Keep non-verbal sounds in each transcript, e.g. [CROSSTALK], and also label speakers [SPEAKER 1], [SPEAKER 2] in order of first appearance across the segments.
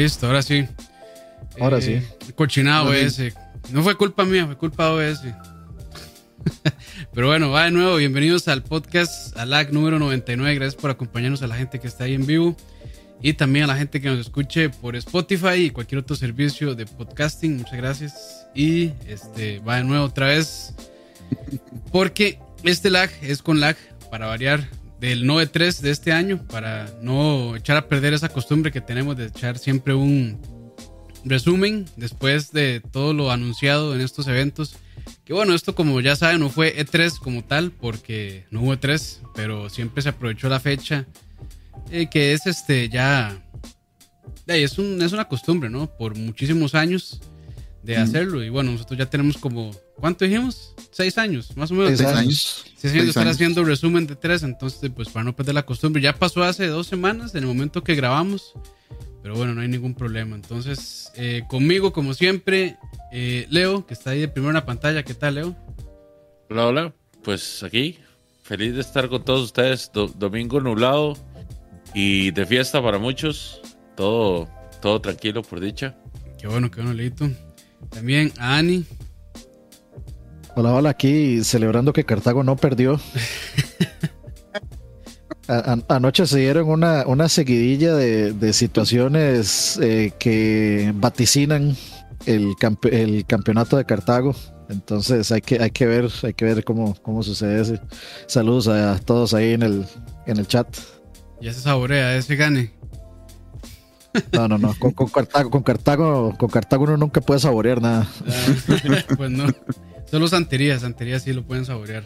[SPEAKER 1] Listo, ahora sí.
[SPEAKER 2] Ahora
[SPEAKER 1] Eh,
[SPEAKER 2] sí.
[SPEAKER 1] Cochinado ese. No fue culpa mía, fue culpa de OBS. [LAUGHS] Pero bueno, va de nuevo. Bienvenidos al podcast ALAC número 99. Gracias por acompañarnos a la gente que está ahí en vivo. Y también a la gente que nos escuche por Spotify y cualquier otro servicio de podcasting. Muchas gracias. Y este va de nuevo otra vez. Porque este lag es con lag para variar del 9.3 de este año. Para no echar a perder esa costumbre que tenemos de echar siempre un resumen después de todo lo anunciado en estos eventos. Que bueno, esto como ya saben no fue E3 como tal porque no hubo E3, pero siempre se aprovechó la fecha eh, que es este ya... es, un, es una costumbre, ¿no? Por muchísimos años de hacerlo. Y bueno, nosotros ya tenemos como... ¿Cuánto dijimos? Seis años, más o menos.
[SPEAKER 2] Seis
[SPEAKER 3] Seis
[SPEAKER 2] años.
[SPEAKER 3] Seis
[SPEAKER 1] estar
[SPEAKER 3] años.
[SPEAKER 1] haciendo resumen de tres, entonces, pues para no perder la costumbre. Ya pasó hace dos semanas, en el momento que grabamos, pero bueno, no hay ningún problema. Entonces, eh, conmigo, como siempre, eh, Leo, que está ahí de primero en la pantalla. ¿Qué tal, Leo?
[SPEAKER 4] Hola, hola. Pues aquí, feliz de estar con todos ustedes. Do- domingo nublado y de fiesta para muchos. Todo, todo tranquilo, por dicha.
[SPEAKER 1] Qué bueno, qué bueno, Leito. También a Ani.
[SPEAKER 2] Hola, hola, aquí celebrando que Cartago no perdió. Anoche se dieron una, una seguidilla de, de situaciones eh, que vaticinan el, campe- el campeonato de Cartago. Entonces hay que, hay que ver, hay que ver cómo, cómo sucede ese. Saludos a todos ahí en el, en el chat.
[SPEAKER 1] Ya se saborea ese gane.
[SPEAKER 2] No, no, no. Con, con Cartago, con Cartago, con Cartago uno nunca puede saborear nada.
[SPEAKER 1] Ah, [LAUGHS] pues no. Solo Santería, Santería sí lo pueden saborear.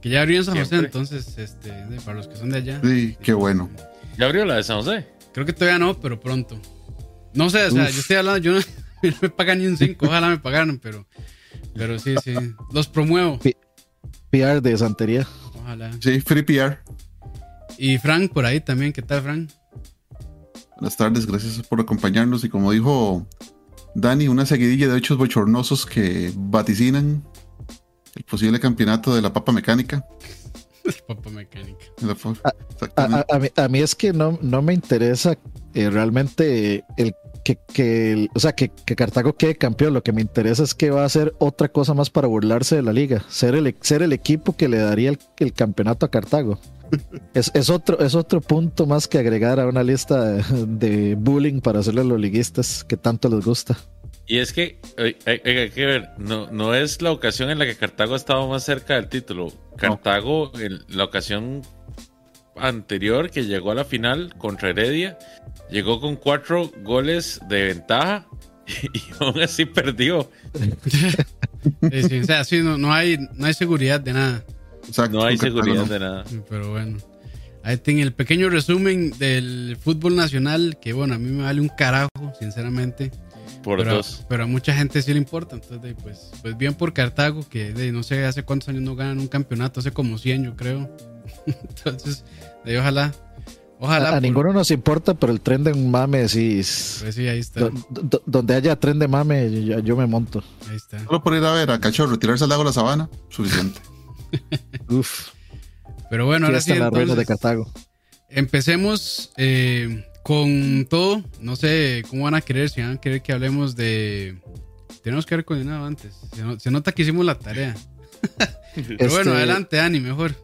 [SPEAKER 1] Que ya abrió en San José, entonces, este, de- para los que son de allá.
[SPEAKER 3] Sí, qué bueno.
[SPEAKER 4] ¿Ya abrió la de San José?
[SPEAKER 1] Creo que todavía no, pero pronto. No sé, o sea,
[SPEAKER 2] Uf.
[SPEAKER 1] yo estoy hablando, yo no, [LAUGHS] no me pagan ni un 5, ojalá me pagaran, pero, pero sí, sí. Los promuevo,
[SPEAKER 2] PR de santería.
[SPEAKER 1] ojalá.
[SPEAKER 3] Sí, Free PR.
[SPEAKER 1] Y Frank por ahí también, ¿qué tal, Frank?
[SPEAKER 3] Buenas tardes, gracias por acompañarnos. Y como dijo Dani, una seguidilla de hechos bochornosos que vaticinan el posible campeonato de la papa mecánica. [LAUGHS]
[SPEAKER 1] Papa
[SPEAKER 3] la fo-
[SPEAKER 2] A,
[SPEAKER 3] Exactamente.
[SPEAKER 2] a- a mí, a mí es que no, no me interesa eh, realmente el que, que o sea, que, que Cartago quede campeón. Lo que me interesa es que va a hacer otra cosa más para burlarse de la liga. Ser el, ser el equipo que le daría el, el campeonato a Cartago. [LAUGHS] Es, es otro, es otro punto más que agregar a una lista de, de bullying para hacerle a los liguistas que tanto les gusta.
[SPEAKER 4] Y es que hay, hay- hay que ver, no, no es la ocasión en la que Cartago ha estado más cerca del título. Cartago, en la ocasión anterior que llegó a la final contra Heredia, llegó con cuatro goles de ventaja [LAUGHS] y aún así perdió.
[SPEAKER 1] Sí, sí, o sea, sí, no, no, hay, no hay seguridad de nada,
[SPEAKER 3] Exacto,
[SPEAKER 4] No hay seguridad
[SPEAKER 3] no.
[SPEAKER 4] de nada.
[SPEAKER 1] pero bueno. Ahí tienen el pequeño resumen del fútbol nacional, que bueno, a mí me vale un carajo, sinceramente.
[SPEAKER 4] Por
[SPEAKER 1] pero,
[SPEAKER 4] dos.
[SPEAKER 1] pero a mucha gente sí le importa. Entonces, pues, pues bien por Cartago, que de, no sé hace cuántos años no ganan un campeonato, hace como 100, yo creo. [LAUGHS] Entonces, de, ojalá. Ojalá.
[SPEAKER 2] A, a
[SPEAKER 1] por-
[SPEAKER 2] ninguno nos importa, pero el tren de un mame sí.
[SPEAKER 1] Pues sí, ahí está.
[SPEAKER 2] do- do- donde haya tren de mame, yo, yo me monto.
[SPEAKER 1] Ahí está.
[SPEAKER 3] Solo por ir a ver a Cachorro tirarse al lago de la sabana, suficiente. [LAUGHS]
[SPEAKER 2] Uf,
[SPEAKER 1] Pero bueno, ahora sí,
[SPEAKER 2] fiesta en las ruinas de
[SPEAKER 1] entonces,
[SPEAKER 2] Cartago.
[SPEAKER 1] empecemos eh, con todo. No sé cómo van a querer, si van a querer que hablemos de. Tenemos que haber coordinado antes. Se, no- se nota que hicimos la tarea. [LAUGHS] Pero bueno,
[SPEAKER 2] Este-
[SPEAKER 1] adelante, Dani, mejor.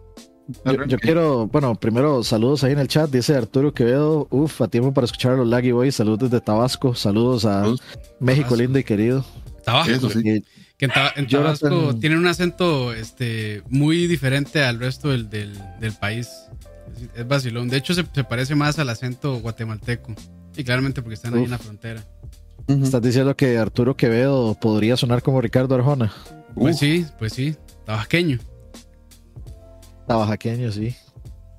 [SPEAKER 2] Yo, yo quiero, bueno, primero saludos ahí en el chat, dice Arturo Quevedo, uf, a tiempo para escuchar a los Laggy Boys, saludos desde Tabasco, saludos a
[SPEAKER 3] Saludos.
[SPEAKER 2] México
[SPEAKER 1] Tabasco.
[SPEAKER 2] lindo y querido.
[SPEAKER 1] Tabasco.
[SPEAKER 3] Eso sí.
[SPEAKER 2] Y-
[SPEAKER 1] Que en, Ta- en
[SPEAKER 2] Jonathan-
[SPEAKER 1] Tabasco tienen un acento este, muy diferente al resto del, del, del país. Es, es vacilón. De hecho, se, se parece más al acento guatemalteco. Y claramente porque están ahí
[SPEAKER 2] Uf.
[SPEAKER 1] en la frontera.
[SPEAKER 2] Estás diciendo que Arturo Quevedo podría sonar como Ricardo Arjona,
[SPEAKER 1] Pues
[SPEAKER 3] Uh,
[SPEAKER 1] sí, pues sí. Tabasqueño.
[SPEAKER 2] Tabajaqueño, sí.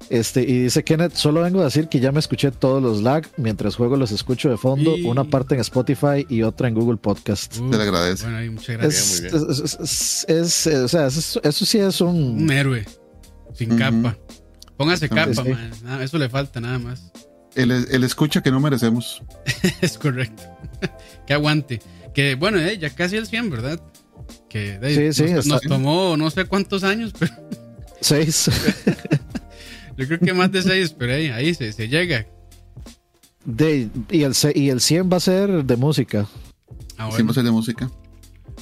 [SPEAKER 2] Este, y dice Kenneth, solo vengo a decir que ya me escuché todos los lag, mientras juego los escucho de fondo,
[SPEAKER 1] Y-
[SPEAKER 2] una parte en Spotify y otra en Google Podcast.
[SPEAKER 1] Uh,
[SPEAKER 3] Se le agradece.
[SPEAKER 1] Bueno, muchas gracias.
[SPEAKER 2] Es,
[SPEAKER 4] muy bien.
[SPEAKER 2] es- es- es- es- o sea, es- eso sí es un...
[SPEAKER 1] Un héroe. Sin capa. Póngase capa,
[SPEAKER 2] Sí.
[SPEAKER 1] man. Nada, eso le falta nada más.
[SPEAKER 3] El, el escucha que no merecemos. [LAUGHS]
[SPEAKER 1] es correcto. [LAUGHS] que aguante. Que bueno, eh, ya casi el 100, ¿verdad? Que de,
[SPEAKER 2] Sí, sí,
[SPEAKER 1] nos, tomó no sé cuántos años, [LAUGHS] pero
[SPEAKER 2] Seis.
[SPEAKER 1] yo creo que más de seis, pero ahí, ahí se, se llega.
[SPEAKER 2] De, y, el, y el 100 va a ser de música.
[SPEAKER 1] Ah, bueno.
[SPEAKER 3] Siempre soy de música.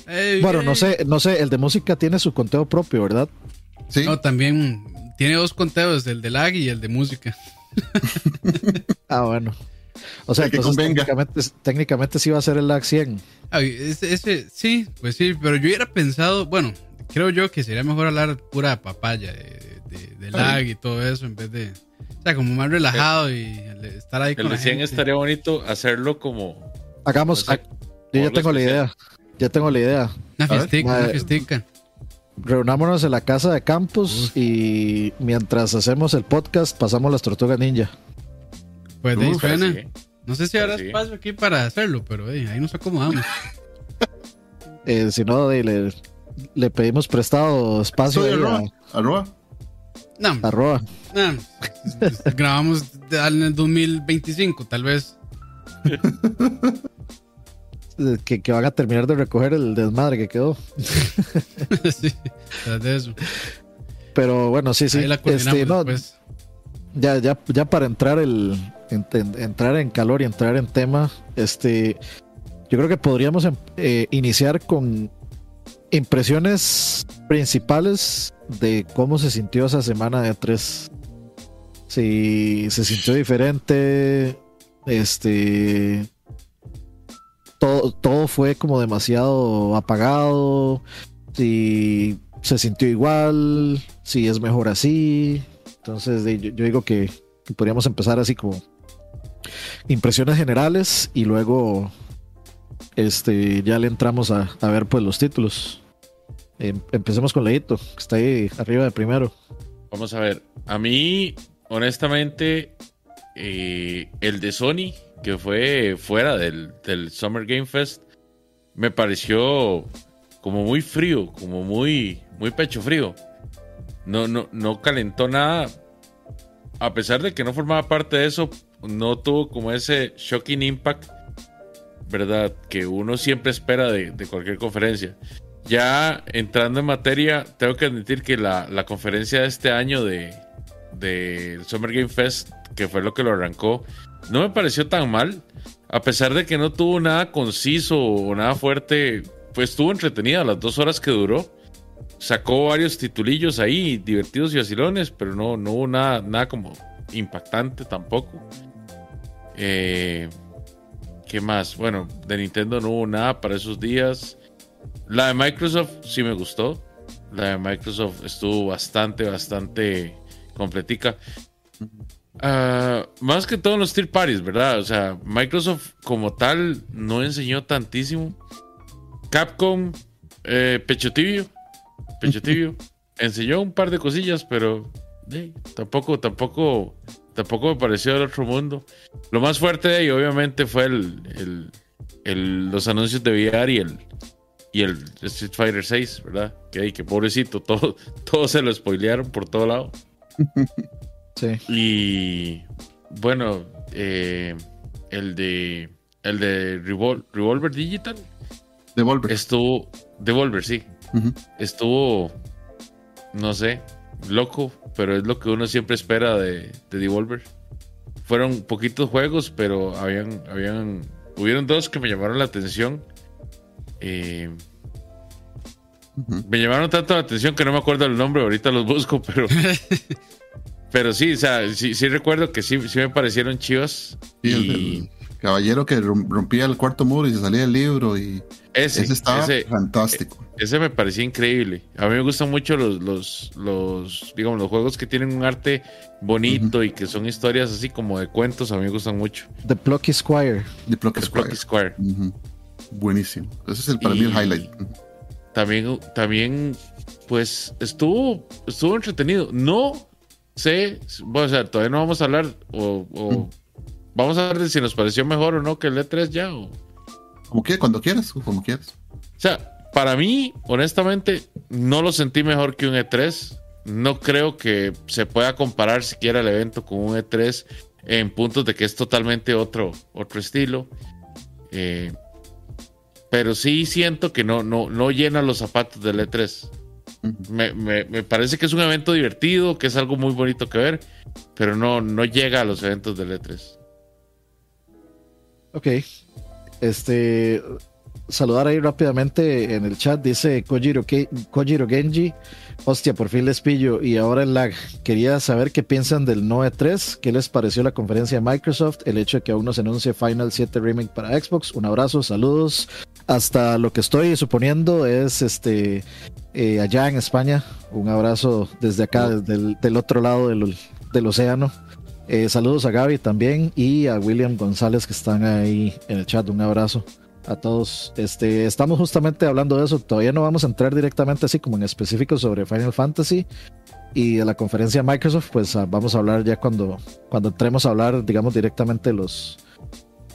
[SPEAKER 1] Ey,
[SPEAKER 2] Bueno,
[SPEAKER 1] ey.
[SPEAKER 2] no sé, no sé, el de música tiene su conteo propio, ¿verdad?
[SPEAKER 3] Sí.
[SPEAKER 1] No, también tiene dos conteos, el de lag y el de música. [LAUGHS]
[SPEAKER 2] Ah, bueno. O sea,
[SPEAKER 3] que
[SPEAKER 2] entonces técnicamente, técnicamente sí va a ser el lag 100.
[SPEAKER 1] Ay, ese, ese- sí, pues sí, pero yo hubiera pensado, bueno, creo yo que sería mejor hablar pura papaya de, de- de lag y todo eso en vez de, o sea, como más relajado y estar ahí
[SPEAKER 4] El
[SPEAKER 1] con
[SPEAKER 4] de
[SPEAKER 1] la
[SPEAKER 4] 100
[SPEAKER 1] gente.
[SPEAKER 4] estaría bonito hacerlo como.
[SPEAKER 2] Hagamos,
[SPEAKER 4] sea,
[SPEAKER 2] ah, yo ya tengo la idea. Ya tengo la idea.
[SPEAKER 1] Una fiestica, una fiestica.
[SPEAKER 2] Reunámonos en la casa de campus y mientras hacemos el podcast pasamos las tortugas ninja.
[SPEAKER 1] Pues de ahí
[SPEAKER 3] Uf,
[SPEAKER 1] suena.
[SPEAKER 4] sí.
[SPEAKER 1] No sé si habrá
[SPEAKER 4] Sí.
[SPEAKER 1] espacio aquí para hacerlo, pero ahí nos acomodamos.
[SPEAKER 2] Eh, si no, de- le, pedimos prestado espacio
[SPEAKER 3] Soy arroba.
[SPEAKER 2] a,
[SPEAKER 3] Arroba.
[SPEAKER 1] No,
[SPEAKER 2] a Roa.
[SPEAKER 1] no, [LAUGHS] grabamos en el 2025, tal vez. [LAUGHS]
[SPEAKER 2] Que, que van a terminar de recoger el desmadre que quedó. [LAUGHS]
[SPEAKER 1] sí, tras de eso.
[SPEAKER 2] Pero bueno, sí, sí.
[SPEAKER 1] ahí la
[SPEAKER 2] Este, no, ya, ya, ya para entrar el en- en- entrar en calor y entrar en tema, este yo creo que podríamos em- eh, iniciar con impresiones principales de cómo se sintió esa semana de tres. Si se sintió diferente, este todo, todo fue como demasiado apagado, si se sintió igual, si es mejor así. Entonces yo, digo que podríamos empezar así como impresiones generales y luego este ya le entramos a, a ver pues los títulos. Em- empecemos con Leito, que está ahí arriba de primero.
[SPEAKER 4] Vamos a ver. A mí, honestamente, eh, el de Sony, que fue fuera del, del Summer Game Fest, me pareció como muy frío, como muy, muy pecho frío. No, no, no calentó nada. A pesar de que no formaba parte de eso, no tuvo como ese shocking impact, ¿verdad? Que uno siempre espera de, cualquier conferencia. Ya entrando en materia, tengo que admitir que la, la conferencia de este año de, de Summer Game Fest, que fue lo que lo arrancó, no me pareció tan mal. A pesar de que no tuvo nada conciso o nada fuerte, pues estuvo entretenida las dos horas que duró. Sacó varios titulillos ahí, divertidos y vacilones, pero no, no hubo nada, nada como impactante tampoco. Eh, ¿Qué más? Bueno, de Nintendo no hubo nada para esos días. La de Microsoft sí me gustó. La de Microsoft estuvo bastante, bastante completica. Ah, más que todo en los tier parties, ¿verdad? O sea, Microsoft como tal no enseñó tantísimo. Capcom, eh, pecho tibio. Pecho [LAUGHS] tibio. enseñó un par de cosillas, pero eh, tampoco, tampoco, tampoco me pareció del otro mundo. Lo más fuerte de ahí, obviamente, fue el, el- el- los anuncios de VR y el, y el Street Fighter 6, ¿verdad? Que, ay, que pobrecito, [LAUGHS] todo, todo se lo spoilearon por todo lado. [LAUGHS]
[SPEAKER 2] Sí.
[SPEAKER 4] Y bueno, eh, el de el de Revol- Revolver Digital
[SPEAKER 3] Devolver.
[SPEAKER 4] estuvo Devolver, sí, estuvo no sé, loco, pero es lo que uno siempre espera de, de Devolver. Fueron poquitos juegos, pero habían habían hubieron dos que me llamaron la atención. Eh, me llamaron tanto la atención que no me acuerdo el nombre, ahorita los busco, pero. [LAUGHS] pero sí, o sea, sí, sí recuerdo que sí, sí me parecieron chivas.
[SPEAKER 3] Sí, el,
[SPEAKER 4] y
[SPEAKER 3] el caballero que rom- rompía el cuarto muro y se salía del libro y
[SPEAKER 4] ese,
[SPEAKER 3] ese estaba
[SPEAKER 4] ese,
[SPEAKER 3] fantástico.
[SPEAKER 4] Ese me parecía increíble. A mí me gustan mucho los, los, los, digamos, los juegos que tienen un arte bonito y que son historias así como de cuentos. A mí me gustan mucho.
[SPEAKER 2] The Plucky Squire.
[SPEAKER 3] The Plucky
[SPEAKER 4] Es
[SPEAKER 3] Squire. Ujú. Buenísimo. Ese es el, para mí el highlight.
[SPEAKER 4] También, también, pues estuvo, estuvo entretenido. No sé, bueno, o sea, todavía no vamos a hablar o, o vamos a ver si nos pareció mejor o no que el E3 ya. O,
[SPEAKER 3] Como quieras, cuando quieras, como quieras.
[SPEAKER 4] o sea, para mí, honestamente, no lo sentí mejor que un E3. No creo que se pueda comparar siquiera el evento con un E3 en puntos de que es totalmente otro, otro estilo. Eh, pero sí siento que no, no, no llena los zapatos del E3.
[SPEAKER 3] Ujú.
[SPEAKER 4] Me, me- me parece que es un evento divertido, que es algo muy bonito que ver, pero no, no llega a los eventos del E3.
[SPEAKER 2] Ok. Este, saludar ahí rápidamente en el chat. Dice Kojiro, Kojiro Genji. Hostia, por fin les pillo. Y ahora el lag. Quería saber qué piensan del Noe 3. ¿Qué les pareció la conferencia de Microsoft? El hecho de que aún no se anuncie Final 7 Remake para Xbox. Un abrazo, saludos. Hasta lo que estoy suponiendo es este eh, allá en España. Un abrazo desde acá, desde del otro lado del, del océano. Eh, saludos a Gaby también y a William González que están ahí en el chat. Un abrazo a todos. Este, estamos justamente hablando de eso. Todavía no vamos a entrar directamente así como en específico sobre Final Fantasy y de la conferencia de Microsoft. Pues ah, vamos a hablar ya cuando, cuando entremos a hablar, digamos, directamente los,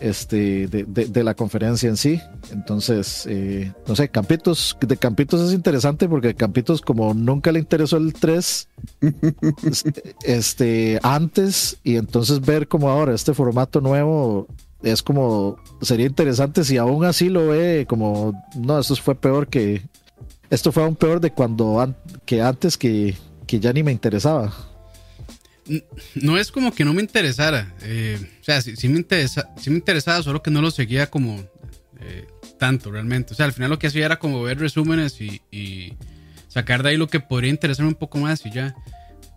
[SPEAKER 2] este, de, de, la conferencia en sí. Entonces, eh, no sé, Campitos, de Campitos es interesante porque Campitos, como nunca le interesó el 3 [LAUGHS] este, antes, y entonces ver como ahora este formato nuevo es como, sería interesante si aún así lo ve como, no, esto fue peor que, esto fue aún peor de cuando, que antes que, que ya ni me interesaba
[SPEAKER 1] no es como que no me interesara. Eh, o sea, sí, me interesa, sí me interesaba, solo que no lo seguía como eh, tanto realmente. O sea, al final lo que hacía era como ver resúmenes y, sacar de ahí lo que podría interesarme un poco más y ya.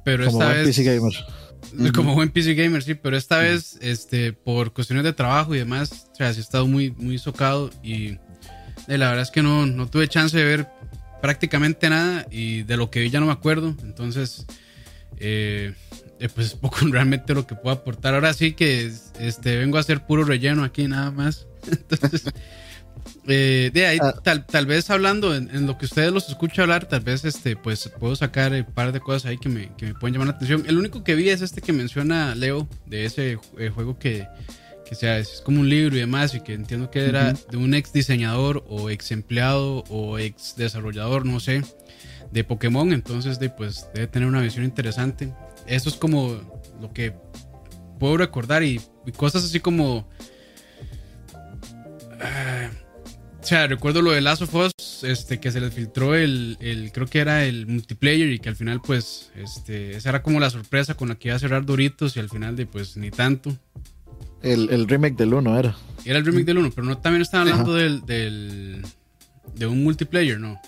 [SPEAKER 1] Pero como esta vez. PC gamer. Como buen PC gamer, sí. Pero esta vez, este, por cuestiones de trabajo y demás, o sea, sí he estado muy, muy socado y eh, la verdad es que no, no tuve chance de ver prácticamente nada y de lo que vi ya no me acuerdo. Entonces, eh, eh, pues [LAUGHS] poco realmente lo que puedo aportar. Ahora sí que este, vengo a hacer puro relleno aquí nada más. [LAUGHS] Entonces, eh, de ahí, ah. tal, tal vez hablando en, lo que ustedes los escuchan hablar, tal vez este, pues puedo sacar un par de cosas ahí que me, que me pueden llamar la atención. El único que vi es este que menciona Leo, de ese eh, juego que, que sea, es como un libro y demás, y que entiendo que era de un ex diseñador o ex empleado o ex desarrollador, no sé, de Pokémon. Entonces, de, pues debe tener una visión interesante eso es como lo que puedo recordar y, cosas así como... Ah, o sea, recuerdo lo de Last of Us, este, que se les filtró el, creo que era el multiplayer y que al final pues, este, esa era como la sorpresa con la que iba a cerrar Doritos y al final de pues ni tanto.
[SPEAKER 2] El, remake del 1 era.
[SPEAKER 1] Era el remake del 1, pero no también estaban hablando del, del, de un multiplayer, ¿no?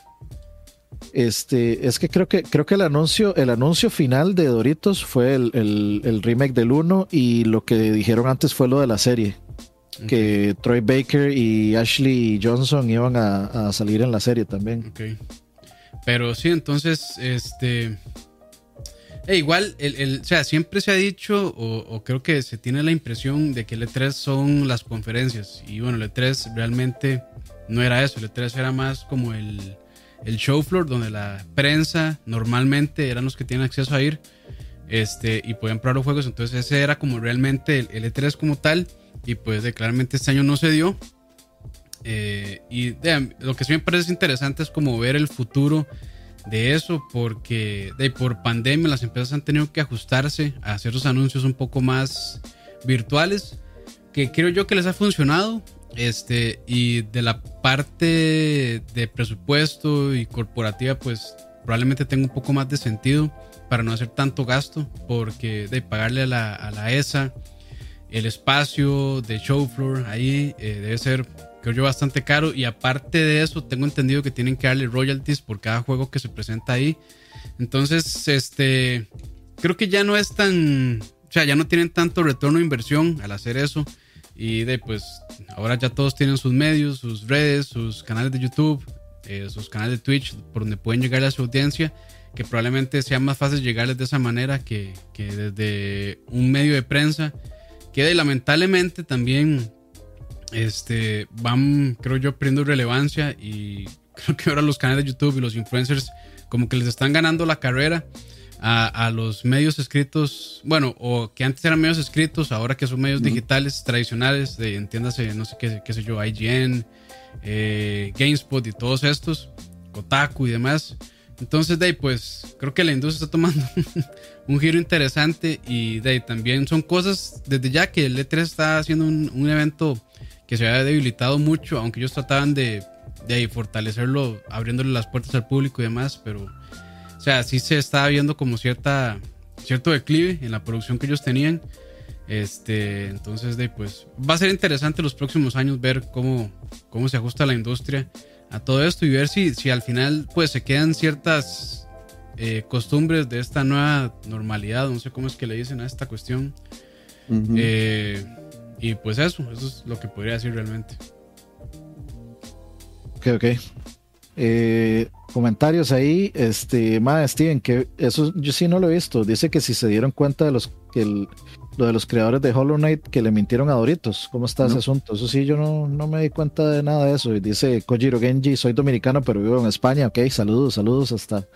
[SPEAKER 2] Este, es que creo que creo que el anuncio, el anuncio final de Doritos fue el, remake del 1 y lo que dijeron antes fue lo de la serie. Que Troy Baker y Ashley Johnson iban a, salir en la serie también.
[SPEAKER 1] Pero sí, entonces, este. E igual, el, o sea, siempre se ha dicho, o, o, creo que se tiene la impresión de que el E3 son las conferencias. Y bueno, el E3 realmente no era eso. El E3 era más como el, el show floor, donde la prensa normalmente eran los que tienen acceso a ir este, y podían probar los juegos. Entonces ese era como realmente el, E3 como tal. Y pues claramente este año no se dio. Eh, y lo que sí me parece interesante es como ver el futuro de eso, porque de, por pandemia las empresas han tenido que ajustarse a hacer los anuncios un poco más virtuales, que creo yo que les ha funcionado. Este, y de la parte de presupuesto y corporativa, pues probablemente tenga un poco más de sentido para no hacer tanto gasto, porque de pagarle a la, a la ESA el espacio de show floor ahí eh, debe ser, creo yo, bastante caro. Y aparte de eso, tengo entendido que tienen que darle royalties por cada juego que se presenta ahí. Entonces, este, creo que ya no es tan, o sea, ya no tienen tanto retorno de inversión al hacer eso. Y de pues ahora ya todos tienen sus medios, sus redes, sus canales de YouTube, eh, sus canales de Twitch, por donde pueden llegar a su audiencia, que probablemente sea más fácil llegarles de esa manera que, que desde un medio de prensa, que lamentablemente también este, van, creo yo, perdiendo relevancia y [LAUGHS] creo que ahora los canales de YouTube y los influencers como que les están ganando la carrera a, los medios escritos, bueno, o que antes eran medios escritos, ahora que son medios digitales tradicionales, de entiéndase, no sé qué, qué sé yo, IGN, eh, GameSpot y todos estos, Kotaku y demás. Entonces, de pues creo que la industria está tomando [LAUGHS] un giro interesante y de también son cosas, desde ya que el E3 está haciendo un, evento que se había debilitado mucho, aunque ellos trataban de, de fortalecerlo, abriéndole las puertas al público y demás, pero o sea, sí se estaba viendo como cierta, cierto declive en la producción que ellos tenían. Este, entonces, de, pues va a ser interesante los próximos años ver cómo, cómo se ajusta la industria a todo esto y ver si, si al final pues se quedan ciertas eh, costumbres de esta nueva normalidad, no sé cómo es que le dicen a esta cuestión. Eh, y pues eso, eso es lo que podría decir realmente.
[SPEAKER 2] Ok, ok. Eh, comentarios ahí, este, más Steven, que eso yo sí no lo he visto. Dice que si se dieron cuenta de los que lo de los creadores de Hollow Knight que le mintieron a Doritos. ¿Cómo está ese asunto? Eso sí, yo no, no me di cuenta de nada de eso. Y dice Kojiro Genji, soy dominicano, pero vivo en España. Ok, saludos, saludos hasta,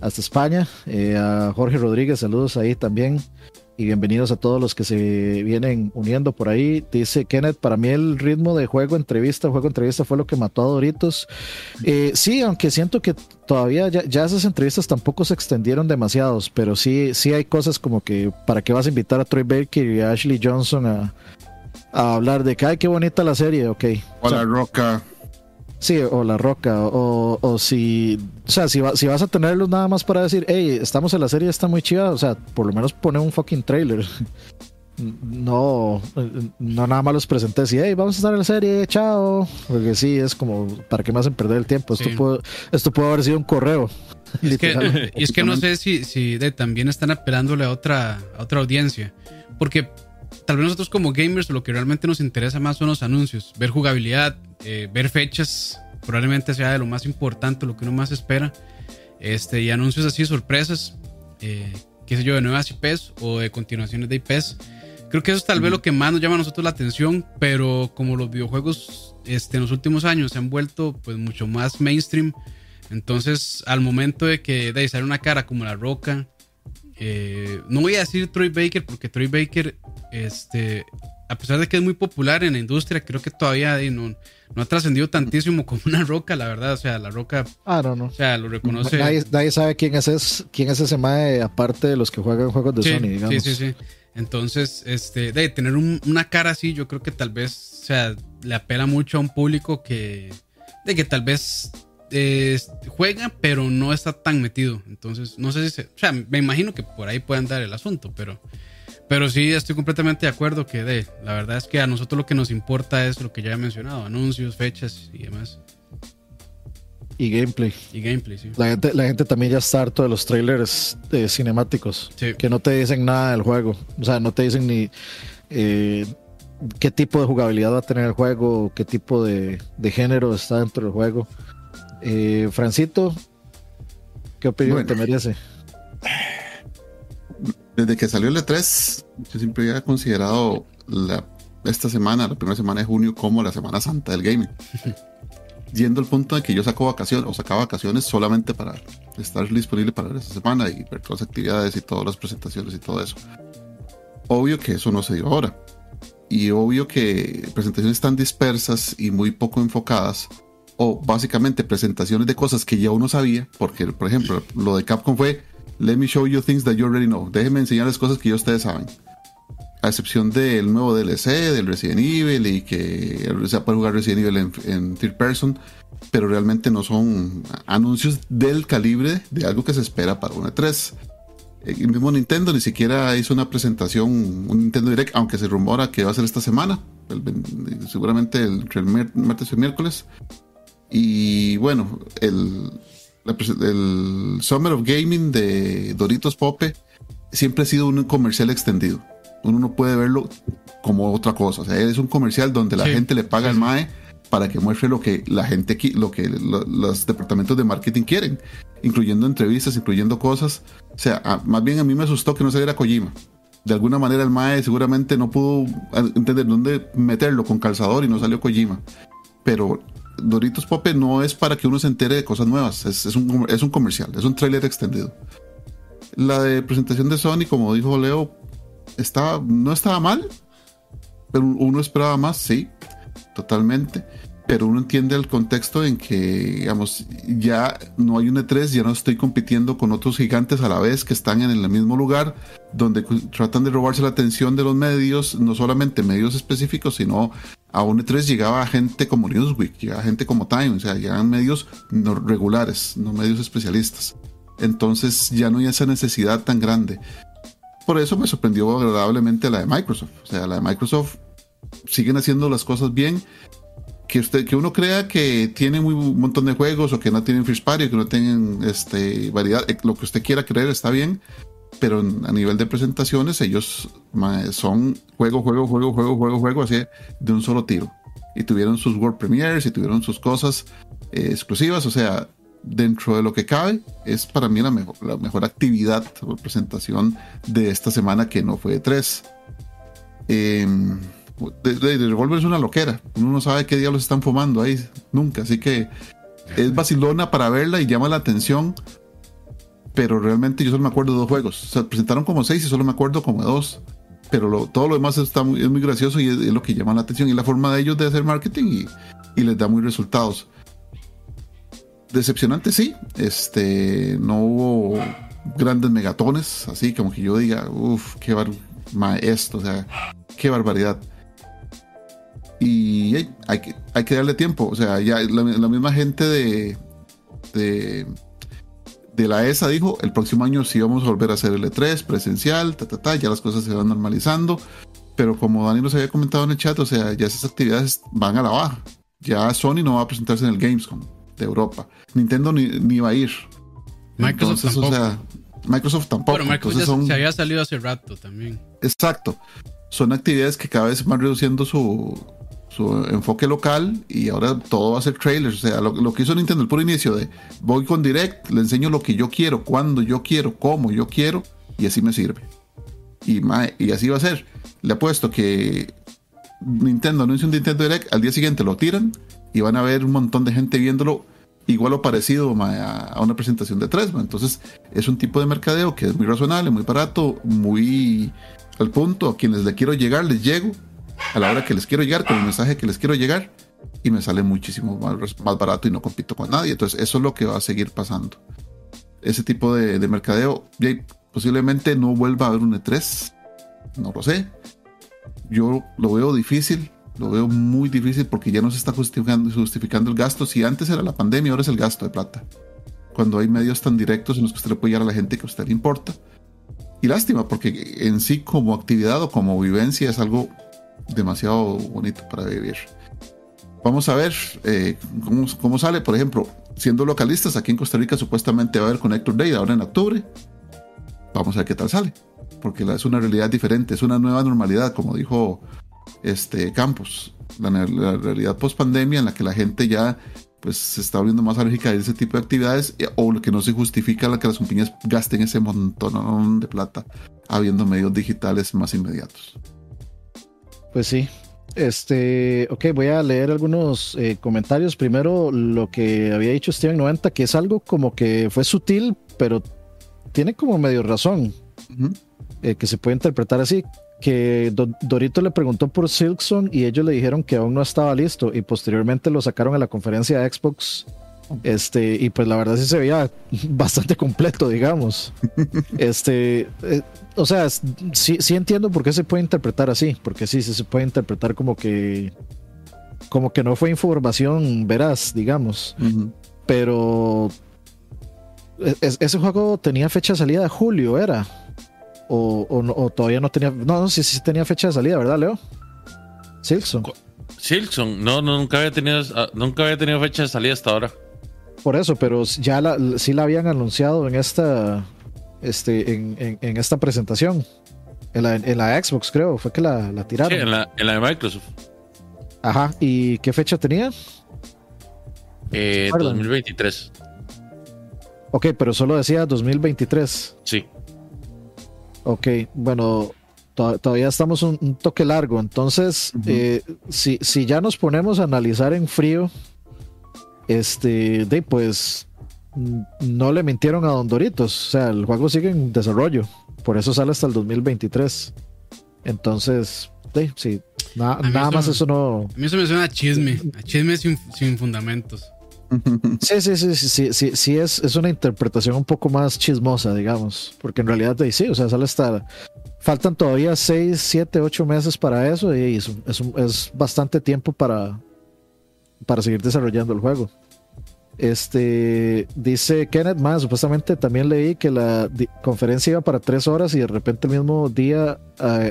[SPEAKER 2] hasta España. Eh, a Jorge Rodríguez, saludos ahí también y bienvenidos a todos los que se vienen uniendo por ahí. Dice Kenneth, para mí el ritmo de juego entrevista, juego entrevista fue lo que mató a Doritos. Eh, sí, aunque siento que todavía ya, esas entrevistas tampoco se extendieron demasiados, pero sí, sí hay cosas como que para qué vas a invitar a Troy Baker y a Ashley Johnson a, hablar de que, ay, qué bonita la serie, ok.
[SPEAKER 3] O, la roca.
[SPEAKER 2] Sí, o La Roca, o, o si, o sea, si, si vas a tenerlos nada más para decir, hey, estamos en la serie, está muy chida, o sea, por lo menos pone un fucking trailer. [LAUGHS] No, no nada más los presenté así, hey, vamos a estar en la serie, chao. Porque sí, es como, ¿para qué me hacen perder el tiempo? Esto, puede, esto puede haber sido un correo.
[SPEAKER 1] Y es, que, y es que no sé si, si de, también están apelándole a otra, a otra audiencia. Porque tal vez nosotros como gamers lo que realmente nos interesa más son los anuncios, ver jugabilidad, eh, ver fechas, probablemente sea de lo más importante, lo que uno más espera. Este, y anuncios así, sorpresas, eh, qué sé yo, de nuevas IPs o de continuaciones de IPs. Creo que eso es tal vez lo que más nos llama a nosotros la atención, pero como los videojuegos este, en los últimos años se han vuelto pues mucho más mainstream, entonces al momento de que de sale una cara como La Roca, eh, no voy a decir Troy Baker porque Troy Baker este, a pesar de que es muy popular en la industria, creo que todavía no, no ha trascendido tantísimo como una roca, la verdad. O sea, la roca.
[SPEAKER 2] Ah, no, no.
[SPEAKER 1] O sea, lo reconoce.
[SPEAKER 2] Nadie, sabe quién es, ese, quién es ese mae, aparte de los que juegan juegos de Sony, digamos.
[SPEAKER 1] Sí, sí, sí. Entonces, este, de tener una cara así, yo creo que tal vez, o sea, le apela mucho a un público que, de que tal vez eh, juega, pero no está tan metido. Entonces, no sé si se, o sea, me imagino que por ahí puede andar el asunto, pero pero sí, estoy completamente de acuerdo que de, la verdad es que a nosotros lo que nos importa es lo que ya he mencionado, anuncios, fechas y demás.
[SPEAKER 2] Y gameplay.
[SPEAKER 1] Y gameplay, sí.
[SPEAKER 2] La gente, la gente también ya está harto de los trailers eh, cinemáticos. Que no te dicen nada del juego. O sea, no te dicen ni eh, qué tipo de jugabilidad va a tener el juego, qué tipo de, género está dentro del juego. Eh, Francito, ¿qué opinión te merece?
[SPEAKER 3] Desde que salió el E3, yo siempre había considerado la, esta semana, la primera semana de junio, como la Semana Santa del gaming. [LAUGHS] Yendo al punto de que yo saco vacaciones o sacaba vacaciones solamente para estar disponible para esa semana y ver todas las actividades y todas las presentaciones y todo eso. Obvio que eso no se dio ahora. Y obvio que presentaciones tan dispersas y muy poco enfocadas, o básicamente presentaciones de cosas que ya uno sabía, porque por ejemplo lo de Capcom fue Let me show you things that you already know. Déjenme enseñarles cosas que ya ustedes saben. A excepción del nuevo DLC, del Resident Evil y que se puede jugar Resident Evil en, third person, pero realmente no son anuncios del calibre de algo que se espera para una 3 e El mismo Nintendo ni siquiera hizo una presentación, un Nintendo Direct, aunque se rumora que va a ser esta semana, seguramente el, el martes y miércoles. Y bueno, el, el Summer of Gaming de Doritos Pope siempre ha sido un comercial extendido. Uno no puede verlo como otra cosa. O sea, es un comercial donde la gente le paga al MAE para que muestre lo que la gente, lo que los departamentos de marketing quieren, incluyendo entrevistas, incluyendo cosas. O sea, más bien a mí me asustó que no saliera Kojima. De alguna manera el MAE seguramente no pudo entender dónde meterlo con calzador y no salió Kojima. Pero Doritos Pope no es para que uno se entere de cosas nuevas, es, un, es un comercial, es un tráiler extendido. La de presentación de Sony, como dijo Leo, no estaba mal, pero uno esperaba más, sí, totalmente. Pero uno entiende el contexto en que, digamos, ya no hay un E3, ya no estoy compitiendo con otros gigantes a la vez que están en el mismo lugar, donde tratan de robarse la atención de los medios, no solamente medios específicos, sino a un E3 llegaba gente como Newsweek, llegaba gente como Time, o sea, llegaban medios no regulares, no medios especialistas. Entonces ya no hay esa necesidad tan grande. por eso me sorprendió agradablemente la de Microsoft. O sea, la de Microsoft siguen haciendo las cosas bien. Que, usted, que uno crea que tiene muy, un montón de juegos o que no tienen first party, que no tienen este, variedad, eh, lo que usted quiera creer está bien, pero a nivel de presentaciones ellos son juego, juego, juego, juego, juego, juego, así de un solo tiro. Y tuvieron sus World Premiers y tuvieron sus cosas eh, exclusivas, o sea, dentro de lo que cabe, es para mí la mejor, la mejor actividad o presentación de esta semana que no fue de tres. Eh, de, de, es una loquera. Uno no sabe qué diablos están fumando ahí, nunca. Así que es vacilona para verla y llama la atención. Pero realmente yo solo me acuerdo de dos juegos. Se presentaron como seis y solo me acuerdo como dos. Pero todo lo demás está muy, es muy gracioso y es, lo que llama la atención. Y la forma de ellos de hacer marketing y, les da muy resultados. Decepcionante, sí. Este, no hubo grandes megatones, así como que yo diga, uff, qué bar esto, o sea, qué barbaridad y hay, que, hay que darle tiempo. O sea, ya la, misma gente de, de, la ESA dijo, el próximo año sí vamos a volver a hacer el E3 presencial, ta, ta, ta, ya las cosas se van normalizando. Pero como Dani nos había comentado en el chat, o sea, ya esas actividades van a la baja. Ya Sony no va a presentarse en el Gamescom de Europa. Nintendo ni, ni va a ir.
[SPEAKER 1] Microsoft tampoco. O sea,
[SPEAKER 3] Microsoft tampoco.
[SPEAKER 1] Pero Microsoft se había salido hace rato también.
[SPEAKER 3] Exacto. Son actividades que cada vez van reduciendo su, su enfoque local y ahora todo va a ser trailers. O sea, lo, que hizo Nintendo el puro inicio de voy con Direct, le enseño lo que yo quiero, cuando yo quiero, cómo yo quiero y así me sirve. Y, y así va a ser. Le apuesto que Nintendo anuncia un Nintendo Direct, al día siguiente lo tiran y van a ver un montón de gente viéndolo igual o parecido a, una presentación de tres. Entonces es un tipo de mercadeo que es muy razonable, muy barato, muy al punto. A quienes le quiero llegar, les llego a la hora que les quiero llegar, con el mensaje que les quiero llegar, y me sale muchísimo más, más barato y no compito con nadie. Entonces, eso es lo que va a seguir pasando. Ese tipo de, de mercadeo, posiblemente no vuelva a haber un E3, no lo sé. Yo lo veo difícil, lo veo muy difícil porque ya no se está justificando, justificando el gasto. Si antes era la pandemia, ahora es el gasto de plata. Cuando hay medios tan directos en los que usted le puede llegar a la gente que a usted le importa. Y lástima, porque en sí como actividad o como vivencia es algo demasiado bonito para vivir. Vamos a ver eh, cómo, sale, por ejemplo, siendo localistas, aquí en Costa Rica supuestamente va a haber Connector Day ahora en octubre. Vamos a ver qué tal sale, porque es una realidad diferente, es una nueva normalidad, como dijo este Campos, la, realidad post pandemia en la que la gente ya pues se está volviendo más alérgica a ese tipo de actividades eh, o lo que no se justifica la que las compañías gasten ese montón de plata habiendo medios digitales más inmediatos.
[SPEAKER 2] Pues sí. Este, ok, voy a leer algunos eh, comentarios. Primero, lo que había dicho Steven 90, que es algo como que fue sutil, pero tiene como medio razón, eh, que se puede interpretar así. Que Dorito le preguntó por Silkson y ellos le dijeron que aún no estaba listo y posteriormente lo sacaron a la conferencia de Xbox este, y pues la verdad sí se veía [LAUGHS] bastante completo, digamos. [LAUGHS] Este, eh, o sea, sí, sí entiendo por qué se puede interpretar así, porque sí, sí se puede interpretar como que, como que no fue información veraz, digamos. Pero e, ese juego tenía fecha de salida de julio, ¿era? O, o, todavía no tenía. No, no, sí, sí tenía fecha de salida, ¿verdad, Leo? Silson.
[SPEAKER 4] Silson, no, nunca había tenido, ah, nunca había tenido fecha de salida hasta ahora
[SPEAKER 2] por eso, pero ya la, sí la habían anunciado en esta, este, en, esta presentación. En la, Xbox, creo, fue que la, tiraron. Sí,
[SPEAKER 4] en la, de Microsoft.
[SPEAKER 2] Ajá, ¿y qué fecha tenía?
[SPEAKER 4] Eh, 2023.
[SPEAKER 2] Ok, pero solo decía 2023.
[SPEAKER 4] Sí.
[SPEAKER 2] Ok, bueno, todavía estamos un, toque largo, entonces, eh, si, si ya nos ponemos a analizar en frío este, de pues no le mintieron a Don Doritos. O sea, el juego sigue en desarrollo. Por eso sale hasta el 2023. Entonces, de, sí, nada más eso no.
[SPEAKER 1] A mí eso me suena a chisme, a chisme sin, sin fundamentos.
[SPEAKER 2] Sí, sí, sí, sí, sí, sí, es, es una interpretación un poco más chismosa, digamos, porque en realidad sí, o sea, sale hasta, faltan todavía 6, 7, 8 meses para eso y es, es, es bastante tiempo para, para seguir desarrollando el juego. Este dice Kenneth más, supuestamente también leí que la conferencia iba para tres horas y de repente el mismo día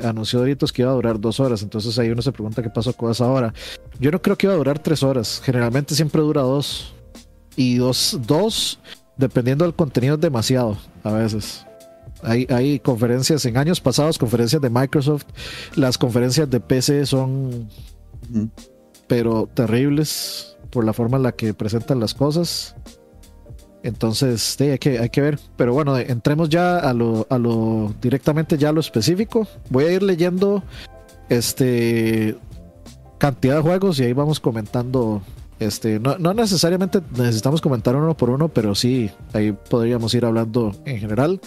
[SPEAKER 2] anunció Doritos que iba a durar dos horas. Entonces ahí uno se pregunta qué pasó con esa hora. Yo no creo que iba a durar tres horas. Generalmente siempre dura dos. Y dos, dos, dependiendo del contenido, es demasiado a veces. Hay, hay conferencias en años pasados, conferencias de Microsoft. Las conferencias de PC son, pero terribles por la forma en la que presentan las cosas. Entonces, hay, que, hay que ver. Pero bueno, entremos ya a lo, a lo directamente ya a lo específico. Voy a ir leyendo este cantidad de juegos y ahí vamos comentando. Este, no, no necesariamente necesitamos comentar uno por uno, pero sí, ahí podríamos ir hablando en general.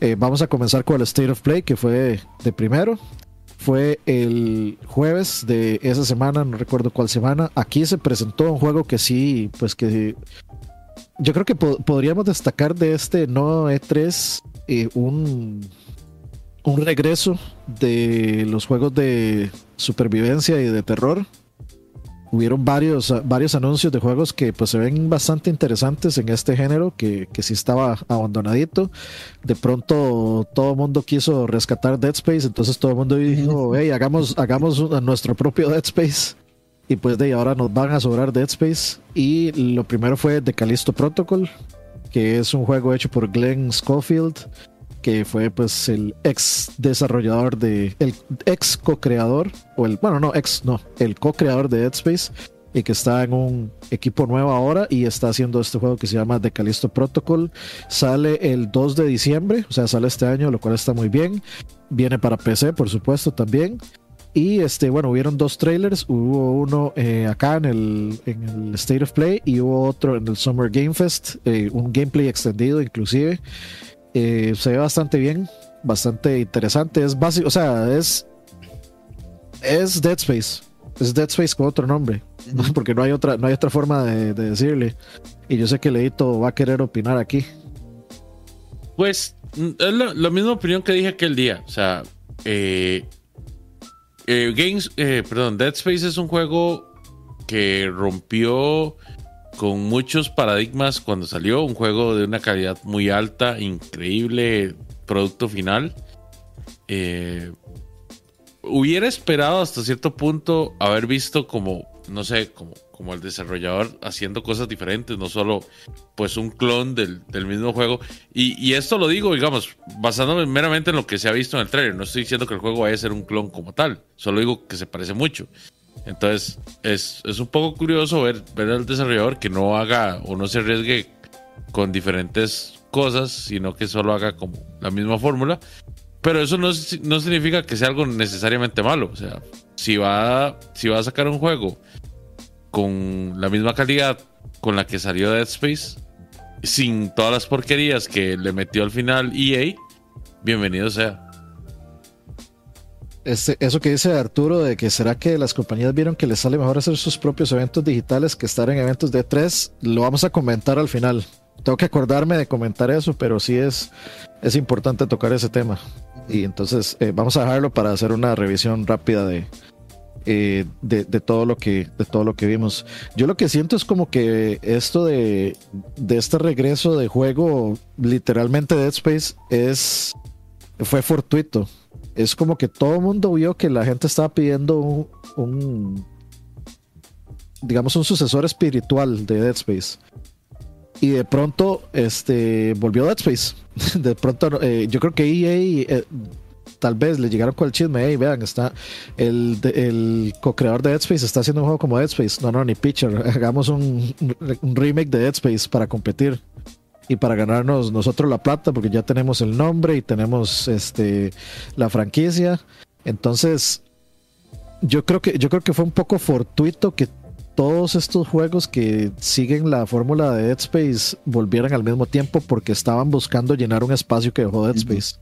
[SPEAKER 2] Eh, vamos a comenzar con el State of Play, que fue de primero fue el jueves de esa semana, no recuerdo cuál semana. Aquí se presentó un juego que sí, pues que yo creo que podríamos destacar de este no E3 eh, un, un regreso de los juegos de supervivencia y de terror hubieron varios, varios anuncios de juegos que pues se ven bastante interesantes en este género, que, que sí estaba abandonadito. De pronto todo el mundo quiso rescatar Dead Space, entonces todo el mundo dijo, hey, hagamos, hagamos nuestro propio Dead Space. Y pues de ahora nos van a sobrar Dead Space. Y lo primero fue The Callisto Protocol, que es un juego hecho por Glenn Schofield que fue pues el ex desarrollador de, el ex co-creador, o el, bueno, no, ex, no, el co-creador de Dead Space, y que está en un equipo nuevo ahora y está haciendo este juego que se llama The Callisto Protocol. Sale el 2 de diciembre, o sea, sale este año, lo cual está muy bien. Viene para PC, por supuesto, también. Y este, bueno, hubieron dos trailers. Hubo uno eh, acá en el, en el, State of Play y hubo otro en el Summer Game Fest, eh, un gameplay extendido inclusive. Eh, se ve bastante bien, bastante interesante. Es básico, o sea, es. Es Dead Space. Es Dead Space con otro nombre. Porque no hay otra, no hay otra forma de, decirle. Y yo sé que Leito va a querer opinar aquí.
[SPEAKER 4] Pues es la, misma opinión que dije aquel día. O sea, eh, eh, Games, perdón, Dead Space es un juego que rompió con muchos paradigmas cuando salió, un juego de una calidad muy alta, increíble producto final. Eh, hubiera esperado hasta cierto punto haber visto como, no sé, como, como el desarrollador haciendo cosas diferentes, no solo pues un clon del, mismo juego. Y, y, esto lo digo, digamos, basándome meramente en lo que se ha visto en el trailer. No estoy diciendo que el juego vaya a ser un clon como tal, solo digo que se parece mucho. Entonces, es, un poco curioso ver, ver al desarrollador que no haga o no se arriesgue con diferentes cosas, sino que solo haga como la misma fórmula. Pero eso no, no significa que sea algo necesariamente malo. O sea, si va, si va a sacar un juego con la misma calidad con la que salió Dead Space, sin todas las porquerías que le metió al final EA, bienvenido sea.
[SPEAKER 2] Eso que dice Arturo de que será que las compañías vieron que les sale mejor hacer sus propios eventos digitales que estar en eventos de 3 lo vamos a comentar al final. Tengo que acordarme de comentar eso, pero sí es, es importante tocar ese tema. Y entonces eh, vamos a dejarlo para hacer una revisión rápida de, eh, de, todo lo que, de todo lo que vimos. Yo lo que siento es como que esto de, de este regreso de juego, literalmente Dead Space, es, fue fortuito es como que todo el mundo vio que la gente estaba pidiendo un, digamos, un sucesor espiritual de Dead Space. Y de pronto, este, volvió Dead Space. [LAUGHS] De pronto, eh, yo creo que EA, eh, tal vez le llegaron con el chisme, hey, vean, está el, el co-creador de Dead Space está haciendo un juego como Dead Space. No, no, ni Pitcher, [LAUGHS] hagamos un, un remake de Dead Space para competir y para ganarnos nosotros la plata, porque ya tenemos el nombre y tenemos este la franquicia. Entonces, yo creo que, yo creo que fue un poco fortuito que todos estos juegos que siguen la fórmula de Dead Space volvieran al mismo tiempo porque estaban buscando llenar un espacio que dejó Dead Space.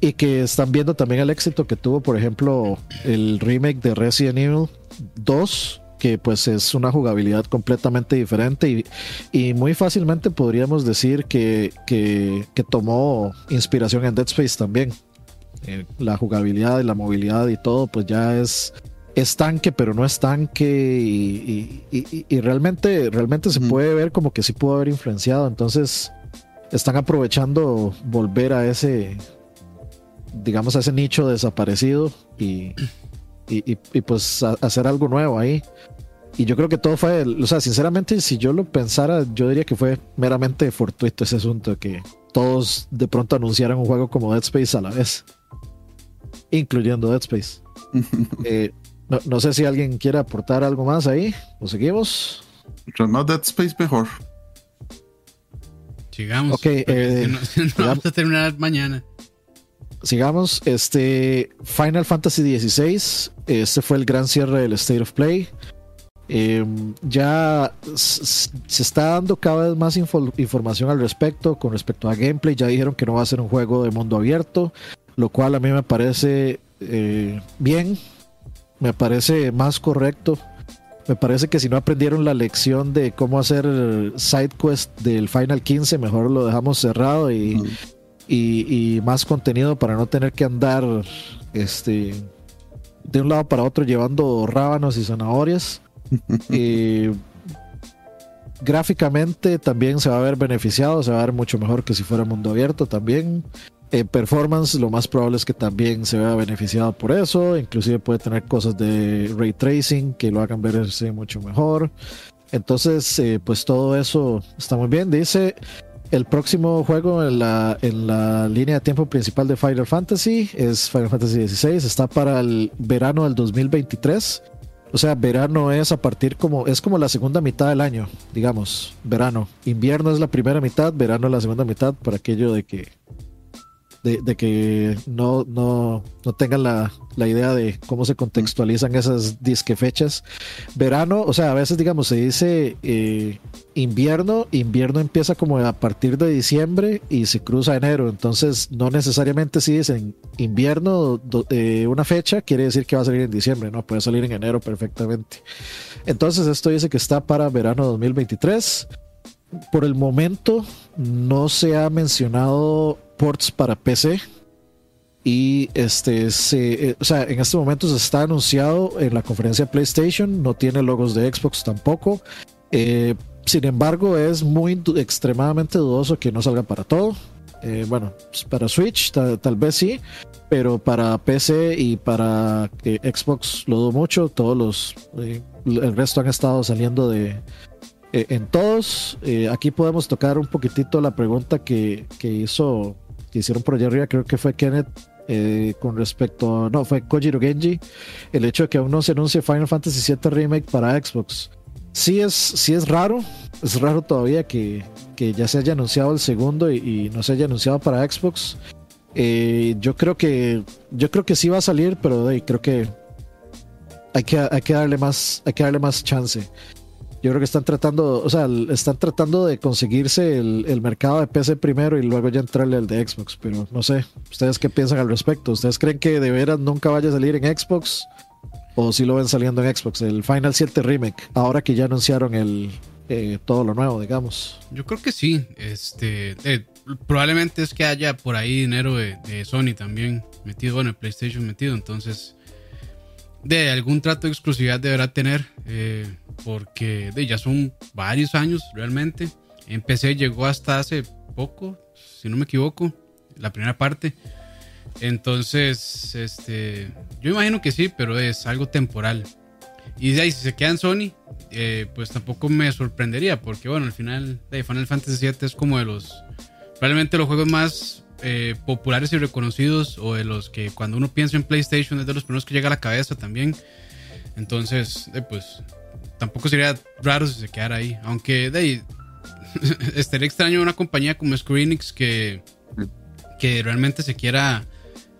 [SPEAKER 2] Y que están viendo también el éxito que tuvo, por ejemplo, el remake de Resident Evil 2 que pues es una jugabilidad completamente diferente y, muy fácilmente podríamos decir que, que, tomó inspiración en Dead Space también. Eh, la jugabilidad y la movilidad y todo pues ya es es tanque, pero no es tanque y, y, y, realmente, realmente se puede ver como que sí pudo haber influenciado. Entonces están aprovechando volver a ese, digamos, a ese nicho desaparecido y, y pues hacer algo nuevo ahí. Y yo creo que todo fue, o sea, sinceramente, si yo lo pensara, yo diría que fue meramente fortuito ese asunto, que todos de pronto anunciaran un juego como Dead Space a la vez, incluyendo Dead Space. [LAUGHS] eh, no, sé si alguien quiere aportar algo más ahí. ¿O seguimos?
[SPEAKER 3] No Dead Space mejor.
[SPEAKER 1] Sigamos. Ok, eh, [LAUGHS] vamos a terminar mañana.
[SPEAKER 2] Sigamos. Este Final Fantasy XVI. Este fue el gran cierre del State of Play. Em, ya se está dando cada vez más información al respecto con respecto a gameplay. Ya dijeron que no va a ser un juego de mundo abierto, lo cual a mí me parece eh, bien me parece más correcto. Me parece que si no aprendieron la lección de cómo hacer side quest del Final 15, mejor lo dejamos cerrado y, y, más contenido para no tener que andar este de un lado para otro llevando rábanos y zanahorias. Gráficamente también se va a ver beneficiado, se va a ver mucho mejor que si fuera mundo abierto también performance lo más probable es que también se vea beneficiado por eso, inclusive puede tener cosas de ray tracing que lo hagan verse mucho mejor. Entonces, eh, pues todo eso está muy bien. Dice, el próximo juego en la, en la línea de tiempo principal de Final Fantasy es Final Fantasy XVI, está para el verano del 2023. O sea, verano es a partir como, es como la segunda mitad del año, digamos, verano. Invierno es la primera mitad, verano es la segunda mitad, por aquello de que de, que no, no, no tengan la, la, idea de cómo se contextualizan esas disque fechas. Verano, o sea, a veces digamos se dice eh, invierno, invierno empieza como a partir de diciembre y se cruza enero, entonces no necesariamente si dicen invierno eh, una fecha quiere decir que va a salir en diciembre, no, puede salir en enero perfectamente. Entonces esto dice que está para verano 2023. Por el momento no se ha mencionado ports para PC. Y este se, eh, o sea, en este momento se está anunciado en la conferencia PlayStation, no tiene logos de Xbox tampoco. Eh, sin embargo, es muy extremadamente dudoso que no salga para todo. Eh, bueno, pues, para Switch tal vez sí, pero para PC y para Xbox lo dudo mucho. Todos los, el resto han estado saliendo de, en todos. aquí podemos tocar un poquitito la pregunta que, que hizo que hicieron por allá arriba, creo que fue Kenneth eh, con respecto, no, fue Kojiro Genji, el hecho de que aún no se anuncie Final Fantasy VII Remake para Xbox. Sí es, sí es raro, es raro todavía que, que ya se haya anunciado el segundo y, no se haya anunciado para Xbox. Eh, yo creo que yo creo que sí va a salir, pero creo que hay que, hay que darle más, hay que darle más chance. Yo creo que están tratando, o sea, están tratando de conseguirse el, mercado de PC primero y luego ya entrarle al de Xbox, pero no sé, ¿ustedes qué piensan al respecto? ¿Ustedes creen que de veras nunca vaya a salir en Xbox? ¿O si lo ven saliendo en Xbox? El Final 7 Remake, ahora que ya anunciaron el, eh, todo lo nuevo, digamos.
[SPEAKER 1] Yo creo que sí, este, eh, probablemente es que haya por ahí dinero de, de Sony también metido, bueno, el PlayStation metido, entonces de algún trato de exclusividad deberá tener, eh, porque ya son varios años realmente. En PC llegó hasta hace poco, si no me equivoco, la primera parte. Entonces, este, yo imagino que sí, pero es algo temporal. Y de ahí, si se queda en Sony, eh, pues tampoco me sorprendería, porque bueno, al final de Final Fantasy VII es como de los, probablemente los juegos más eh, populares y reconocidos o de los que cuando uno piensa en PlayStation es de los primeros que llega a la cabeza también. Entonces, eh, pues tampoco sería raro si se quedara ahí. Aunque de ahí [LAUGHS] estaría extraño una compañía como Square Enix que, que realmente se quiera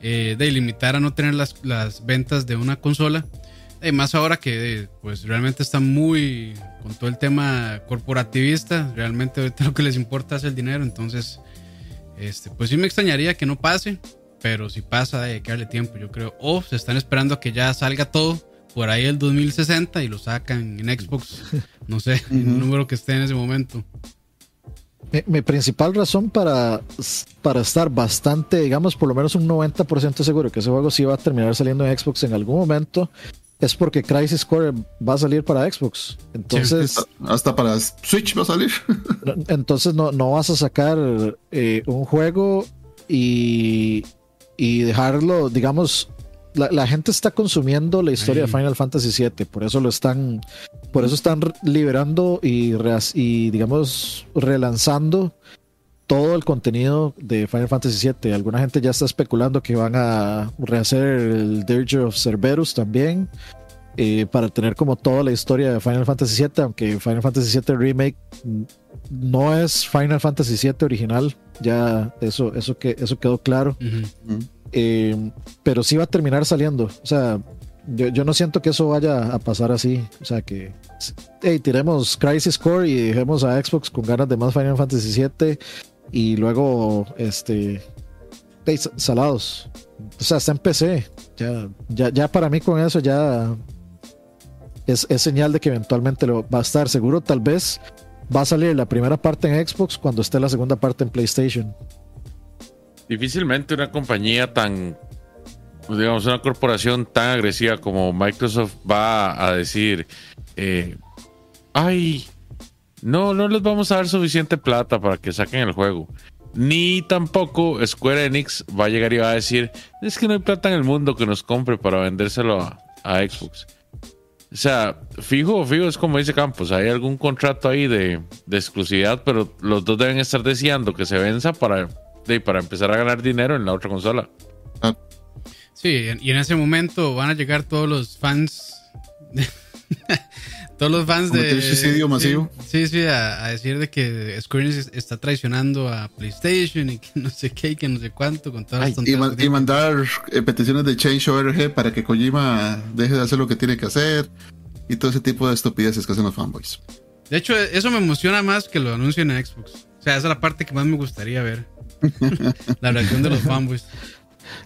[SPEAKER 1] eh, de limitar a no tener las, las ventas de una consola. Y más ahora que pues realmente está muy con todo el tema corporativista, realmente ahorita lo que les importa es el dinero, entonces este, pues sí me extrañaría que no pase, pero si pasa hay que darle tiempo, yo creo. O se están esperando a que ya salga todo por ahí el 2060 y lo sacan en Xbox, [LAUGHS] no sé, el número que esté en ese momento.
[SPEAKER 2] Mi, principal razón para, para estar bastante, digamos, por lo menos un 90% seguro que ese juego sí va a terminar saliendo en Xbox en algún momento es porque Crisis Core va a salir para Xbox. Entonces,
[SPEAKER 3] hasta, para Switch va a salir. [LAUGHS]
[SPEAKER 2] entonces no, no vas a sacar eh, un juego y, y dejarlo, digamos, la, gente está consumiendo la historia de Final Fantasy VII, por eso lo están, por eso están liberando y, y digamos relanzando todo el contenido de Final Fantasy VII. Alguna gente ya está especulando que van a rehacer el Dirge of Cerberus también. Eh, para tener como toda la historia de Final Fantasy VII, aunque Final Fantasy VII Remake no es Final Fantasy VII original, ya eso, eso, que, eso quedó claro. Eh, pero sí va a terminar saliendo. O sea, yo, no siento que eso vaya a pasar así. O sea, que hey, tiremos Crisis Core y dejemos a Xbox con ganas de más Final Fantasy VII y luego este salados. O sea, está en PC. Ya, ya, ya para mí con eso ya es, es, señal de que eventualmente lo va a estar. Seguro tal vez va a salir la primera parte en Xbox cuando esté la segunda parte en PlayStation.
[SPEAKER 4] Difícilmente una compañía tan, digamos, una corporación tan agresiva como Microsoft va a decir, eh, ay, no, no les vamos a dar suficiente plata para que saquen el juego. Ni tampoco Square Enix va a llegar y va a decir, es que no hay plata en el mundo que nos compre para vendérselo a, Xbox. O sea, fijo, fijo, es como dice Campos, hay algún contrato ahí de, de exclusividad, pero los dos deben estar deseando que se venza para para empezar a ganar dinero en la otra consola.
[SPEAKER 1] Sí, y en ese momento van a llegar todos los fans. Todos los fans de.
[SPEAKER 3] suicidio masivo.
[SPEAKER 1] Sí, sí, a, decir de que Square Enix está traicionando a PlayStation y que [LAUGHS] no sé qué y que no sé cuánto con todas
[SPEAKER 3] y, y, mandar eh, peticiones de change.org para que Kojima deje de hacer lo que tiene que hacer y todo ese tipo de estupideces que hacen los fanboys.
[SPEAKER 1] De hecho, eso me emociona más que lo anuncien en Xbox. O sea, esa es la parte que más me gustaría ver. [LAUGHS] la reacción de los fanboys.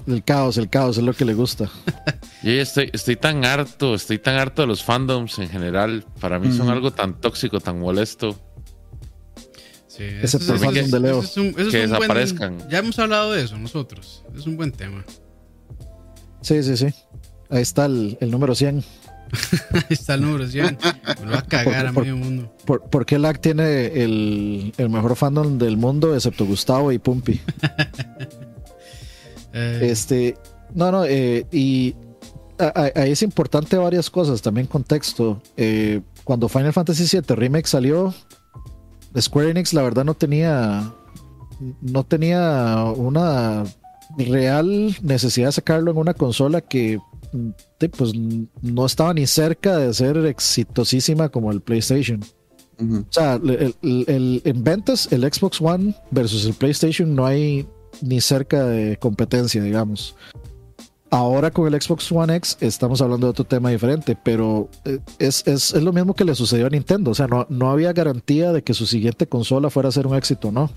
[SPEAKER 2] El caos, el caos es lo que le gusta. [LAUGHS]
[SPEAKER 4] Yo estoy, estoy tan harto, estoy tan harto de los fandoms en general. Para mí son algo tan tóxico, tan molesto.
[SPEAKER 1] Sí, Ese es, fandom de Leo. que desaparezcan. ya hemos hablado de eso nosotros. Es un buen tema.
[SPEAKER 2] Sí, sí, sí. Ahí está el, el número 100. [LAUGHS]
[SPEAKER 1] Ahí está el número 100. Me lo va a cagar a medio mundo.
[SPEAKER 2] ¿Por, qué LAC tiene el, mejor fandom del mundo, excepto Gustavo y Pumpi? [LAUGHS] Eh. Este, no, no, eh, y ahí es importante varias cosas, también contexto. Eh, cuando Final Fantasy VII Remake salió, Square Enix la verdad no tenía, no tenía una real necesidad de sacarlo en una consola que pues no estaba ni cerca de ser exitosísima como el PlayStation. O sea, en ventas, el Xbox One versus el PlayStation no hay ni cerca de competencia, digamos. Ahora con el Xbox One X estamos hablando de otro tema diferente, pero eh, es, es, es lo mismo que le sucedió a Nintendo. O sea, no, no había garantía de que su siguiente consola fuera a ser un éxito, ¿no?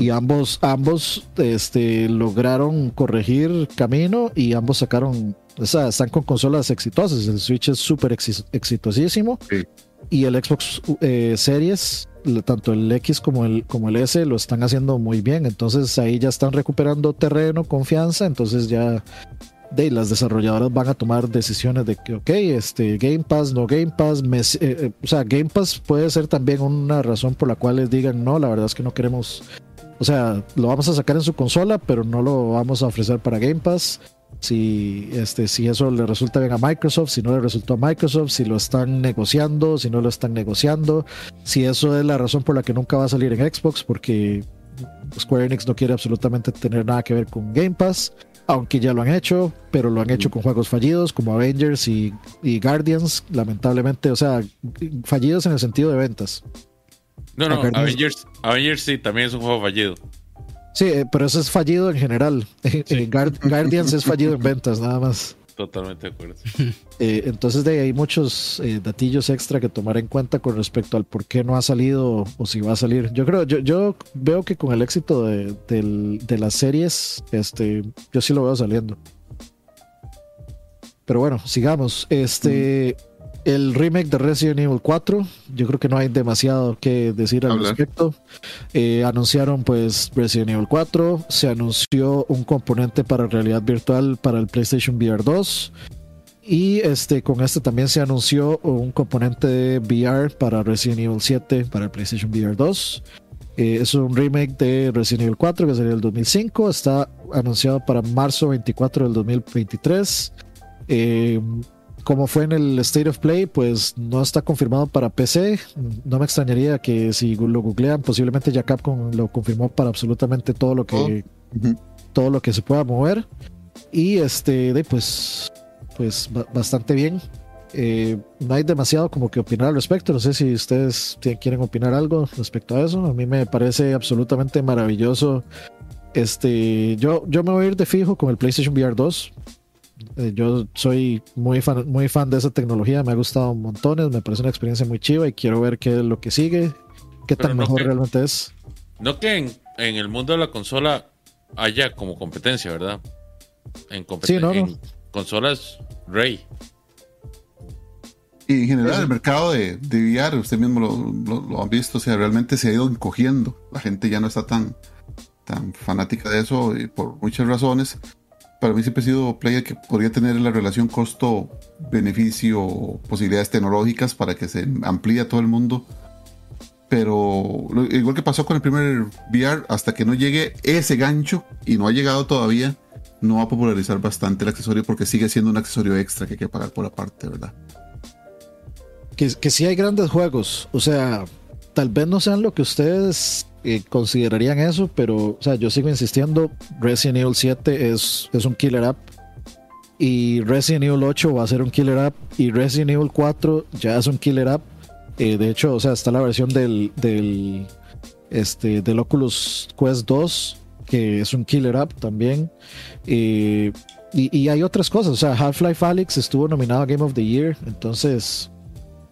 [SPEAKER 2] Y ambos, ambos este, lograron corregir camino y ambos sacaron, o sea, están con consolas exitosas. El Switch es súper exitosísimo. Y el Xbox eh, Series, tanto el X como el, como el S, lo están haciendo muy bien. Entonces ahí ya están recuperando terreno, confianza. Entonces ya de las desarrolladoras van a tomar decisiones de que, ok, este, Game Pass, no Game Pass, eh, eh, o sea, Game Pass puede ser también una razón por la cual les digan, no, la verdad es que no queremos o sea, lo vamos a sacar en su consola, pero no lo vamos a ofrecer para Game Pass. Si, este, si eso le resulta bien a Microsoft, si no le resultó a Microsoft, si lo están negociando, si no lo están negociando, si eso es la razón por la que nunca va a salir en Xbox, porque Square Enix no quiere absolutamente tener nada que ver con Game Pass, aunque ya lo han hecho, pero lo han hecho con juegos fallidos como Avengers y, y Guardians, lamentablemente, o sea, fallidos en el sentido de ventas.
[SPEAKER 4] No, no, Avengers, Avengers sí, también es un juego fallido.
[SPEAKER 2] Sí, eh, pero eso es fallido en general. [LAUGHS] Guardians es fallido en ventas, nada más.
[SPEAKER 4] Totalmente de acuerdo. [LAUGHS]
[SPEAKER 2] Eh, entonces de ahí hay muchos eh, datillos extra que tomar en cuenta con respecto al por qué no ha salido o si va a salir. Yo creo, yo, yo veo que con el éxito de, de las series, este, yo sí lo veo saliendo. Pero bueno, sigamos. Este, el remake de Resident Evil 4, yo creo que no hay demasiado que decir al respecto. Eh, anunciaron pues Resident Evil 4, se anunció un componente para realidad virtual para el PlayStation VR 2 Y este, con este también se anunció un componente de VR para Resident Evil 7 para el PlayStation VR 2. Eh, es un remake de Resident Evil 4 que salió en el 2005. Está anunciado para marzo 24 del 2023. Eh, como fue en el State of Play, pues no está confirmado para PC. No me extrañaría que si lo googlean, posiblemente ya Capcom lo confirmó para absolutamente todo lo que,
[SPEAKER 3] Ujú.
[SPEAKER 2] todo lo que se pueda mover. Y este, de, pues, pues ba- bastante bien. Eh, no hay demasiado como que opinar al respecto. No sé si ustedes quieren opinar algo respecto a eso. A mí me parece absolutamente maravilloso. Este, yo, yo me voy a ir de fijo con el PlayStation VR 2. Eh, yo soy muy fan, muy fan de esa tecnología. Me ha gustado montones. Me parece una experiencia muy chiva y quiero ver qué es lo que sigue. Qué
[SPEAKER 4] Pero
[SPEAKER 2] tan
[SPEAKER 4] no
[SPEAKER 2] mejor
[SPEAKER 4] que-
[SPEAKER 2] realmente es.
[SPEAKER 4] No que en, en el mundo de la consola haya como competencia, ¿verdad? En, competen-
[SPEAKER 2] Sí, no, no.
[SPEAKER 4] en consolas Rey.
[SPEAKER 3] Y en general, el mercado de, de VR, usted mismo lo, lo, lo han visto, o sea, realmente se ha ido encogiendo. La gente ya no está tan, tan fanática de eso y por muchas razones. Para mí siempre he sido player que podría tener la relación costo-beneficio, posibilidades tecnológicas para que se amplíe a todo el mundo. Pero igual que pasó con el primer VR, hasta que no llegue ese gancho, y no ha llegado todavía, no va a popularizar bastante el accesorio porque sigue siendo un accesorio extra que hay que pagar por aparte, ¿verdad?
[SPEAKER 2] que, que sí hay grandes juegos. O sea, tal vez no sean lo que ustedes eh, considerarían eso, pero o sea, yo sigo insistiendo, Resident Evil 7 es, es un killer app. Y Resident Evil 8 va a ser un killer app. Y Resident Evil 4 ya es un killer app. Eh, de hecho, o sea, está la versión del, del, este, del Oculus Quest 2, que es un killer app también. Eh, y, y hay otras cosas. O sea, Half-Life Alyx estuvo nominado a Game of the Year. Entonces,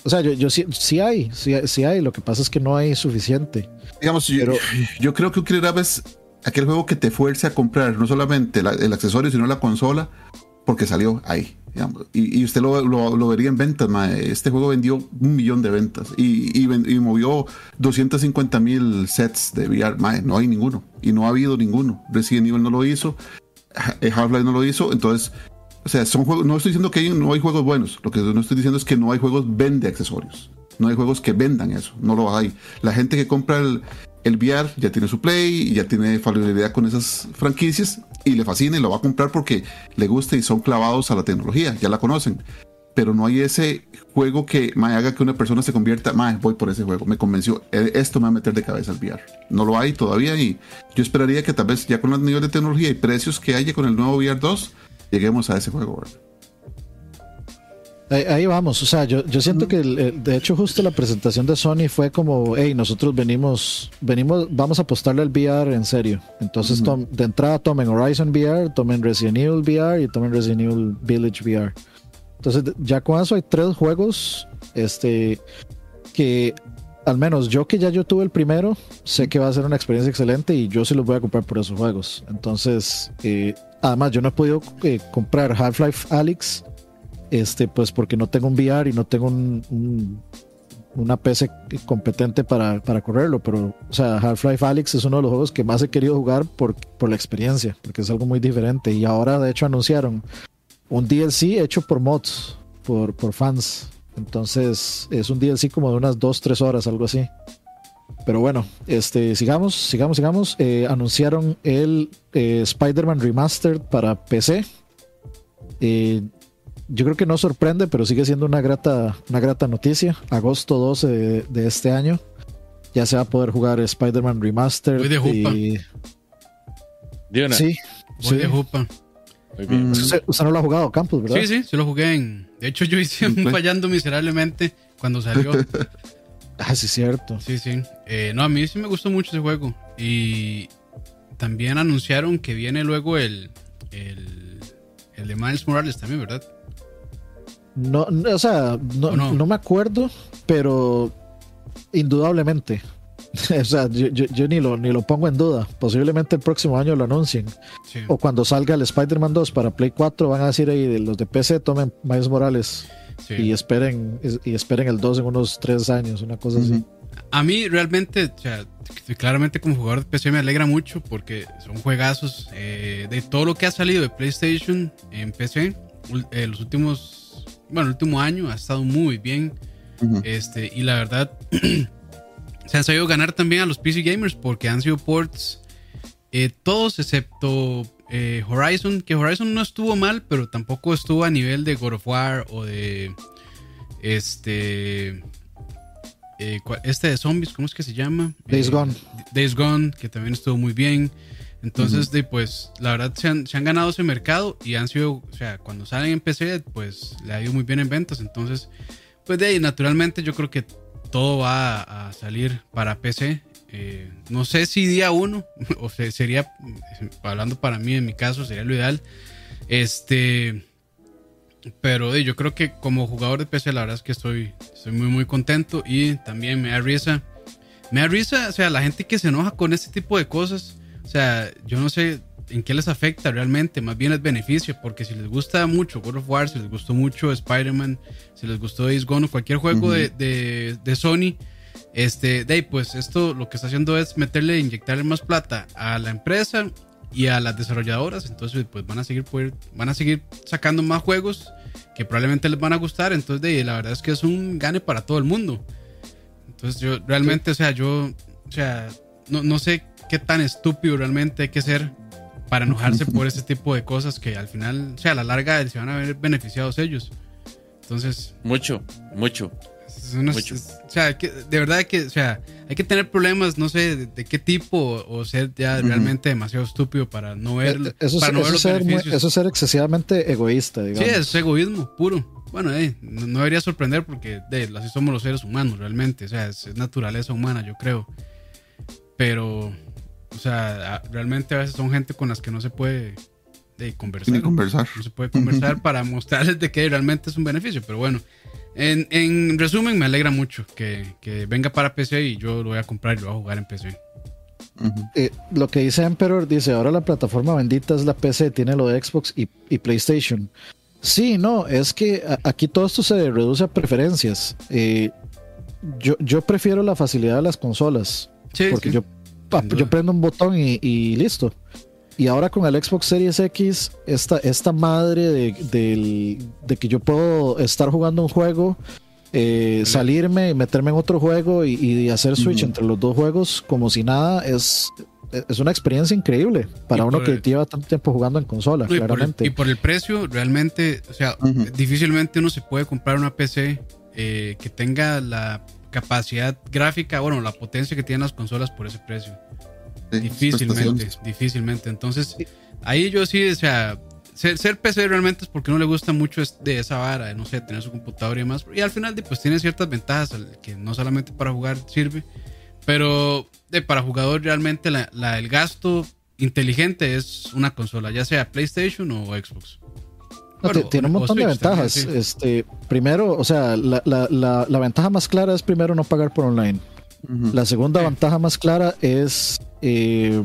[SPEAKER 2] o sea, yo, yo sí, sí hay, sí, hay- sí hay. Lo que pasa es que no hay suficiente.
[SPEAKER 3] Digamos, yo-
[SPEAKER 2] Pero-
[SPEAKER 3] yo, creo que un Killer App es aquel juego que te fuerce a comprar no solamente la- el accesorio, sino la consola, porque salió ahí. digamos. Y, y usted lo, lo- lo vería en ventas, mae. Este juego vendió un millón de ventas y, y y movió 250 mil sets de VR. mae, no hay ninguno. Y no ha habido ninguno. Resident Evil no lo hizo. Ha- Half-Life no lo hizo. Entonces, o sea, son juegos. No estoy diciendo que hay- no hay juegos buenos. Lo que no estoy diciendo es que no hay juegos vende accesorios. No hay juegos que vendan eso. No lo hay. La gente que compra el, el VR ya tiene su Play ya tiene familiaridad con esas franquicias y le fascina y lo va a comprar porque le gusta y son clavados a la tecnología, ya la conocen. Pero no hay ese juego que me haga que una persona se convierta, "Mae, voy por ese juego, me convenció, eh, esto me va a meter de cabeza al VR. No lo hay todavía y yo esperaría que tal vez ya con el nivel de tecnología y precios que haya con el nuevo VR 2, lleguemos a ese juego.
[SPEAKER 2] Ahí, ahí vamos. O sea, yo, yo siento que el- el- de hecho justo la presentación de Sony fue como, hey, nosotros venimos, venimos, vamos a apostarle al VR en serio. Entonces, tom- de entrada tomen Horizon VR, tomen Resident Evil VR y tomen Resident Evil Village VR. Entonces, ya con eso hay tres juegos, este, que al menos yo que ya yo tuve el primero, sé que va a ser una experiencia excelente y yo sí los voy a comprar por esos juegos. Entonces, eh, además yo no he podido eh, comprar Half-Life Alyx, este, pues porque no tengo un VR y no tengo un, un- una PC competente para, para correrlo, pero, o sea, Half-Life Alyx es uno de los juegos que más he querido jugar por, por la experiencia, porque es algo muy diferente. Y ahora, de hecho, anunciaron un DLC hecho por mods, por, por fans. Entonces, es un DLC como de unas 2-3 horas, algo así. Pero bueno, este, sigamos, sigamos, sigamos. Eh, anunciaron el eh, Spider-Man Remastered para PC. Eh, yo creo que no sorprende, pero sigue siendo una grata, una grata noticia. Agosto 12 de, de este año. Ya se va a poder jugar Spider-Man Remastered.
[SPEAKER 1] Muy de jupa.
[SPEAKER 2] y-
[SPEAKER 4] Digo, una-
[SPEAKER 2] sí,
[SPEAKER 1] Muy
[SPEAKER 2] sí.
[SPEAKER 1] de jupa.
[SPEAKER 4] muy bien.
[SPEAKER 3] Mm.
[SPEAKER 2] Usted, usted no lo ha jugado, Campos, ¿verdad?
[SPEAKER 1] Sí, sí, sí lo jugué en. De hecho, yo hice un
[SPEAKER 3] Play.
[SPEAKER 1] fallando miserablemente cuando salió. [LAUGHS]
[SPEAKER 2] Ah, sí, cierto.
[SPEAKER 1] Sí, sí. Eh, no, a mí sí me gustó mucho ese juego. Y también anunciaron que viene luego el, el, el de Miles Morales también, ¿verdad?
[SPEAKER 2] No, no, o sea, no,
[SPEAKER 1] ¿O no?
[SPEAKER 2] no me acuerdo, pero indudablemente. [LAUGHS] o sea, yo, yo- yo ni, lo, ni lo pongo en duda. Posiblemente el próximo año lo anuncien.
[SPEAKER 1] Sí.
[SPEAKER 2] O cuando salga el Spider-Man 2 para Play 4, van a decir ahí de los de PC, tomen Miles Morales
[SPEAKER 1] sí.
[SPEAKER 2] y esperen y esperen el 2 en unos 3 años, una cosa así.
[SPEAKER 1] A mí realmente, o sea, claramente como jugador de PC me alegra mucho porque son juegazos eh, de todo lo que ha salido de PlayStation en PC eh, los últimos bueno, el último año ha estado muy bien. Este, y la verdad, [CLEARS THROAT] se han sabido ganar también a los PC gamers porque han sido ports eh, todos excepto eh, Horizon, que Horizon no estuvo mal, pero tampoco estuvo a nivel de God of War o de este eh, este de zombies, ¿cómo es que se llama?
[SPEAKER 2] Days Gone.
[SPEAKER 1] Days Gone, que también estuvo muy bien. Entonces, de, pues, la verdad se han, se han, ganado ese mercado y han sido, o sea, cuando salen en PC, pues le ha ido muy bien en ventas. Entonces, pues de ahí, naturalmente, yo creo que todo va a, salir para PC. Eh, no sé si día uno, [LAUGHS] o sea, sería, hablando para mí, en mi caso, sería lo ideal. Este, pero de, yo creo que como jugador de PC, la verdad es que estoy, estoy muy, muy contento y también me da risa. Me da risa, o sea, la gente que se enoja con este tipo de cosas o sea, yo no sé en qué les afecta realmente, más bien es beneficio, porque si les gusta mucho God of War, si les gustó mucho Spider-Man, si les gustó Days Gone o cualquier juego de, de, Sony, este, de pues esto lo que está haciendo es meterle, inyectarle más plata a la empresa y a las desarrolladoras, entonces pues van a seguir van a seguir sacando más juegos que probablemente les van a gustar, entonces de, la verdad es que es un gane para todo el mundo. Entonces yo realmente, o sea, yo, o sea, no, no sé qué tan estúpido realmente hay que ser para enojarse [LAUGHS] por ese tipo de cosas que al final, o sea, a la larga se van a ver beneficiados ellos. Entonces.
[SPEAKER 4] Mucho, mucho.
[SPEAKER 1] Mucho. o sea, de verdad que, o sea, hay que tener problemas, no sé de, qué tipo o ser ya realmente demasiado estúpido para no ver,
[SPEAKER 2] eh, eso,
[SPEAKER 1] para no
[SPEAKER 2] ver ser eso es ser excesivamente egoísta, digamos.
[SPEAKER 1] Sí, es egoísmo puro. Bueno, eh, no, debería sorprender porque de, así somos los seres humanos realmente, o sea, es naturaleza humana, yo creo. Pero o sea, realmente a veces son gente con las que no se puede conversar.
[SPEAKER 3] conversar.
[SPEAKER 1] No se puede conversar para mostrarles de que realmente es un beneficio. Pero bueno, en, resumen, me alegra mucho que, venga para PC y yo lo voy a comprar y lo voy a jugar en PC.
[SPEAKER 2] Eh, lo que dice Emperor dice, ahora la plataforma bendita es la PC, tiene lo de Xbox y, PlayStation. Sí, no, es que aquí todo esto se reduce a preferencias. Eh, yo, yo prefiero la facilidad de las consolas. Sí, porque yo yo prendo un botón y, listo. Y ahora con el Xbox Series X, esta, esta madre de, que yo puedo estar jugando un juego, eh, salirme y meterme en otro juego y, hacer switch entre los dos juegos como si nada, es, es una experiencia increíble para uno que lleva tanto tiempo jugando en consola, claramente.
[SPEAKER 1] y por el precio, realmente, o sea, difícilmente uno se puede comprar una PC eh, que tenga la capacidad gráfica, bueno, la potencia que tienen las consolas por ese precio. Difícilmente, difícilmente. Entonces, ahí yo sí, o sea, ser, PC realmente es porque no le gusta mucho de esa vara, de no sé, tener su computadora y demás. Y al final, pues tiene ciertas ventajas, que no solamente para jugar sirve, pero de, para jugador realmente la, el gasto inteligente es una consola, ya sea PlayStation o Xbox
[SPEAKER 2] tiene un montón de ventajas. Este, primero, o sea, la, la, la, ventaja más clara es primero no pagar por online. La segunda ventaja más clara es eh,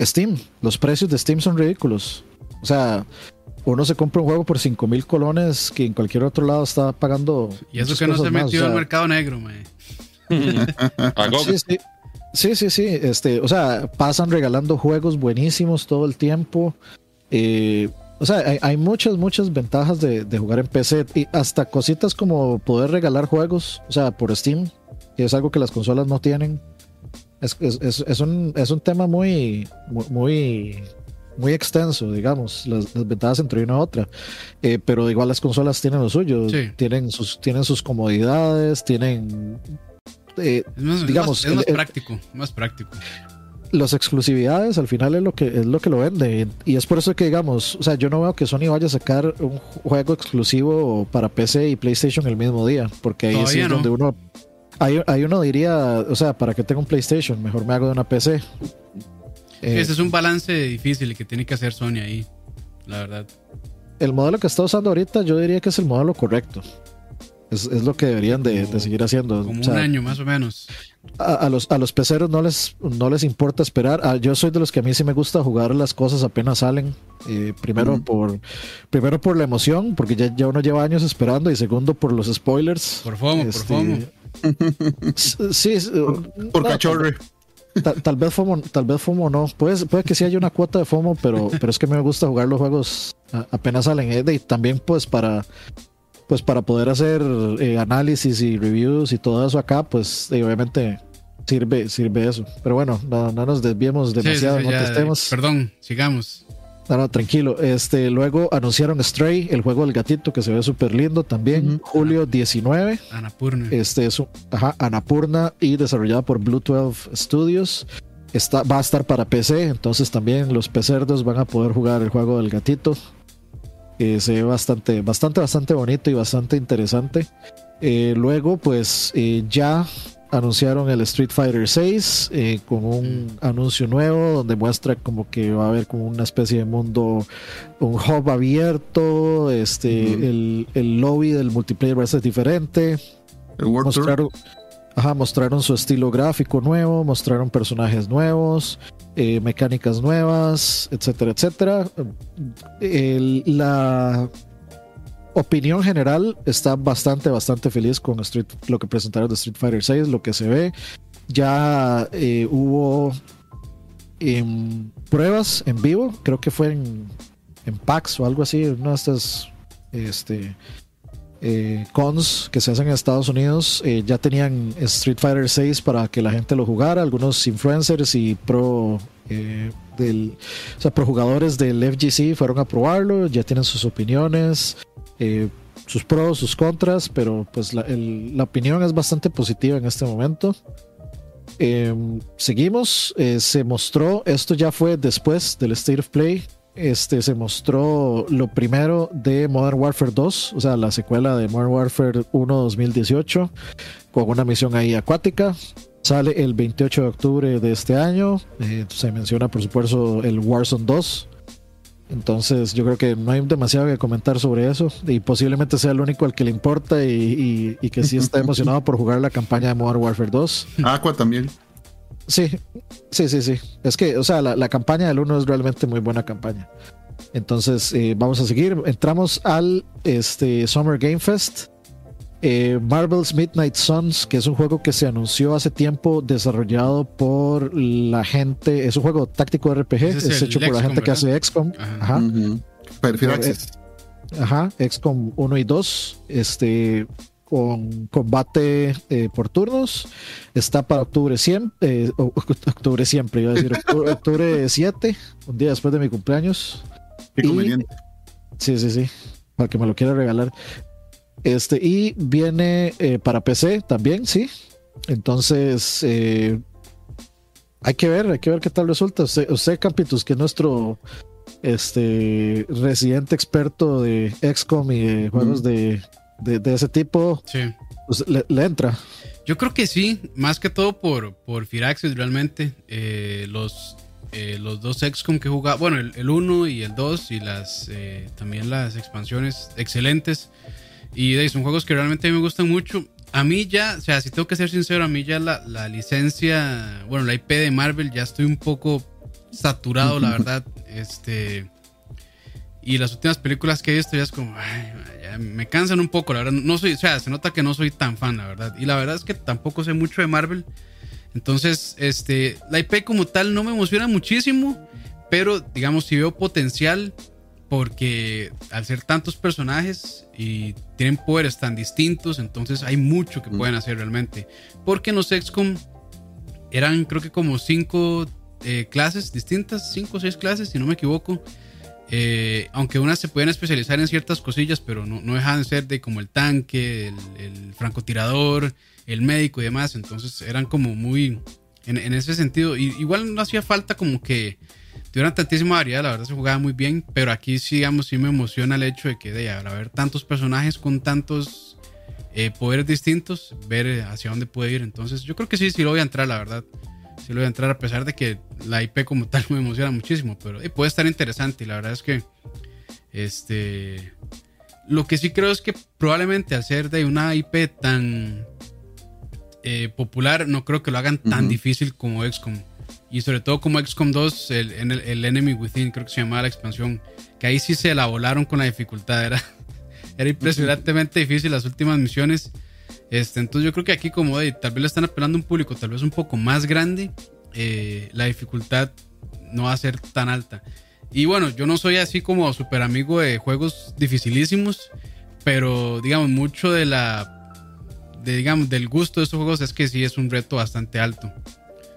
[SPEAKER 2] Steam. Los precios de Steam son ridículos. O sea, uno se compra un juego por 5 mil colones que en cualquier otro lado está pagando.
[SPEAKER 1] Y eso que no se metió en el mercado negro, man. [LAUGHS]
[SPEAKER 2] sí, sí. Sí, sí, sí. Este, o sea, pasan regalando juegos buenísimos todo el tiempo. Eh, o sea, hay, muchas, muchas ventajas de, jugar en PC y hasta cositas como poder regalar juegos, o sea, por Steam, que es algo que las consolas no tienen. Es, es, un, es un tema muy, muy, muy extenso, digamos, las, ventajas entre una y otra. Eh, pero igual las consolas tienen lo suyo, tienen, sus, tienen sus comodidades, tienen
[SPEAKER 1] eh, digamos, es más, práctico, más práctico.
[SPEAKER 2] las exclusividades al final es lo que es lo que lo vende. Y es por eso que digamos, o sea, yo no veo que Sony vaya a sacar un juego exclusivo para PC y PlayStation el mismo día, porque ahí sí es donde uno ahí, uno diría, o sea, ¿para qué tengo un PlayStation? Mejor me hago de una PC.
[SPEAKER 1] Ese es un balance difícil que tiene que hacer Sony ahí, la verdad.
[SPEAKER 2] El modelo que está usando ahorita yo diría que es el modelo correcto. Es, lo que deberían de, seguir haciendo.
[SPEAKER 1] Como un año más o menos.
[SPEAKER 2] A, los, a los peceros no les, no les importa esperar. Ah, yo soy de los que a mí sí me gusta jugar las cosas apenas salen. Eh, primero, por, primero por la emoción, porque ya, ya uno lleva años esperando. Y segundo por los spoilers.
[SPEAKER 1] Por FOMO, por este, FOMO.
[SPEAKER 2] Sí,
[SPEAKER 3] por cachorro.
[SPEAKER 2] Tal, vez FOMO, tal vez FOMO no. Puede, puede que sí haya una cuota de FOMO, pero, pero es que me gusta jugar los juegos apenas salen. Y también pues para pues para poder hacer análisis y reviews y todo eso acá, pues obviamente sirve, sirve eso. Pero bueno, no, nos desviemos demasiado, no
[SPEAKER 1] Perdón, sigamos.
[SPEAKER 2] No, tranquilo. Este, luego anunciaron Stray, el juego del gatito que se ve súper lindo también. Julio 19.
[SPEAKER 1] Anapurna.
[SPEAKER 2] Este es ajá, Anapurna y desarrollada por Blue 12 Studios. Está, va a estar para PC, entonces también los pecerdos van a poder jugar el juego del gatito. Que se ve bastante, bastante, bastante bonito y bastante interesante. Eh, luego, pues eh, ya anunciaron el Street Fighter 6 eh, con un mm. anuncio nuevo donde muestra como que va a haber como una especie de mundo, un hub abierto, este, el, lobby del multiplayer va a ser diferente.
[SPEAKER 3] El World
[SPEAKER 2] mostraron, Ajá, mostraron su estilo gráfico nuevo, mostraron personajes nuevos, eh, mecánicas nuevas, etcétera, etcétera. la opinión general está bastante, bastante feliz con Street, lo que presentaron de Street Fighter 6, lo que se ve. Ya eh, hubo em, pruebas en vivo, creo que fue en, en PAX o algo así, una estas este, eh, cons que se hacen en Estados Unidos. Eh, ya tenían Street Fighter 6 para que la gente lo jugara, algunos influencers y pro. del, o sea, pro jugadores del FGC fueron a probarlo, ya tienen sus opiniones. Eh, sus pros, sus contras, pero pues la, opinión es bastante positiva en este momento. Em, seguimos, eh, se mostró, esto ya fue después del State of Play, este, se mostró lo primero de Modern Warfare 2, o sea, la secuela de Modern Warfare 1 2018, con una misión ahí acuática. Sale el 28 de octubre de este año. Eh, se menciona, por supuesto, el Warzone 2, entonces yo creo que no hay demasiado que comentar sobre eso y posiblemente sea el único al que le importa y, que sí está [LAUGHS] emocionado por jugar la campaña de Modern Warfare 2.
[SPEAKER 3] Aqua también.
[SPEAKER 2] Sí, sí, sí, sí. Es que, o sea, la, campaña del 1 es realmente muy buena campaña. Entonces, eh, vamos a seguir. Entramos al este, Summer Game Fest. Eh, Marvel's Midnight Suns, que es un juego que se anunció hace tiempo, desarrollado por la gente, es un juego táctico RPG, es, hecho por la gente que hace XCOM. Ajá.
[SPEAKER 3] Eh,
[SPEAKER 2] ajá, XCOM 1 y 2, este, con combate eh, por turnos. Está para octubre siempre, octubre siempre, iba a decir [LAUGHS] octubre, 7, un día después de mi cumpleaños.
[SPEAKER 3] Qué conveniente.
[SPEAKER 2] sí, sí, sí, para que me lo quiera regalar. Este, y viene eh, para PC también, sí. Entonces, eh, hay que ver, hay que ver qué tal resulta. Usted, usted Campitus, que es nuestro este residente experto de XCOM y de juegos de, ese tipo, pues, le, entra.
[SPEAKER 1] Yo creo que sí, más que todo por, por Firaxis realmente. Eh, los, los dos XCOM que jugaba, bueno, el 1 y el 2 y las también las expansiones excelentes. Y son juegos que realmente me gustan mucho. A mí ya, o sea, si tengo que ser sincero, a mí ya la, la licencia, bueno, la IP de Marvel ya estoy un poco saturado, la [LAUGHS] verdad. Este. Y las últimas películas que he visto ya es como, ay, me cansan un poco, la verdad. No soy, o sea, se nota que no soy tan fan, la verdad. Y la verdad es que tampoco sé mucho de Marvel. Entonces, este, la IP como tal no me emociona muchísimo, pero digamos, si veo potencial, porque al ser tantos personajes y tienen poderes tan distintos, entonces hay mucho que pueden hacer realmente. Porque en los XCOM eran creo que como cinco eh, clases distintas, cinco o seis clases, si no me equivoco. Eh, aunque unas se pueden especializar en ciertas cosillas, pero no, no dejan de ser de como el tanque, el, francotirador, el médico y demás. Entonces eran como muy en, ese sentido. Y, igual no hacía falta como que tuvieron tantísima variedad, la verdad se jugaba muy bien, pero aquí sí, digamos, sí me emociona el hecho de que de haber tantos personajes con tantos eh, poderes distintos, ver eh, hacia dónde puede ir. Entonces, yo creo que sí, sí lo voy a entrar, la verdad. Sí lo voy a entrar, a pesar de que la IP como tal [LAUGHS] me emociona muchísimo, pero eh, puede estar interesante y la verdad es que, este, lo que sí creo es que probablemente ser de una IP tan popular, no creo que lo hagan tan difícil como XCOM. Y sobre todo como XCOM 2, el, el, Enemy Within, creo que se llamaba la expansión, que ahí sí se la volaron con la dificultad. Era, [LAUGHS] era impresionantemente difícil las últimas misiones. Este, entonces yo creo que aquí como tal vez le están apelando a un público tal vez un poco más grande, eh, la dificultad no va a ser tan alta. Y bueno, yo no soy así como súper amigo de juegos dificilísimos, pero digamos, mucho de la. De, digamos, del gusto de estos juegos es que sí es un reto bastante alto.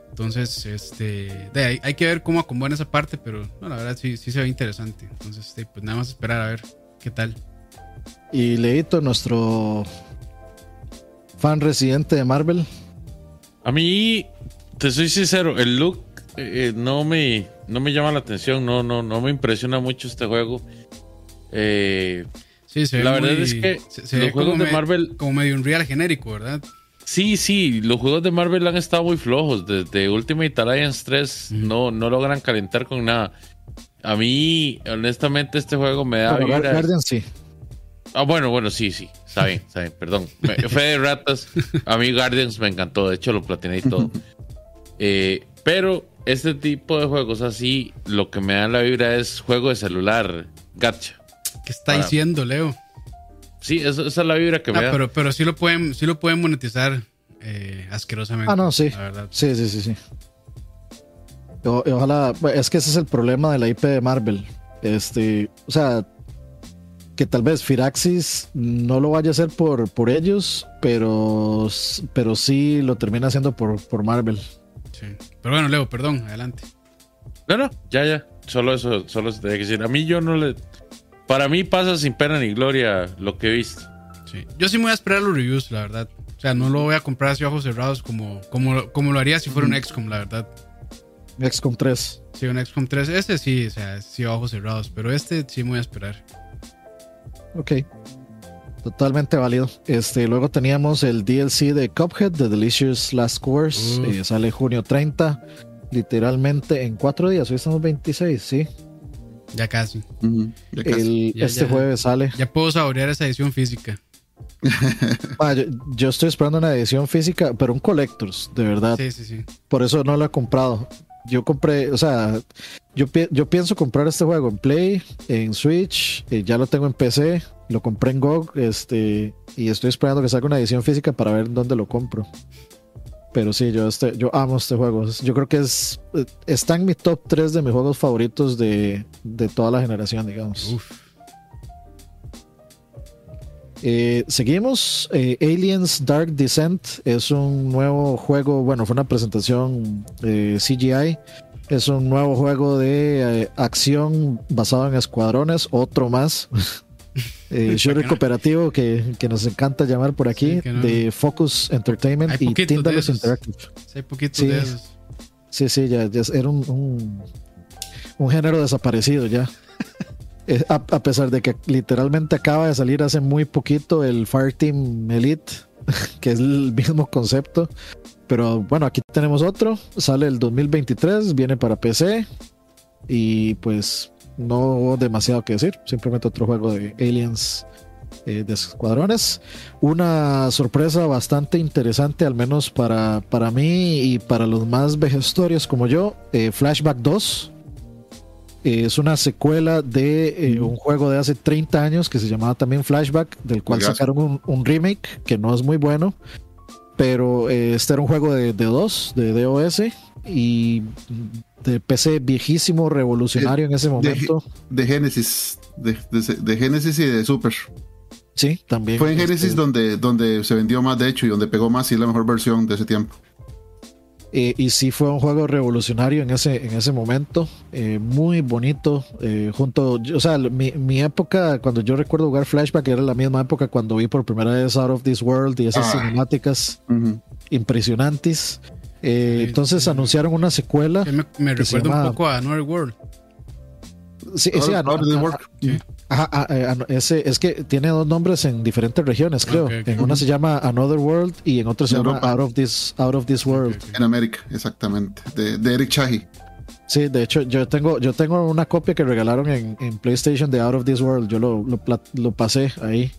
[SPEAKER 1] Entonces, este, hay que ver cómo acomodan esa parte, pero no, la verdad sí, sí se ve interesante. Entonces, de, pues nada más esperar a ver qué tal.
[SPEAKER 2] Y Leito, nuestro fan residente de Marvel.
[SPEAKER 4] A mí, te soy sincero, el look eh, no, me, no me llama la atención, no, no, no me impresiona mucho este juego. Eh,
[SPEAKER 1] sí, se ve
[SPEAKER 4] la verdad
[SPEAKER 1] muy-
[SPEAKER 4] es que
[SPEAKER 1] se- se
[SPEAKER 4] los
[SPEAKER 1] ve
[SPEAKER 4] juegos de
[SPEAKER 1] me-
[SPEAKER 4] Marvel
[SPEAKER 1] Como medio un real genérico, ¿verdad?
[SPEAKER 4] Sí, sí, los juegos de Marvel han estado muy flojos. Desde Ultimate Alliance 3
[SPEAKER 1] Ujú.
[SPEAKER 4] no, no logran calentar con nada. A mí, honestamente, este juego me da
[SPEAKER 2] Bueno,
[SPEAKER 4] vibras-
[SPEAKER 2] Guardian sí.
[SPEAKER 4] Ah, bueno, bueno, sí, sí. Está bien, está bien, perdón. Fe de ratas. A mí Guardians me encantó. De hecho, lo platiné y todo. Eh, pero este tipo de juegos así, lo que me da la vibra es juego de celular. Gacha.
[SPEAKER 1] ¿Qué está diciendo, Leo?
[SPEAKER 4] Sí, eso- esa es la vibra que me
[SPEAKER 1] Ah,
[SPEAKER 4] da.
[SPEAKER 1] pero, pero sí lo pueden, sí lo pueden monetizar eh, asquerosamente.
[SPEAKER 2] Ah, no, sí.
[SPEAKER 1] La verdad.
[SPEAKER 2] Sí, sí, sí, sí. O- ojalá, es que ese es el problema de la IP de Marvel. Este, o sea, que tal vez Firaxis no lo vaya a hacer por, por ellos, pero, pero sí lo termina haciendo por, por Marvel.
[SPEAKER 1] Sí. Pero bueno, Leo, perdón, adelante.
[SPEAKER 4] No, no, ya, ya. Solo eso, solo eso tenía que decir. A mí yo no le. Para mí pasa sin pena ni gloria lo que he visto.
[SPEAKER 1] Sí. Yo sí me voy a esperar los reviews, la verdad. O sea, no lo voy a comprar así ojos cerrados como, como, como lo haría si fuera un XCOM, la verdad.
[SPEAKER 2] XCOM 3.
[SPEAKER 1] Sí, un XCOM 3. Ese sí, o sea, sí ojos cerrados. Pero este sí me voy a esperar.
[SPEAKER 2] Ok. Totalmente válido. Este, luego teníamos el DLC de Cuphead, The Delicious Last Course.
[SPEAKER 1] Uf.
[SPEAKER 2] eh, sale junio 30. Literalmente en cuatro días. Hoy estamos 26, sí.
[SPEAKER 1] Ya casi.
[SPEAKER 3] Ya casi.
[SPEAKER 2] El-
[SPEAKER 1] Ya,
[SPEAKER 2] este
[SPEAKER 1] ya.
[SPEAKER 2] jueves sale.
[SPEAKER 1] Ya puedo saborear esa edición física. [LAUGHS]
[SPEAKER 2] Ah, yo, yo estoy esperando una edición física, pero un Collectors, de verdad.
[SPEAKER 1] Sí, sí, sí.
[SPEAKER 2] Por eso no lo he comprado. Yo compré, o sea, yo, pi- yo pienso comprar este juego en Play, en Switch, eh, ya lo tengo en PC, lo compré en GOG, este, y estoy esperando que salga una edición física para ver dónde lo compro. Pero sí, yo, este, yo amo este juego. Yo creo que es eh, está en mi top 3 de mis juegos favoritos de, de toda la generación, digamos.
[SPEAKER 1] Uf.
[SPEAKER 2] Eh, seguimos. eh, Aliens Dark Descent es un nuevo juego. Bueno, fue una presentación eh, CGI. Es un nuevo juego de acción basado en escuadrones. Otro más. [LAUGHS] [LAUGHS] shooter cooperativo que, que nos encanta llamar por aquí.
[SPEAKER 1] Sí, no.
[SPEAKER 2] De Focus Entertainment
[SPEAKER 1] Hay
[SPEAKER 2] y
[SPEAKER 1] esos.
[SPEAKER 2] Interactive.
[SPEAKER 1] Sí, hay
[SPEAKER 2] Sí.
[SPEAKER 1] de esos.
[SPEAKER 2] Sí, sí, ya, ya era un, un, un género desaparecido ya. [LAUGHS] Eh, a, pesar de que literalmente acaba de salir hace muy poquito el Fireteam Elite, [LAUGHS] que es el mismo concepto. Pero bueno, aquí tenemos otro. Sale el 2023, viene para PC. Y pues no hubo demasiado que decir. Simplemente otro juego de Aliens eh, de escuadrones. Una sorpresa bastante interesante, al menos para, para mí y para los más vejestorios como yo. eh, Flashback 2. Eh, es una secuela de eh, un juego de hace 30 años que se llamaba también Flashback, del cual sacaron un, un remake que no es muy bueno. Pero eh, este era un juego de, de DOS, de DOS, y de PC viejísimo, revolucionario en ese momento.
[SPEAKER 3] De Genesis. De, de- de Genesis y de Super.
[SPEAKER 2] Sí, también.
[SPEAKER 3] Fue en
[SPEAKER 2] este,
[SPEAKER 3] Genesis donde, donde se vendió más, de hecho, y donde pegó más y la mejor versión de ese tiempo.
[SPEAKER 2] Eh, y sí fue un juego revolucionario en ese, en ese momento, eh, muy bonito. eh, junto, o sea, mi, mi época, cuando yo recuerdo jugar Flashback, era la misma época cuando vi por primera vez Out of This World y esas
[SPEAKER 3] Ah.
[SPEAKER 2] cinemáticas impresionantes. Eh,
[SPEAKER 1] Sí,
[SPEAKER 2] entonces
[SPEAKER 1] sí.
[SPEAKER 2] anunciaron una secuela.
[SPEAKER 1] Me, me recuerda
[SPEAKER 2] llama-
[SPEAKER 1] un poco a Another World.
[SPEAKER 2] Sí, sí,
[SPEAKER 3] Out of the
[SPEAKER 2] ah, ah, eh, ah, no, ese, es que tiene dos nombres en diferentes regiones, creo. En una se llama Another World y en otra se llama. Out of This, Out of This World.
[SPEAKER 3] En América, exactamente. De, de Eric Chahi.
[SPEAKER 2] Sí, de hecho, yo tengo, yo tengo una copia que regalaron en, en PlayStation de Out of This World. Yo lo, lo, lo pasé ahí.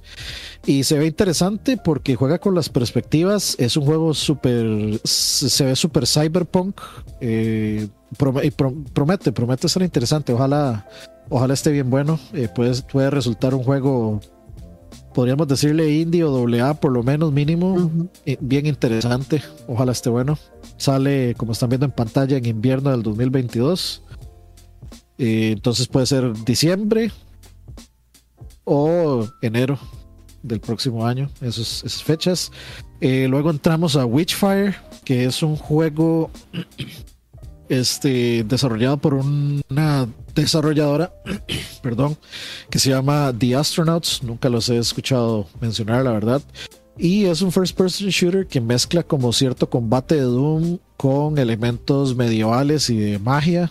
[SPEAKER 2] Y se ve interesante porque juega con las perspectivas. Es un juego súper. Se ve súper cyberpunk. eh, prome- y pro- promete, promete ser interesante. Ojalá, ojalá esté bien bueno. eh, puede, puede resultar un juego. Podríamos decirle indie o doble A, por lo menos mínimo. Eh, bien interesante. Ojalá esté bueno. Sale, como están viendo en pantalla, en invierno del 2022. Eh, entonces puede ser diciembre o enero del próximo año, esos, esas fechas. Eh, luego entramos a Witchfire, que es un juego este, desarrollado por una desarrolladora, [CLEARS THROAT] perdón, que se llama The Astronauts. Nunca los he escuchado mencionar, la verdad. Y es un first person shooter que mezcla como cierto combate de Doom con elementos medievales y de magia.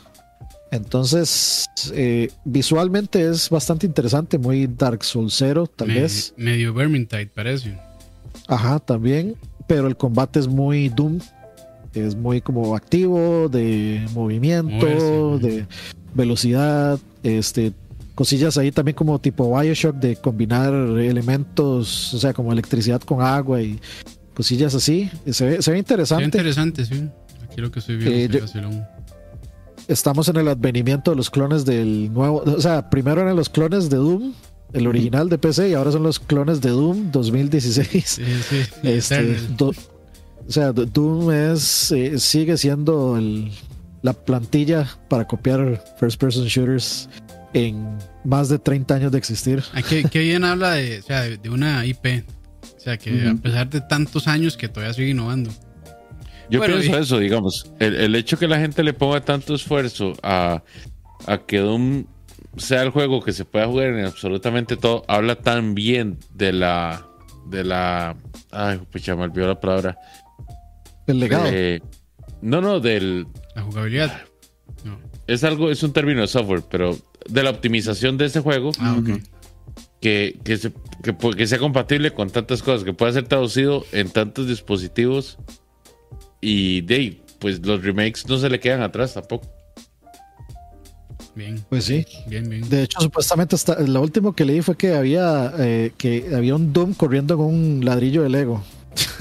[SPEAKER 2] Entonces, eh, visualmente es bastante interesante, muy Dark Soulsero, tal
[SPEAKER 1] Me-
[SPEAKER 2] vez.
[SPEAKER 1] Medio Vermintide, parece.
[SPEAKER 2] Ajá, también. Pero el combate es muy Doom. Es muy como activo, de movimiento,
[SPEAKER 1] Moverse,
[SPEAKER 2] de velocidad, este cosillas ahí también como tipo Bioshock de combinar elementos, o sea, como electricidad con agua y cosillas así. Se ve, se ve
[SPEAKER 1] Se ve
[SPEAKER 2] interesante.
[SPEAKER 1] interesante, sí. Aquí lo que estoy viendo.
[SPEAKER 2] Eh,
[SPEAKER 1] sí,
[SPEAKER 2] yo-. Estamos en el advenimiento de los clones del nuevo, o sea, primero eran los clones de Doom, el original de PC, y ahora son los clones de Doom 2016.
[SPEAKER 1] Sí, sí.
[SPEAKER 2] Este. Do- o sea, Do- Doom es, eh, sigue siendo el- la plantilla para copiar first person shooters en más de 30 años de existir.
[SPEAKER 1] Ah, qué, qué bien habla de, o sea, de, de una IP. O sea, que a pesar de tantos años que todavía sigue innovando.
[SPEAKER 4] Yo
[SPEAKER 1] Bueno,
[SPEAKER 4] pienso
[SPEAKER 1] y-
[SPEAKER 4] eso, digamos. El, el hecho que la gente le ponga tanto esfuerzo a, a que Doom sea el juego que se pueda jugar en absolutamente todo, habla tan bien de la. de la. Ay, pues ya me olvidó la palabra.
[SPEAKER 2] El legado.
[SPEAKER 4] Eh, no, no, del.
[SPEAKER 1] La jugabilidad. No.
[SPEAKER 4] Es algo, es un término de software, pero de la optimización de ese juego
[SPEAKER 1] Ah, ok.
[SPEAKER 4] Que, que, se- que, pu- que sea compatible con tantas cosas, que pueda ser traducido en tantos dispositivos y de ahí, pues los remakes no se le quedan atrás tampoco.
[SPEAKER 1] Bien,
[SPEAKER 2] Pues sí.
[SPEAKER 1] bien, bien.
[SPEAKER 2] De hecho, supuestamente hasta, lo último que leí fue que había eh, que había un Doom corriendo con un ladrillo de Lego.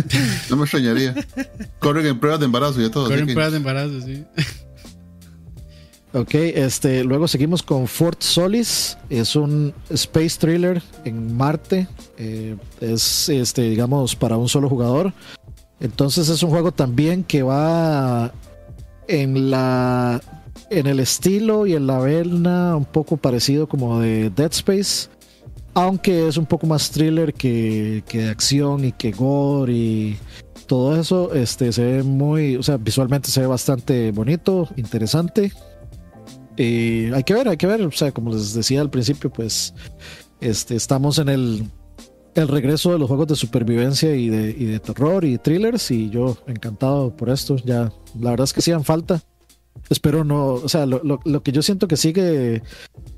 [SPEAKER 2] [LAUGHS]
[SPEAKER 3] No me extrañaría. Corren en pruebas de embarazo y todo.
[SPEAKER 1] Corren
[SPEAKER 3] que-
[SPEAKER 1] pruebas de embarazo, sí.
[SPEAKER 2] Ok, este, luego seguimos con Fort Solis, es un space thriller en Marte, eh, es este, digamos, para un solo jugador. Entonces es un juego también que va en la en el estilo y en la vena un poco parecido como de Dead Space, aunque es un poco más thriller que, que acción y que gore y todo eso, este se ve muy, o sea, visualmente se ve bastante bonito, interesante. Y hay que ver, hay que ver. O sea, como les decía al principio, pues este, estamos en el, el regreso de los juegos de supervivencia y de, y de terror y thrillers. Y yo encantado por esto. Ya, la verdad es que hacían falta. Espero no, o sea, lo, lo- lo que yo siento que sigue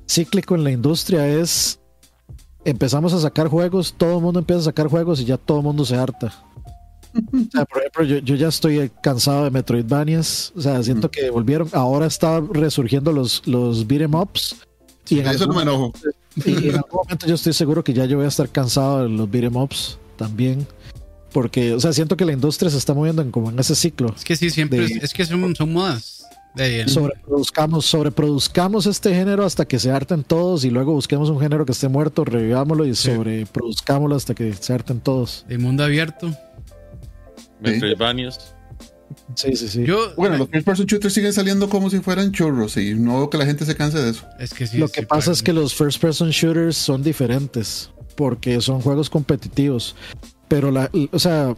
[SPEAKER 2] cíclico en la industria es empezamos a sacar juegos, todo el mundo empieza a sacar juegos y ya todo el mundo se harta. O sea, por ejemplo, yo, yo ya estoy cansado de Metroidvanias. O sea, siento que volvieron. Ahora está resurgiendo los, los beat'em ups. Y en,
[SPEAKER 3] Eso no me enojo.
[SPEAKER 2] y en algún momento yo estoy seguro que ya yo voy a estar cansado de los beat'em ups también. Porque, o sea, siento que la industria se está moviendo en, como en ese ciclo.
[SPEAKER 1] Es que sí, siempre.
[SPEAKER 2] De-
[SPEAKER 1] es, es que son, son modas. El-
[SPEAKER 2] Sobreproduzcamos, sobreproduzcamos este género hasta que se harten todos y luego busquemos un género que esté muerto, revivámoslo y
[SPEAKER 1] Sí.
[SPEAKER 2] sobreproduzcámoslo hasta que se harten todos.
[SPEAKER 1] de mundo abierto.
[SPEAKER 4] Metroidvanias.
[SPEAKER 2] Sí, sí, sí.
[SPEAKER 1] Yo.
[SPEAKER 3] Bueno, los first person shooters siguen saliendo como si fueran churros y no veo que la gente se canse de eso.
[SPEAKER 1] es que sí.
[SPEAKER 2] Lo que
[SPEAKER 1] sí,
[SPEAKER 2] pasa es que los first person shooters son diferentes porque son juegos competitivos. Pero la, o sea,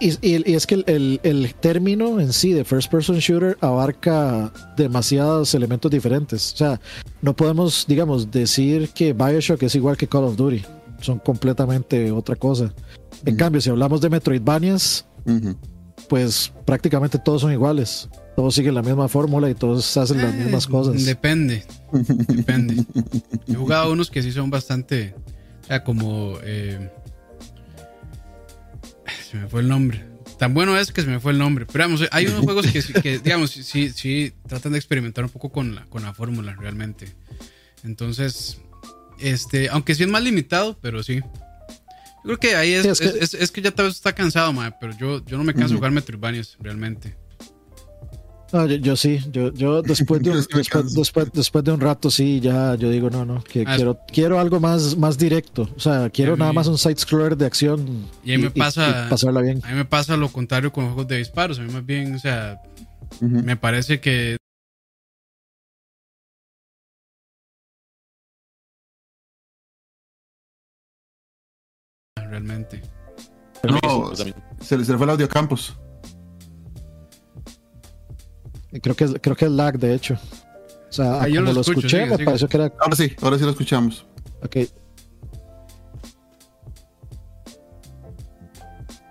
[SPEAKER 2] y, y- y es que el, el- el término en sí de first person shooter abarca demasiados elementos diferentes. O sea, no podemos, digamos, decir que Bioshock es igual que Call of Duty. Son completamente otra cosa. En cambio, si hablamos de Metroidvanias, pues prácticamente todos son iguales. Todos siguen la misma fórmula y todos hacen las
[SPEAKER 1] Eh,
[SPEAKER 2] mismas cosas.
[SPEAKER 1] Depende. [LAUGHS] Depende. He jugado unos que sí son bastante. O sea, como. eh, se me fue el nombre. Tan bueno es que se me fue el nombre. Pero vamos, hay unos juegos que, que, [LAUGHS] digamos, sí, sí, tratan de experimentar un poco con la, con la fórmula realmente. Entonces, este, aunque sí es más limitado, pero sí. Yo creo que ahí es,
[SPEAKER 2] Sí, es que-
[SPEAKER 1] es- es que ya tal vez está cansado, mae, pero yo, yo no me canso de jugar Metroidvanias, realmente.
[SPEAKER 2] No, yo, sí, yo, yo [LAUGHS] después, de un, después, después, después, de un rato sí, ya yo digo, no, no, que
[SPEAKER 1] ah,
[SPEAKER 2] quiero, quiero algo más, más directo, o sea, quiero nada más un side-scroller de acción
[SPEAKER 1] y, a mí me pasa,
[SPEAKER 2] bien.
[SPEAKER 1] A mí me pasa lo contrario con juegos de disparos, a mí más bien, o sea, me parece que... Realmente.
[SPEAKER 3] No, se, se le fue el audio Campos.
[SPEAKER 2] Creo que, es- creo que es lag, de hecho. O sea,
[SPEAKER 1] Ah, yo
[SPEAKER 2] como
[SPEAKER 1] lo escucho,
[SPEAKER 2] escuché,
[SPEAKER 1] sigue,
[SPEAKER 2] me
[SPEAKER 1] sigue.
[SPEAKER 2] pareció que era.
[SPEAKER 3] Ahora sí, ahora sí lo escuchamos.
[SPEAKER 2] Ok,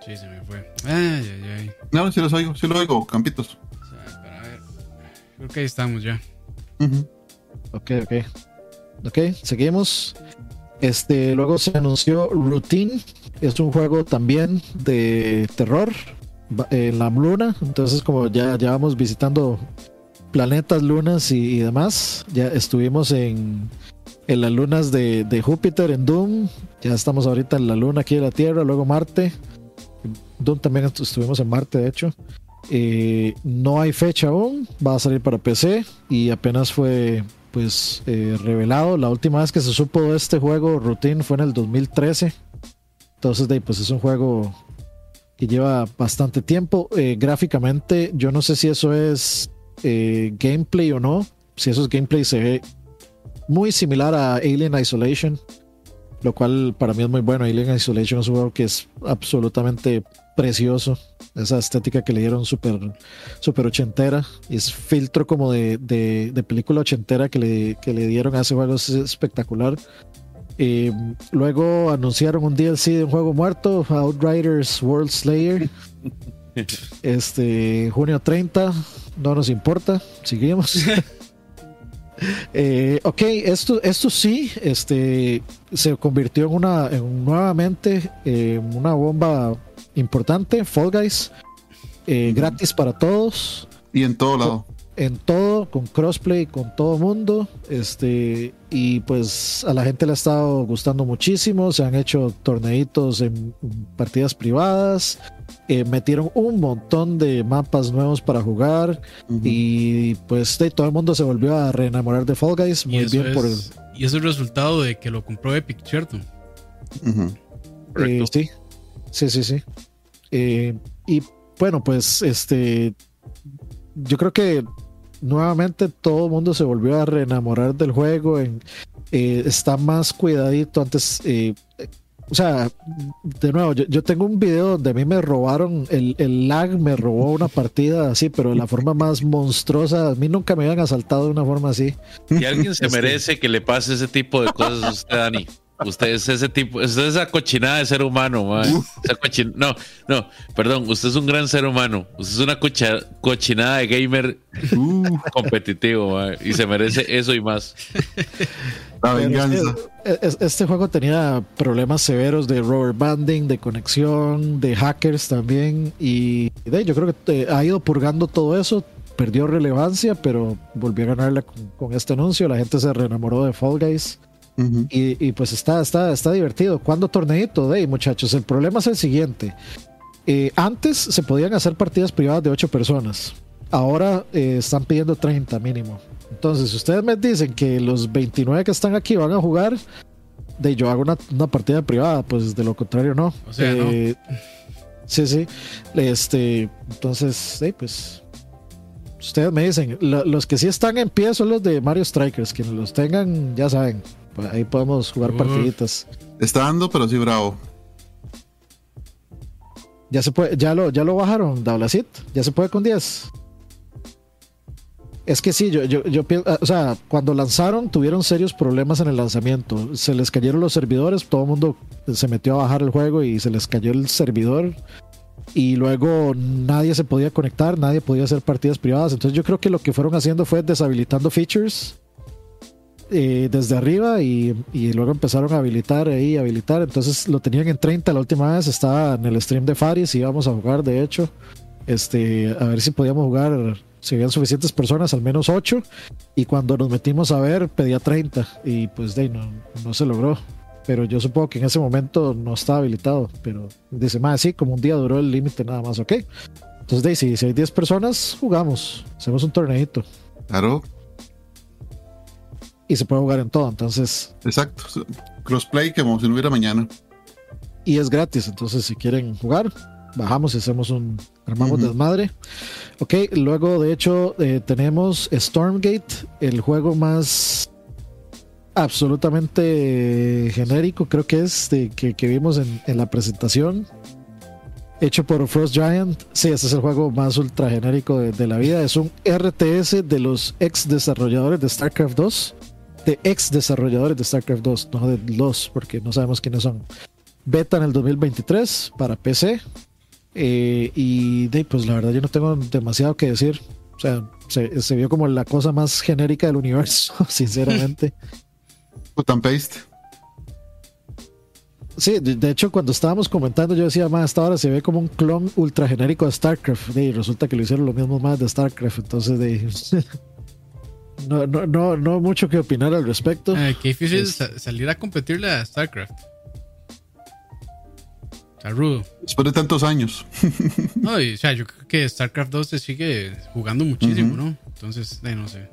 [SPEAKER 1] Sí, se me fue. Ay, ay, ay.
[SPEAKER 3] No, sí los oigo, sí lo oigo, Campitos.
[SPEAKER 1] O sea, para ver. Creo que ahí estamos ya.
[SPEAKER 3] Ujú.
[SPEAKER 2] ok, ok. Ok, seguimos. Este, luego se anunció Routine. Es un juego también de terror en la luna. Entonces, como ya, ya vamos visitando planetas, lunas y, demás. Ya estuvimos en, en las lunas de, de Júpiter, en Doom. Ya estamos ahorita en la luna aquí de la Tierra, luego Marte. Doom también estu- estuvimos en Marte, de hecho. Eh, no hay fecha aún, va a salir para PC y apenas fue pues eh, revelado. La última vez que se supo de este juego Routine fue en el 2013. Entonces, de pues es un juego lleva bastante tiempo. Eh, gráficamente, yo no sé si eso es eh, gameplay o no. Si eso es gameplay, se ve muy similar a Alien Isolation, lo cual para mí es muy bueno. Alien Isolation es un juego que es absolutamente precioso. Esa estética que le dieron súper super ochentera. Es filtro como de, de- de película ochentera que le, que le dieron a ese juego. Es espectacular. Eh, luego anunciaron un DLC de un juego muerto, Outriders World Slayer. [LAUGHS] Este, junio 30, no nos importa, seguimos. [LAUGHS] Eh, ok, esto, esto sí, este, se convirtió en una, en nuevamente eh, una bomba importante, Fall Guys, eh, gratis para todos
[SPEAKER 3] Y en todo lado.
[SPEAKER 2] En todo, con crossplay, con todo mundo. Este, y pues a la gente le ha estado gustando muchísimo. Se han hecho torneitos en partidas privadas. eh, metieron un montón de mapas nuevos para jugar. Y pues de, todo el mundo se volvió a reenamorar de Fall Guys. Muy bien
[SPEAKER 1] es,
[SPEAKER 2] por el.
[SPEAKER 1] y es el resultado de que lo compró Epic, ¿cierto?
[SPEAKER 2] Eh, sí, sí, sí, sí. Eh, y bueno, pues este, yo creo que nuevamente todo el mundo se volvió a reenamorar del juego. En, eh, está más cuidadito antes. eh, o sea, de nuevo, yo, yo tengo un video donde a mí me robaron, el, el lag me robó una partida así, pero de la forma más monstruosa. A mí nunca me habían asaltado de una forma así.
[SPEAKER 4] Y alguien se
[SPEAKER 2] Este-
[SPEAKER 4] merece que le pase ese tipo de cosas a usted, Dani. Usted es ese tipo, usted es esa cochinada de ser humano, mae. Esa cochin- no, no, perdón, usted es un gran ser humano. Usted es una cocha- cochinada de gamer
[SPEAKER 3] Uh,
[SPEAKER 4] competitivo, mae, y se merece eso y más.
[SPEAKER 3] la venganza.
[SPEAKER 2] es- es- Este juego tenía problemas severos de rubber banding, de conexión, de hackers también. Y de, yo creo que eh, ha ido purgando todo eso. Perdió relevancia, pero volvió a ganarla con, con este anuncio. La gente se reenamoró de Fall Guys. Y, y pues está, está, está divertido. ¿Cuándo torneito? De ahí, muchachos. El problema es el siguiente. Eh, antes se podían hacer partidas privadas de 8 personas. Ahora eh, están pidiendo 30 mínimo. Entonces, si ustedes me dicen que los 29 que están aquí van a jugar, de yo hago una, una partida privada, pues de lo contrario no.
[SPEAKER 1] O sea, no.
[SPEAKER 2] Eh, Sí, sí. Este, entonces, sí, pues. Ustedes me dicen, lo- los que sí están en pie son los de Mario Strikers. Quienes los tengan, ya saben. Pues Ahí podemos jugar
[SPEAKER 1] Uf.
[SPEAKER 2] partiditas.
[SPEAKER 3] Está dando, pero sí bravo.
[SPEAKER 2] Ya se puede, ya lo, ya lo bajaron, Dablacit. Ya se puede con 10. Es que sí, yo, yo, yo pienso, o sea, cuando lanzaron tuvieron serios problemas en el lanzamiento. Se les cayeron los servidores, todo el mundo se metió a bajar el juego y se les cayó el servidor. Y luego nadie se podía conectar, nadie podía hacer partidas privadas. Entonces yo creo que lo que fueron haciendo fue deshabilitando features eh, desde arriba y, y luego empezaron a habilitar ahí, habilitar. Entonces lo tenían en 30 la última vez, estaba en el stream de Faris y íbamos a jugar, de hecho. Este, a ver si podíamos jugar, si habían suficientes personas, al menos 8. Y cuando nos metimos a ver, pedía 30 y pues de ahí no, no se logró. Pero yo supongo que en ese momento no estaba habilitado. Pero dice, más sí, como un día duró el límite nada más, ok. Entonces, de si, si hay 10 personas, jugamos, hacemos un torneito
[SPEAKER 3] Claro,
[SPEAKER 2] y se puede jugar en todo. Entonces,
[SPEAKER 3] exacto. Crossplay como si no hubiera mañana.
[SPEAKER 2] y es gratis. Entonces, si quieren jugar, bajamos y hacemos un. Armamos
[SPEAKER 3] Ujú.
[SPEAKER 2] desmadre. Ok, luego, de hecho, eh, tenemos Stormgate, el juego más absolutamente genérico, creo que es de, que, que vimos en, en la presentación hecho por Frost Giant. Sí, ese es el juego más ultra genérico de, de, la vida. Es un RTS de los ex desarrolladores de StarCraft 2. De ex desarrolladores de StarCraft 2, no de los, porque no sabemos quiénes son. Beta en el 2023 para PC. Eh, y de, pues la verdad yo no tengo demasiado que decir. O sea, se, se vio como la cosa más genérica del universo, [LAUGHS] sinceramente. [LAUGHS]
[SPEAKER 3] Put and paste.
[SPEAKER 2] Sí, de, de, hecho, cuando estábamos comentando, yo decía, más hasta ahora se ve como un clon ultra genérico de StarCraft. Y resulta que lo hicieron lo mismo más de StarCraft. Entonces, de, [LAUGHS] no, no, no, no mucho que opinar al respecto.
[SPEAKER 1] Eh, qué difícil es... salir a competirle a StarCraft. Rudo.
[SPEAKER 3] Después de tantos años. [LAUGHS]
[SPEAKER 1] no, y, o sea, yo creo que StarCraft 2 se sigue jugando muchísimo, uh -huh. ¿no? Entonces, eh, no sé.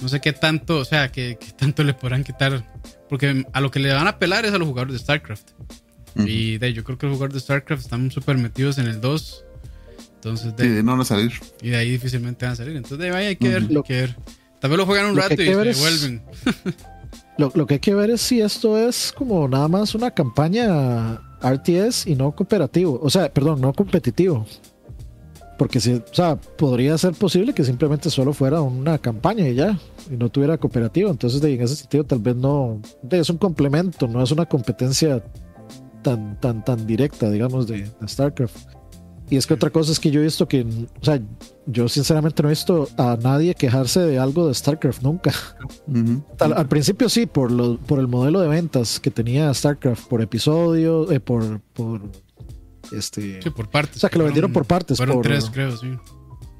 [SPEAKER 1] No sé qué tanto, o sea, qué, qué, tanto le podrán quitar. Porque a lo que le van a pelar es a los jugadores de StarCraft. Uh -huh. Y de, yo creo que los jugadores de StarCraft están súper metidos en el 2. Entonces, de,
[SPEAKER 3] sí, no van a salir.
[SPEAKER 1] Y de ahí difícilmente van a salir. Entonces, de ahí hay que ver, uh -huh. hay que ver. Tal vez lo juegan un rato y se
[SPEAKER 2] es...
[SPEAKER 1] vuelven. [LAUGHS]
[SPEAKER 2] lo, lo que hay que ver es si esto es como nada más una campaña RTS y no cooperativo. O sea, perdón, no competitivo. Porque si, o sea, podría ser posible que simplemente solo fuera una campaña y ya, y no tuviera cooperativo. Entonces, de, en ese sentido, tal vez no. De, es un complemento, no es una competencia tan, tan, tan directa, digamos, de, de, StarCraft. Y es que otra cosa es que yo he visto que, o sea, yo sinceramente no he visto a nadie quejarse de algo de StarCraft nunca. Uh -huh. al, al, principio sí, por, lo, por el modelo de ventas que tenía StarCraft por episodio, eh, por, por este.
[SPEAKER 1] Sí, por partes.
[SPEAKER 2] O sea, que lo vendieron por partes.
[SPEAKER 1] Fueron
[SPEAKER 2] por,
[SPEAKER 1] tres, creo, sí.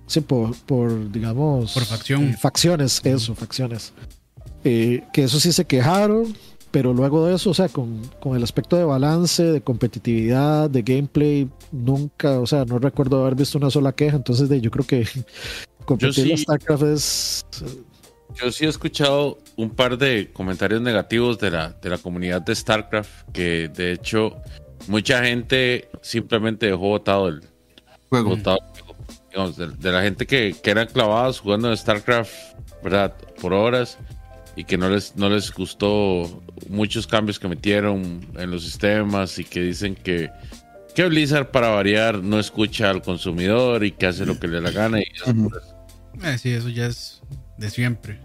[SPEAKER 2] Sí, por, por digamos.
[SPEAKER 1] Por facción.
[SPEAKER 2] Eh, facciones, eso, facciones. Eh, que eso sí se quejaron, pero luego de eso, o sea, con, con, el aspecto de balance, de competitividad, de gameplay, nunca, o sea, no recuerdo haber visto una sola queja. Entonces, de, yo creo que [LAUGHS] competir sí, StarCraft es.
[SPEAKER 4] Yo sí he escuchado un par de comentarios negativos de la, de la comunidad de StarCraft, que de hecho mucha gente simplemente dejó votado el
[SPEAKER 3] juego.
[SPEAKER 4] Botado, digamos, de, de, la gente que, que, eran clavados jugando en StarCraft, ¿verdad? Por horas y que no les, no les gustó muchos cambios que metieron en los sistemas y que dicen que, que Blizzard para variar no escucha al consumidor y que hace lo que le da la gana. Y
[SPEAKER 1] uh -huh. eh, sí, eso ya es de siempre.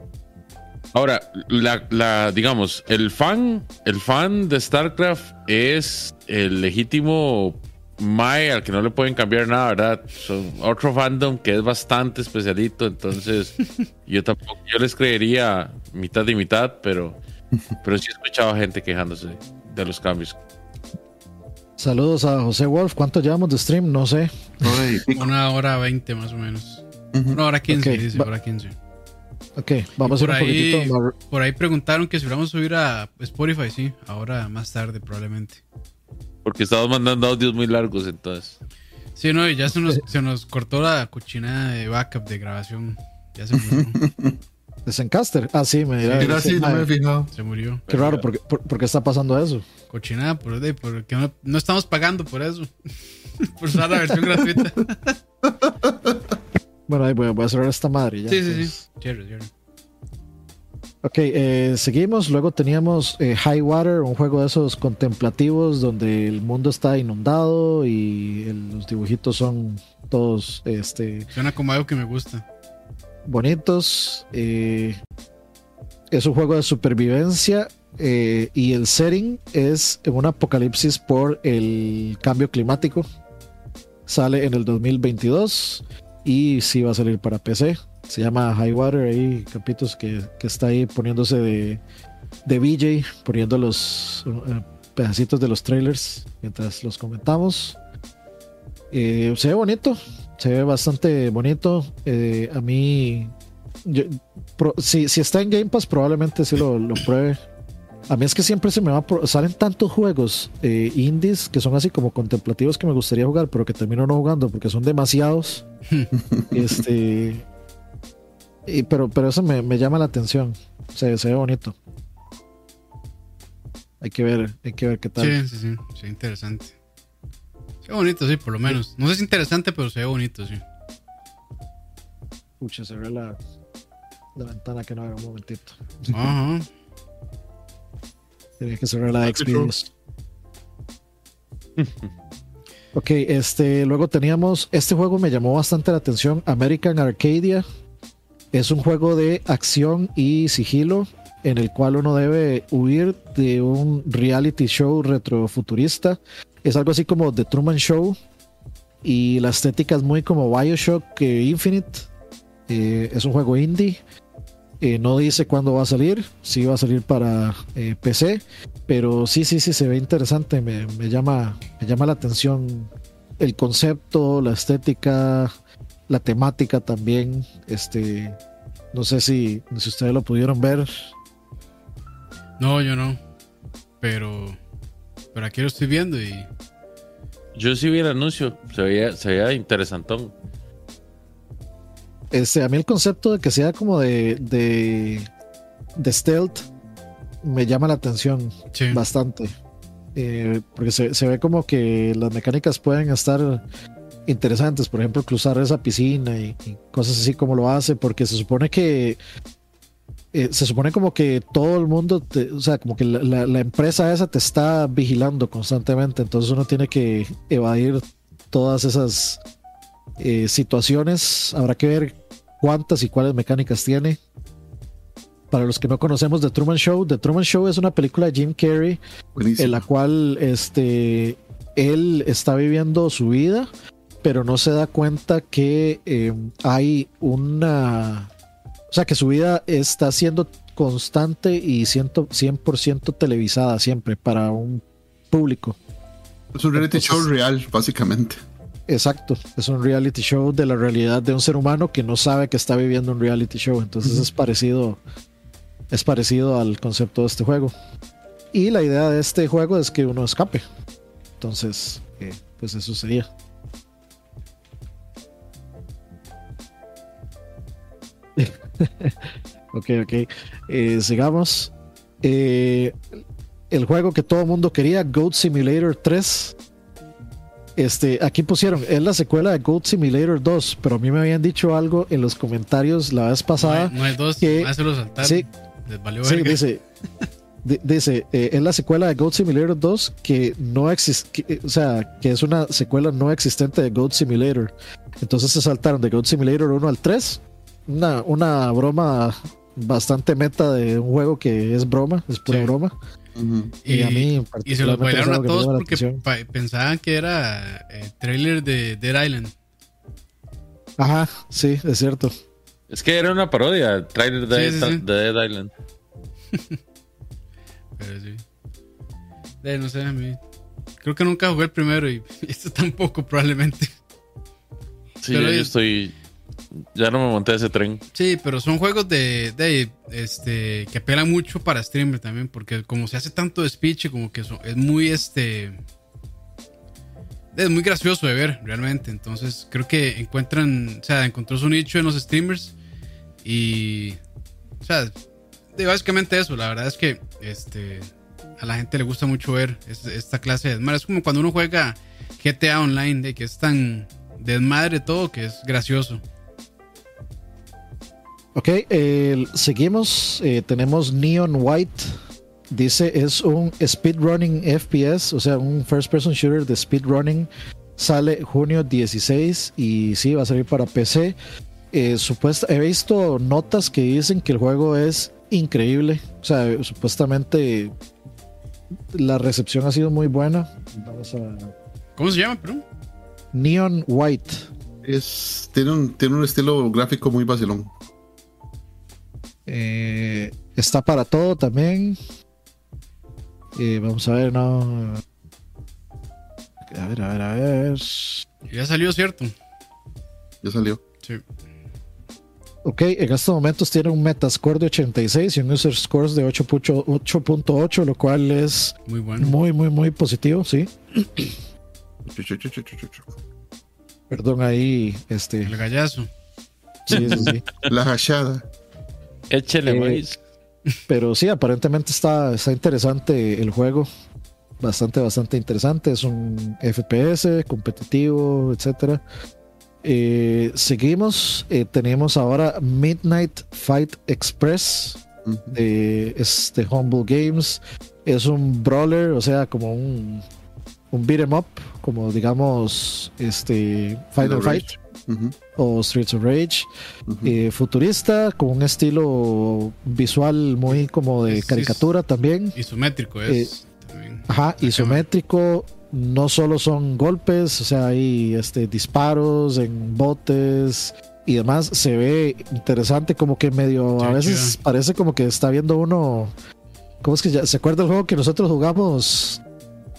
[SPEAKER 4] Ahora, la, la, digamos, el fan, el fan de StarCraft es el legítimo Mae al que no le pueden cambiar nada, ¿verdad? Son otro fandom que es bastante especialito, entonces [LAUGHS] yo tampoco, yo les creería mitad y mitad, pero, pero sí he escuchado gente quejándose de los cambios.
[SPEAKER 2] Saludos a José Wolf, ¿cuánto llevamos de stream? No sé.
[SPEAKER 1] Una hora veinte más o menos. Uh -huh. Una hora quince, okay. dice, hora quince.
[SPEAKER 2] Ok, vamos
[SPEAKER 1] por
[SPEAKER 2] a ir un
[SPEAKER 1] ahí,
[SPEAKER 2] poquitito.
[SPEAKER 1] Por ahí preguntaron que si vamos a subir a Spotify, sí, ahora más tarde probablemente.
[SPEAKER 4] Porque estamos mandando audios muy largos entonces.
[SPEAKER 1] Sí, no, y ya se nos, se nos cortó la cochinada de backup de grabación. Ya se murió. [LAUGHS]
[SPEAKER 2] ¿De Zencaster? Ah, sí, me dirá.
[SPEAKER 3] Sí, sí, no me he fijado.
[SPEAKER 1] Se murió.
[SPEAKER 2] Qué raro, ¿por qué, por, por qué está pasando eso?
[SPEAKER 1] Cochinada, por, porque no, no estamos pagando por eso. [LAUGHS] por usar la versión gratuita. [LAUGHS]
[SPEAKER 2] Bueno, ahí voy, voy, a cerrar esta madre ya.
[SPEAKER 1] Sí, sí, sí. Chévere, chévere.
[SPEAKER 2] Ok, eh, seguimos. Luego teníamos eh, High Water, un juego de esos contemplativos donde el mundo está inundado y el, los dibujitos son todos. Este,
[SPEAKER 1] Suena como algo que me gusta.
[SPEAKER 2] Bonitos. Eh, es un juego de supervivencia eh, y el setting es un apocalipsis por el cambio climático. Sale en el 2022 y sí va a salir para PC. Se llama High Water, ahí Capitos que, que está ahí poniéndose de, de VJ, poniendo los uh, pedacitos de los trailers mientras los comentamos. Eh, se ve bonito, se ve bastante bonito. Eh, a mí, yo, pro, si, si, está en Game Pass, probablemente sí lo, lo pruebe. A mí es que siempre se me va. Salen tantos juegos eh, indies que son así como contemplativos que me gustaría jugar, pero que termino no jugando porque son demasiados. [LAUGHS] este. Y, pero, pero eso me, me, llama la atención. Se, se ve bonito. Hay que ver, hay que ver qué tal.
[SPEAKER 1] Sí, sí, sí. Se ve interesante. Se ve bonito, sí, por lo menos. No sé si es interesante, pero se ve bonito, sí.
[SPEAKER 2] Pucha, se ve la, la ventana que no haga un momentito.
[SPEAKER 1] Ajá. [LAUGHS]
[SPEAKER 2] Tenía que cerrar la Xvideos. [LAUGHS] ok, este, luego teníamos, este juego me llamó bastante la atención, American Arcadia. Es un juego de acción y sigilo en el cual uno debe huir de un reality show retrofuturista. Es algo así como The Truman Show y la estética es muy como Bioshock Infinite. Eh, es un juego indie. Eh, no dice cuándo va a salir, si va a salir para eh, PC, pero sí, sí, sí, se ve interesante, me, llama, me llama la atención el concepto, la estética, la temática también. Este, no sé si, si ustedes lo pudieron ver.
[SPEAKER 1] No, yo no. Pero, pero aquí lo estoy viendo y.
[SPEAKER 4] Yo sí vi el anuncio, se veía, se veía interesantón.
[SPEAKER 2] Este, a mí el concepto de que sea como de, de, de stealth me llama la atención bastante. Eh, porque se, se, ve como que las mecánicas pueden estar interesantes, por ejemplo, cruzar esa piscina y, y cosas así como lo hace, porque se supone que eh, se supone como que todo el mundo, o sea, como que la, empresa esa te está vigilando constantemente, entonces uno tiene que evadir todas esas eh, situaciones. Habrá que ver cuántas y cuáles mecánicas tiene. Para los que no conocemos The Truman Show, The Truman Show es una película de Jim Carrey en la cual este, él está viviendo su vida, pero no se da cuenta que eh, hay una sea, que su vida está siendo constante y 100%, televisada siempre para un público.
[SPEAKER 3] Es un reality show real, básicamente.
[SPEAKER 2] Exacto, es un reality show de la realidad de un ser humano que no sabe que está viviendo un reality show. Entonces es parecido, es parecido al concepto de este juego. Y la idea de este juego es que uno escape. Entonces, eh, pues eso sería. Ok, ok. Eh, sigamos. Eh, el juego que todo el mundo quería, Goat Simulator 3. Este, aquí pusieron, es la secuela de Goat Simulator 2, pero a mí me habían dicho algo en los comentarios la vez pasada.
[SPEAKER 1] No hay, dos, que,
[SPEAKER 2] Sí, sí dice, dice eh, es la secuela de Goat Simulator 2 que no existe, o sea, que es una secuela no existente de Goat Simulator. Entonces se saltaron de Goat Simulator 1 al 3 una, una broma bastante meta de un juego que es broma, es pura broma.
[SPEAKER 1] y, a mí y se los bailaron a todos porque pensaban que era el eh, trailer de Dead Island.
[SPEAKER 2] Ajá, sí, es cierto.
[SPEAKER 4] Es que era una parodia, el trailer de, Dead Island. [LAUGHS]
[SPEAKER 1] Pero sí. De, no sé, a mí. Creo que nunca jugué el primero y [LAUGHS] este tampoco, probablemente.
[SPEAKER 4] Sí, yo estoy ya no me monté ese tren.
[SPEAKER 1] Sí, pero son juegos de, de este que apelan mucho para streamer también, porque como se hace tanto speech, como que es muy este es muy gracioso de ver realmente. Entonces creo que encuentran, o sea, encontró su nicho en los streamers y, o sea, básicamente eso. La verdad es que este a la gente le gusta mucho ver esta clase de desmadre. Es como cuando uno juega GTA Online, de que es tan desmadre todo que es gracioso.
[SPEAKER 2] Ok, seguimos. Eh, tenemos Neon White. Dice es un speedrunning FPS, o sea, un first person shooter de speedrunning. Sale junio 16 y sí, va a salir para PC. Eh, he visto notas que dicen que el juego es increíble. O sea, supuestamente la recepción ha sido muy buena.
[SPEAKER 1] ¿Cómo se llama, perdón?
[SPEAKER 2] Neon White.
[SPEAKER 3] Es, tiene, un, tiene un estilo gráfico muy vacilón.
[SPEAKER 2] Eh, está para todo también. Eh, vamos a ver, no. A ver, a ver, a ver.
[SPEAKER 1] Ya salió, ¿cierto?
[SPEAKER 3] Ya salió.
[SPEAKER 1] Sí.
[SPEAKER 2] Ok, en estos momentos tiene un Metascore de 86 y un User Score de 8.8, lo cual es
[SPEAKER 1] muy bueno.
[SPEAKER 2] Muy, muy, muy positivo, sí. Perdón ahí, este.
[SPEAKER 1] El gallazo.
[SPEAKER 2] Sí, sí, sí.
[SPEAKER 3] La hachada.
[SPEAKER 4] Échele eh,
[SPEAKER 2] Pero sí, aparentemente está, está interesante el juego. Bastante, bastante interesante. Es un FPS competitivo, etcétera. Eh, seguimos. Eh, tenemos ahora Midnight Fight Express. de, es de Humble Games. Es un brawler, o sea, como un, un beat 'em up, como digamos este Final Fight o Streets of Rage. Eh, futurista, con un estilo visual muy como de caricatura también.
[SPEAKER 1] Isométrico es.
[SPEAKER 2] Eh, ajá, isométrico. No solo son golpes, o sea, hay este, disparos en botes y demás. Se ve interesante, como que medio. a veces parece como que está viendo uno. ¿Cómo es que ya? ¿Se acuerda el juego que nosotros jugamos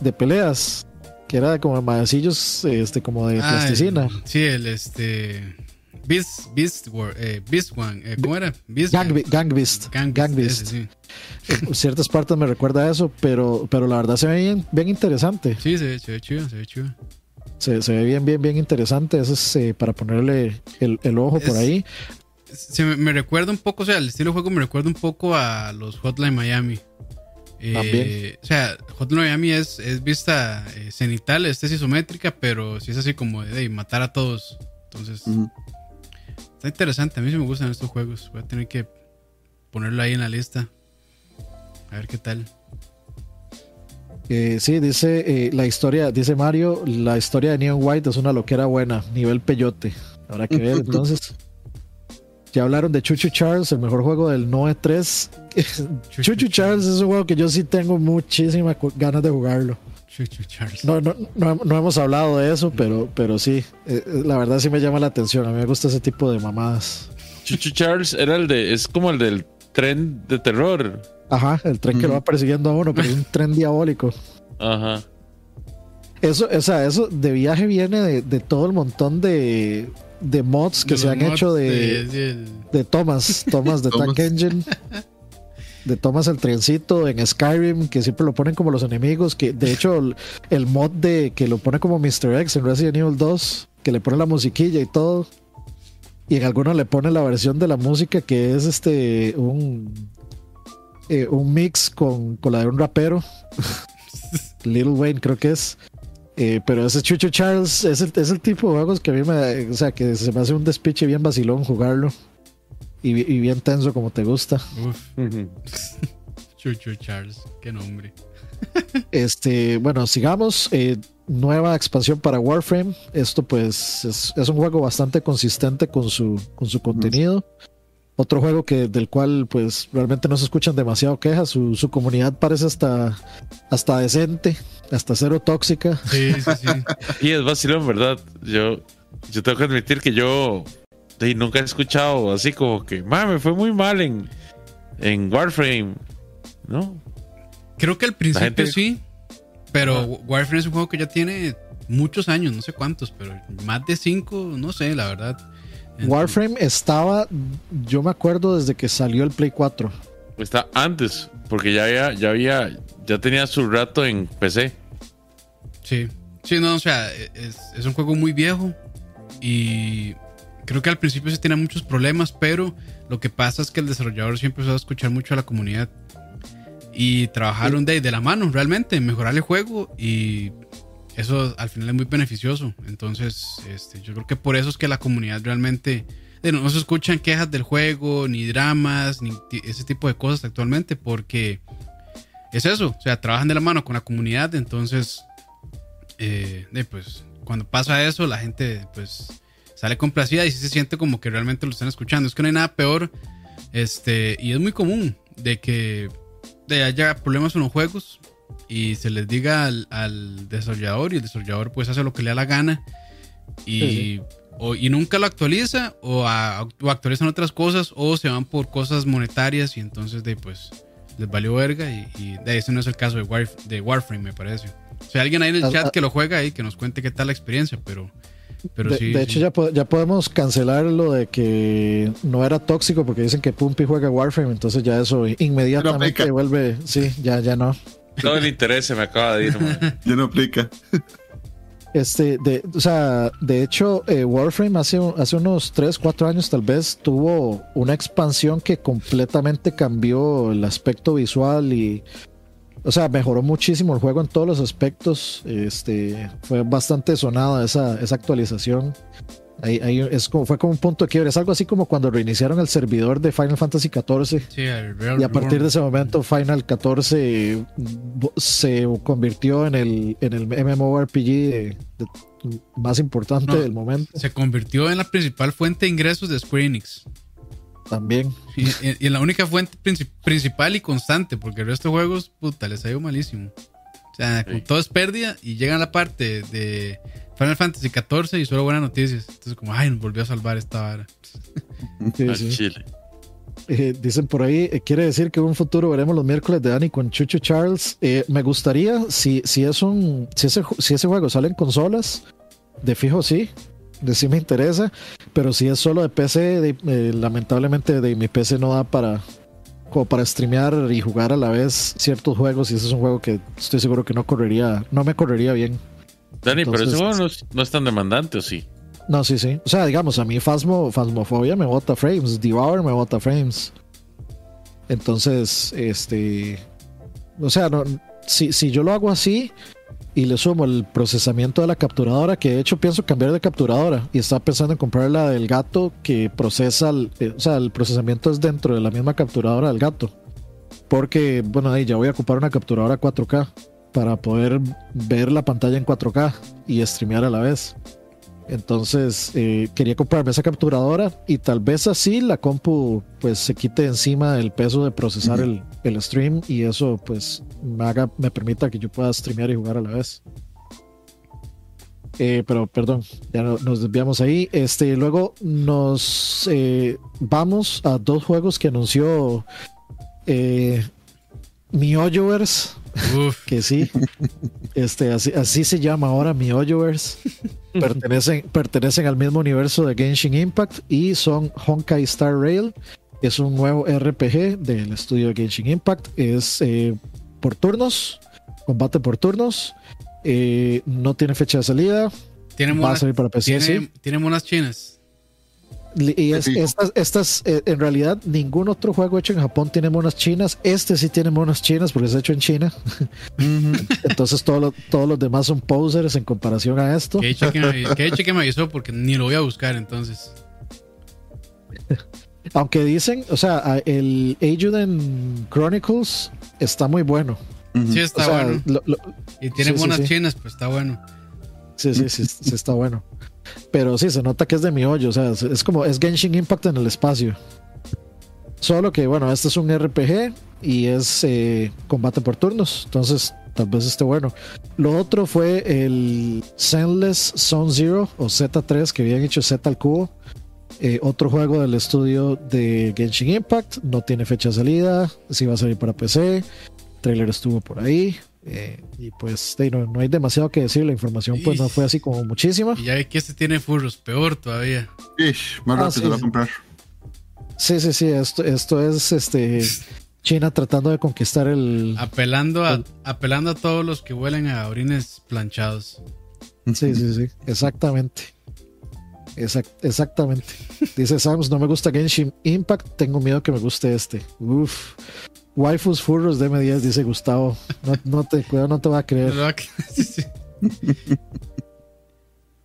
[SPEAKER 2] de peleas? Que era como maecillos este como de ah, plasticina.
[SPEAKER 1] sí, el este Beast Beast eh, Beast One, eh, ¿cómo era?
[SPEAKER 2] Beast Gang, Gang Beast. Gang, Beast. sí. ciertas partes me recuerda a eso, pero pero la verdad se ve bien, bien interesante.
[SPEAKER 1] Sí, se ve, se ve chido, se ve chido.
[SPEAKER 2] Se, se, ve bien, bien, bien interesante. Eso es eh, para ponerle el, el ojo por ahí.
[SPEAKER 1] Se me, me, recuerda un poco, o sea, el estilo de juego me recuerda un poco a los Hotline Miami. Eh, o sea, Hotline Miami es, es vista eh, cenital, esta es isométrica, pero si es así como de, matar a todos. Entonces, está interesante. A mí sí me gustan estos juegos. Voy a tener que ponerlo ahí en la lista. A ver qué tal.
[SPEAKER 2] Eh, sí, dice la historia, dice Mario, la historia de Neon White es una loquera buena, nivel peyote. Habrá que ver [LAUGHS] entonces. Ya hablaron de Chuchu Charles, el mejor juego del Noe 3. Chuchu, Charles es un juego que yo sí tengo muchísimas ganas de jugarlo.
[SPEAKER 1] Chuchu Charles.
[SPEAKER 2] No, no, no, hemos hablado de eso, pero, pero sí, eh, eh, la verdad sí me llama la atención. A mí me gusta ese tipo de mamadas.
[SPEAKER 4] Chuchu Charles era el de, es como el del tren de terror.
[SPEAKER 2] Ajá, el tren que lo va persiguiendo a uno, pero es un tren diabólico.
[SPEAKER 4] Ajá.
[SPEAKER 2] Eso, o sea, eso de viaje viene de todo el montón de de mods que se han hecho de, de, Thomas, Thomas de [LAUGHS] Tank Engine. De Thomas el trencito en Skyrim, que siempre lo ponen como los enemigos. Que de hecho, el, mod de que lo pone como Mr. X en Resident Evil 2, que le pone la musiquilla y todo. Y en algunos le pone la versión de la música que es este un, eh, un mix con, con la de un rapero. [LAUGHS] Little Wayne creo que es. Eh, pero ese Chucho Charles es el, es el, tipo de juegos que a mí me, o sea, que se me hace un despiche bien vacilón jugarlo y, bien tenso como te gusta. [LAUGHS]
[SPEAKER 1] Chucho Charles, qué nombre. [LAUGHS]
[SPEAKER 2] este, bueno, sigamos. Eh, nueva expansión para Warframe. Esto pues es, es, un juego bastante consistente con su, con su contenido. Otro juego que, del cual pues realmente no se escuchan demasiado quejas. Su, su comunidad parece hasta, hasta decente, hasta cero tóxica.
[SPEAKER 1] Sí, sí, sí. [LAUGHS]
[SPEAKER 4] y es vacilón, ¿verdad? Yo, yo tengo que admitir que yo nunca he escuchado así como que, me fue muy mal en, en Warframe, ¿no?
[SPEAKER 1] Creo que al principio sí, pero Warframe es un juego que ya tiene muchos años, no sé cuántos, pero más de cinco, no sé, la verdad.
[SPEAKER 2] Warframe estaba, yo me acuerdo desde que salió el Play 4.
[SPEAKER 4] Está antes, porque ya había, ya había, ya tenía su rato en PC.
[SPEAKER 1] Sí, sí, no, o sea, es, es un juego muy viejo y creo que al principio se tiene muchos problemas, pero lo que pasa es que el desarrollador siempre empezó a escuchar mucho a la comunidad y trabajaron de, de la mano realmente, mejorar el juego y eso al final es muy beneficioso. Entonces, este, yo creo que por eso es que la comunidad realmente no, se escuchan quejas del juego, ni dramas, ni ese tipo de cosas actualmente, porque es eso, o sea, trabajan de la mano con la comunidad, entonces, eh, pues, cuando pasa eso, la gente, pues, sale complacida y se siente como que realmente lo están escuchando. Es que no hay nada peor, este, y es muy común de que haya problemas con los juegos y se les diga al, desarrollador y el desarrollador pues hace lo que le da la gana y, y nunca lo actualiza o, actualizan otras cosas o se van por cosas monetarias y entonces de pues les valió verga y, de ese no es el caso de, de Warframe me parece. O sea, alguien ahí en el ah, chat ah. que lo juega y que nos cuente qué tal la experiencia, pero... Pero
[SPEAKER 2] de,
[SPEAKER 1] sí,
[SPEAKER 2] de hecho, ya, ya podemos cancelar lo de que no era tóxico porque dicen que Pumpy juega Warframe, entonces ya eso inmediatamente vuelve. Sí, ya, ya no.
[SPEAKER 4] Todo el interés se me acaba de ir, [LAUGHS]
[SPEAKER 3] Ya no aplica.
[SPEAKER 2] Este, de, o sea, de hecho, eh, Warframe hace, hace unos 3, 4 años tal vez tuvo una expansión que completamente cambió el aspecto visual y, o sea, mejoró muchísimo el juego en todos los aspectos. Este, fue bastante sonada esa, esa actualización. Ahí, ahí es como, fue como un punto de quiebre. Es algo así como cuando reiniciaron el servidor de Final Fantasy XIV.
[SPEAKER 1] Sí,
[SPEAKER 2] Y a partir de ese momento, Final 14 se convirtió en el, en el MMORPG de- de- más importante
[SPEAKER 1] No.
[SPEAKER 2] del momento.
[SPEAKER 1] se convirtió en la principal fuente de ingresos de Square Enix.
[SPEAKER 2] También.
[SPEAKER 1] Y, en la única fuente princi- principal y constante, porque el resto de juegos, puta, les ha ido malísimo. O sea, con todo es pérdida y llegan a la parte de Final Fantasy XIV y solo buenas noticias. Entonces, como, ay, nos volvió a salvar esta vara. [LAUGHS]
[SPEAKER 2] Sí.
[SPEAKER 4] Chile.
[SPEAKER 2] Eh, dicen por ahí, eh, quiere decir que en un futuro veremos los miércoles de Dani con Chucho Charles. Eh, me gustaría, si, si es un, si ese, si ese juego sale en consolas, de fijo sí, de sí me interesa, pero si es solo de PC, de- eh, lamentablemente de mi PC no da para como para streamear y jugar a la vez ciertos juegos y ese es un juego que estoy seguro que no correría, no me correría bien.
[SPEAKER 4] Dani, pero ese juego no es, no es tan demandante, ¿o sí?
[SPEAKER 2] No, sí, sí. O sea, digamos, a mí Phasmophobia me bota frames, Devour me bota frames. Entonces, este. O sea, no, si, si yo lo hago así y le sumo el procesamiento de la capturadora, que de hecho pienso cambiar de capturadora y estaba pensando en comprar la del gato que procesa, el, eh, o sea, el procesamiento es dentro de la misma capturadora del gato. Porque, bueno, ahí ya voy a ocupar una capturadora 4K para poder ver la pantalla en 4K y streamear a la vez. Entonces eh, quería comprarme esa capturadora y tal vez así la compu pues se quite encima el peso de procesar el, el stream y eso pues me haga, me permita que yo pueda streamear y jugar a la vez. Eh, pero perdón, ya no- nos desviamos ahí. Este, luego nos eh, vamos a dos juegos que anunció MioYoverse
[SPEAKER 1] Uf, [LAUGHS]
[SPEAKER 2] que sí. Este, así, así se llama ahora MioYoverse. Pertenecen, pertenecen al mismo universo de Genshin Impact y son Honkai Star Rail. Es un nuevo RPG del estudio de Genshin Impact. Es eh, por turnos, combate por turnos. Eh, no tiene fecha de salida.
[SPEAKER 1] tiene
[SPEAKER 2] Va a salir para PC,
[SPEAKER 1] tiene,
[SPEAKER 2] sí.
[SPEAKER 1] tiene monas chinas.
[SPEAKER 2] Y es-
[SPEAKER 3] Sí.
[SPEAKER 2] estas, estas eh, en realidad, ningún otro juego hecho en Japón tiene monas chinas. Este sí tiene monas chinas porque es hecho en China. [LAUGHS] Entonces todos los- todos los demás son posers en comparación a esto.
[SPEAKER 1] Que hecho que, me, que hecho que me avisó porque ni lo voy a buscar entonces.
[SPEAKER 2] Aunque dicen, o sea, el Ayuden Chronicles está muy bueno.
[SPEAKER 1] Sí,
[SPEAKER 2] O
[SPEAKER 1] está
[SPEAKER 2] sea,
[SPEAKER 1] bueno.
[SPEAKER 2] lo- lo-
[SPEAKER 1] Y tiene
[SPEAKER 2] sí,
[SPEAKER 1] monas
[SPEAKER 2] sí.
[SPEAKER 1] chinas, pues está bueno.
[SPEAKER 2] sí, sí, sí, sí está bueno. Pero sí, se nota que es de mi hoyo. O sea, es, como, es Genshin Impact en el espacio. Solo que, bueno, este es un RPG y es eh, combate por turnos. Entonces, tal vez esté bueno. Lo otro fue el Zenless Zone Zero o Z3 que habían hecho Z al cubo. Eh, otro juego del estudio de Genshin Impact. No tiene fecha de salida. Sí va a salir para PC. trailer estuvo por ahí. Eh, y pues de, no, no hay demasiado que decir. La información pues no fue así como muchísima.
[SPEAKER 1] Y ya ve que este tiene furros, peor todavía.
[SPEAKER 3] Ish, más
[SPEAKER 2] Ah,
[SPEAKER 3] rápido
[SPEAKER 2] sí,
[SPEAKER 3] lo va a
[SPEAKER 2] sí.
[SPEAKER 3] comprar.
[SPEAKER 2] Sí, sí, sí. Esto, esto es este [LAUGHS] China tratando de conquistar el.
[SPEAKER 1] Apelando a, apelando a todos los que huelen a orines planchados.
[SPEAKER 2] Sí, sí, sí. Exactamente. Exact- exactamente. [LAUGHS] Dice Sams, no me gusta Genshin Impact, tengo miedo que me guste este. Uf. Waifus Furros DM10, dice Gustavo. No, no te, cuidado, no te va a creer.
[SPEAKER 1] ¿Verdad que- [LAUGHS] sí, sí.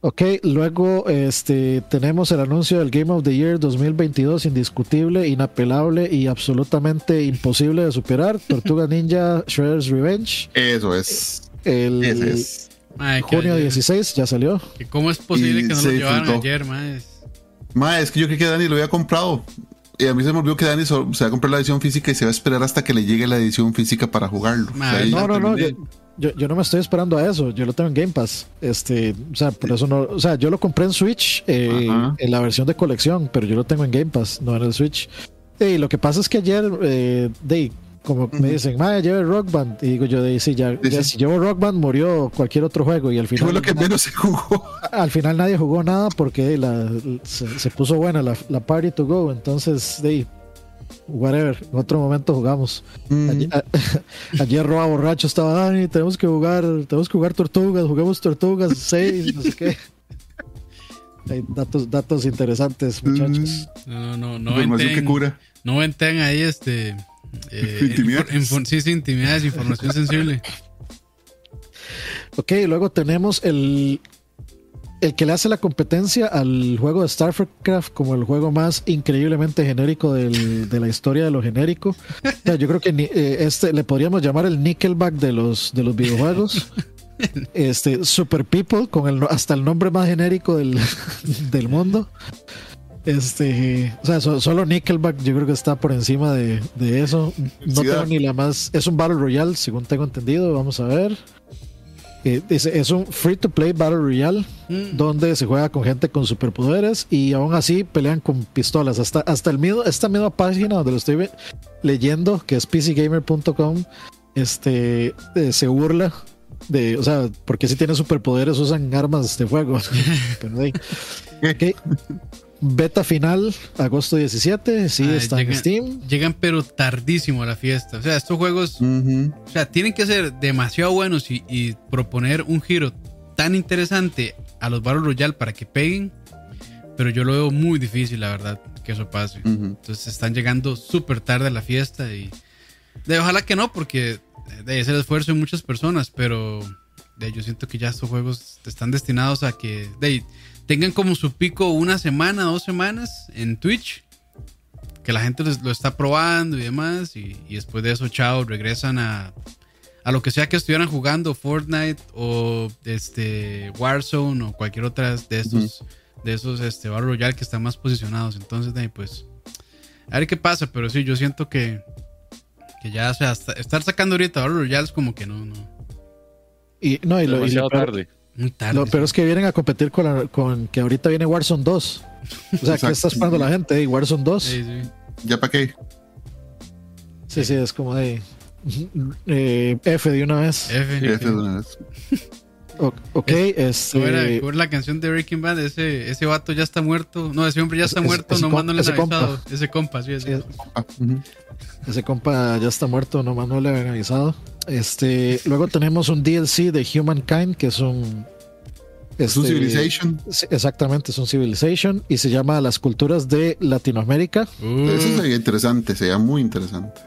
[SPEAKER 2] Ok, luego este, tenemos el anuncio del Game of the Year 2022, indiscutible, inapelable y absolutamente imposible de superar. Tortuga Ninja Shredder's Revenge.
[SPEAKER 3] Eso es.
[SPEAKER 2] El
[SPEAKER 3] Ese es.
[SPEAKER 2] Junio
[SPEAKER 1] ayer-
[SPEAKER 2] 16 ya salió.
[SPEAKER 1] ¿Cómo es posible
[SPEAKER 3] Y
[SPEAKER 1] que no lo llevaran
[SPEAKER 3] disfrutó.
[SPEAKER 1] ayer, mae?
[SPEAKER 3] Ma, es que yo creí que Dani lo había comprado. Y a mí se me olvidó que Dani se va a comprar la edición física y se va a esperar hasta que le llegue la edición física para jugarlo. O sea,
[SPEAKER 2] No, no, no. Yo, yo, yo no me estoy esperando a eso. Yo lo tengo en Game Pass. Este, o sea, por eso no. O sea, yo lo compré en Switch, eh, en la versión de colección, pero yo lo tengo en Game Pass, no en el Switch. Y lo que pasa es que ayer, eh, de, como me dicen, madre, lleve Rock Band. Y digo yo, de, sí, ya,
[SPEAKER 3] Sí,
[SPEAKER 2] ya
[SPEAKER 3] sí.
[SPEAKER 2] si llevo Rock Band, murió cualquier otro juego. Y al
[SPEAKER 3] Fue
[SPEAKER 2] final,
[SPEAKER 3] lo que menos se jugó. [LAUGHS]
[SPEAKER 2] al final nadie jugó nada porque la, se, se puso buena la, la party to go. Entonces, de, whatever, en otro momento jugamos. Ayer, a- [LAUGHS] ayer Roa borracho estaba Dani, tenemos que jugar, tenemos que jugar tortugas, juguemos tortugas [LAUGHS] 6, no sé qué. Hay datos, datos interesantes, muchachos.
[SPEAKER 1] No, no, no, no
[SPEAKER 3] Información que
[SPEAKER 1] venten,
[SPEAKER 3] cura.
[SPEAKER 1] no venten ahí este. Eh,
[SPEAKER 3] Intimidades.
[SPEAKER 1] sí, sí, intimidades, información sensible.
[SPEAKER 2] Ok, luego tenemos el el que le hace la competencia al juego de StarCraft como el juego más increíblemente genérico del- de la historia de lo genérico. O sea, yo creo que ni- eh, este le podríamos llamar el Nickelback de los, de los videojuegos. Este, Super People, con el, no- hasta el nombre más genérico del, [LAUGHS] del mundo. Este, o sea, so- solo Nickelback yo creo que está por encima de, de eso. No
[SPEAKER 3] Sí,
[SPEAKER 2] tengo ni la más. Es un Battle Royale, según tengo entendido. Vamos a ver. Eh, dice, es un free to play Battle Royale
[SPEAKER 1] Mm.
[SPEAKER 2] donde se juega con gente con superpoderes y aún así pelean con pistolas. Hasta, hasta el mismo, esta misma página donde lo estoy leyendo, que es pcgamer.com, este, eh, se burla de, o sea, porque si tienen superpoderes usan armas de fuego. Pero, [LAUGHS] hey, ok. Beta final, agosto 17, sí,
[SPEAKER 1] Ah,
[SPEAKER 2] está en
[SPEAKER 1] llega-
[SPEAKER 2] Steam.
[SPEAKER 1] Llegan pero tardísimo a la fiesta. O sea, estos juegos,
[SPEAKER 3] Ujú.
[SPEAKER 1] o sea, tienen que ser demasiado buenos y, y proponer un giro tan interesante a los Battle Royale para que peguen. Pero yo lo veo muy difícil, la verdad, que eso pase.
[SPEAKER 3] Ujú.
[SPEAKER 1] Entonces están llegando súper tarde a la fiesta y de, ojalá que no, porque de, es el esfuerzo de muchas personas, pero de, yo siento que ya estos juegos están destinados a que de, tengan como su pico una semana, dos semanas en Twitch, que la gente les- lo está probando y demás, y, y después de eso, chao, regresan a, a lo que sea que estuvieran jugando, Fortnite o este Warzone o cualquier otra de estos, de esos este, Battle Royale que están más posicionados. Entonces, pues, a ver qué pasa, pero sí, yo siento que, que ya, o sea, estar sacando ahorita Battle Royale es como que no, no,
[SPEAKER 2] Y, no, y lo, y lo peor-
[SPEAKER 4] tarde.
[SPEAKER 1] Muy tarde.
[SPEAKER 2] Lo peor es que vienen a competir con, la- con que ahorita viene Warzone 2. O sea, ¿qué
[SPEAKER 3] Exacto.
[SPEAKER 2] está esperando la gente? ¿Y Warzone 2?
[SPEAKER 1] Sí, sí.
[SPEAKER 3] ¿Ya para qué?
[SPEAKER 2] Sí, sí, es como de eh, F de una vez.
[SPEAKER 1] F.
[SPEAKER 3] De una vez.
[SPEAKER 2] O- ok, este,
[SPEAKER 1] ¿Cómo era, la canción de Breaking Bad? Ese, ese vato ya está muerto. No, ese hombre ya está muerto,
[SPEAKER 2] ese
[SPEAKER 1] nomás
[SPEAKER 2] com-
[SPEAKER 1] no le han
[SPEAKER 2] compa.
[SPEAKER 1] avisado. Ese compa, sí, ese.
[SPEAKER 2] Sí.
[SPEAKER 3] Ah,
[SPEAKER 2] ese compa ya está muerto, nomás no le habían avisado. Este, luego tenemos un DLC de Humankind, que es un.
[SPEAKER 3] Es un
[SPEAKER 2] este,
[SPEAKER 3] Civilization.
[SPEAKER 2] Exactamente, es un Civilization y se llama Las culturas de Latinoamérica.
[SPEAKER 1] Uh,
[SPEAKER 3] Eso sería interesante, sería muy interesante.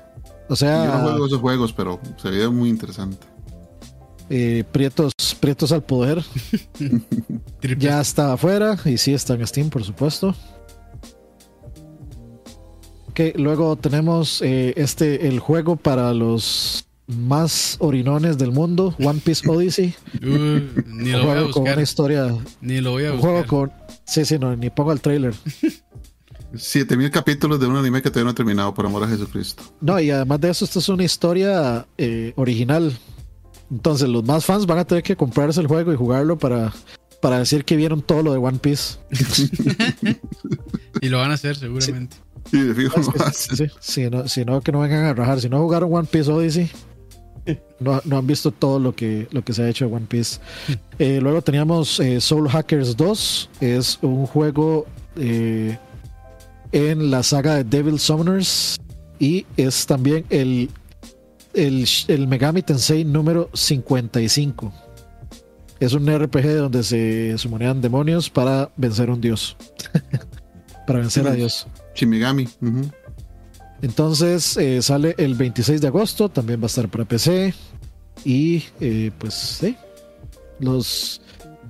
[SPEAKER 2] O
[SPEAKER 3] Yo no
[SPEAKER 2] sea,
[SPEAKER 3] juego esos juegos, pero sería muy interesante.
[SPEAKER 2] eh, prietos, prietos al poder. Ya está afuera y sí está en Steam, por supuesto. Ok, luego tenemos eh, este, el juego para los más orinones del mundo, One Piece Odyssey. [LAUGHS]
[SPEAKER 1] Uh, ni
[SPEAKER 2] Un
[SPEAKER 1] lo voy a
[SPEAKER 2] juego con
[SPEAKER 1] buscar.
[SPEAKER 2] una historia,
[SPEAKER 1] Ni lo voy a
[SPEAKER 2] un juego
[SPEAKER 1] buscar.
[SPEAKER 2] con... Sí, sí, no, ni pongo el trailer. [LAUGHS]
[SPEAKER 3] 7000 capítulos de un anime que todavía no he terminado, por amor a Jesucristo.
[SPEAKER 2] No, y además de eso, esto es una historia eh, original. Entonces, los más fans van a tener que comprarse el juego y jugarlo para, para decir que vieron todo lo de One Piece. [LAUGHS]
[SPEAKER 1] Y lo van a hacer seguramente.
[SPEAKER 3] Sí, de fijo lo
[SPEAKER 2] Sí, sí, si, no, si no, que no vengan a rajar. Si no jugaron One Piece Odyssey, no, no han visto todo lo que, lo que se ha hecho de One Piece. Eh, luego teníamos eh, Soul Hackers 2. Es un juego eh, en la saga de Devil Summoners. Y es también el, el, el Megami Tensei número 55. Es un RPG donde se sumonean demonios para vencer a un dios. [LAUGHS] para vencer a Dios.
[SPEAKER 3] Shimigami. ujú.
[SPEAKER 2] Entonces eh, sale el 26 de agosto, también va a estar para PC. Y eh, pues sí, los,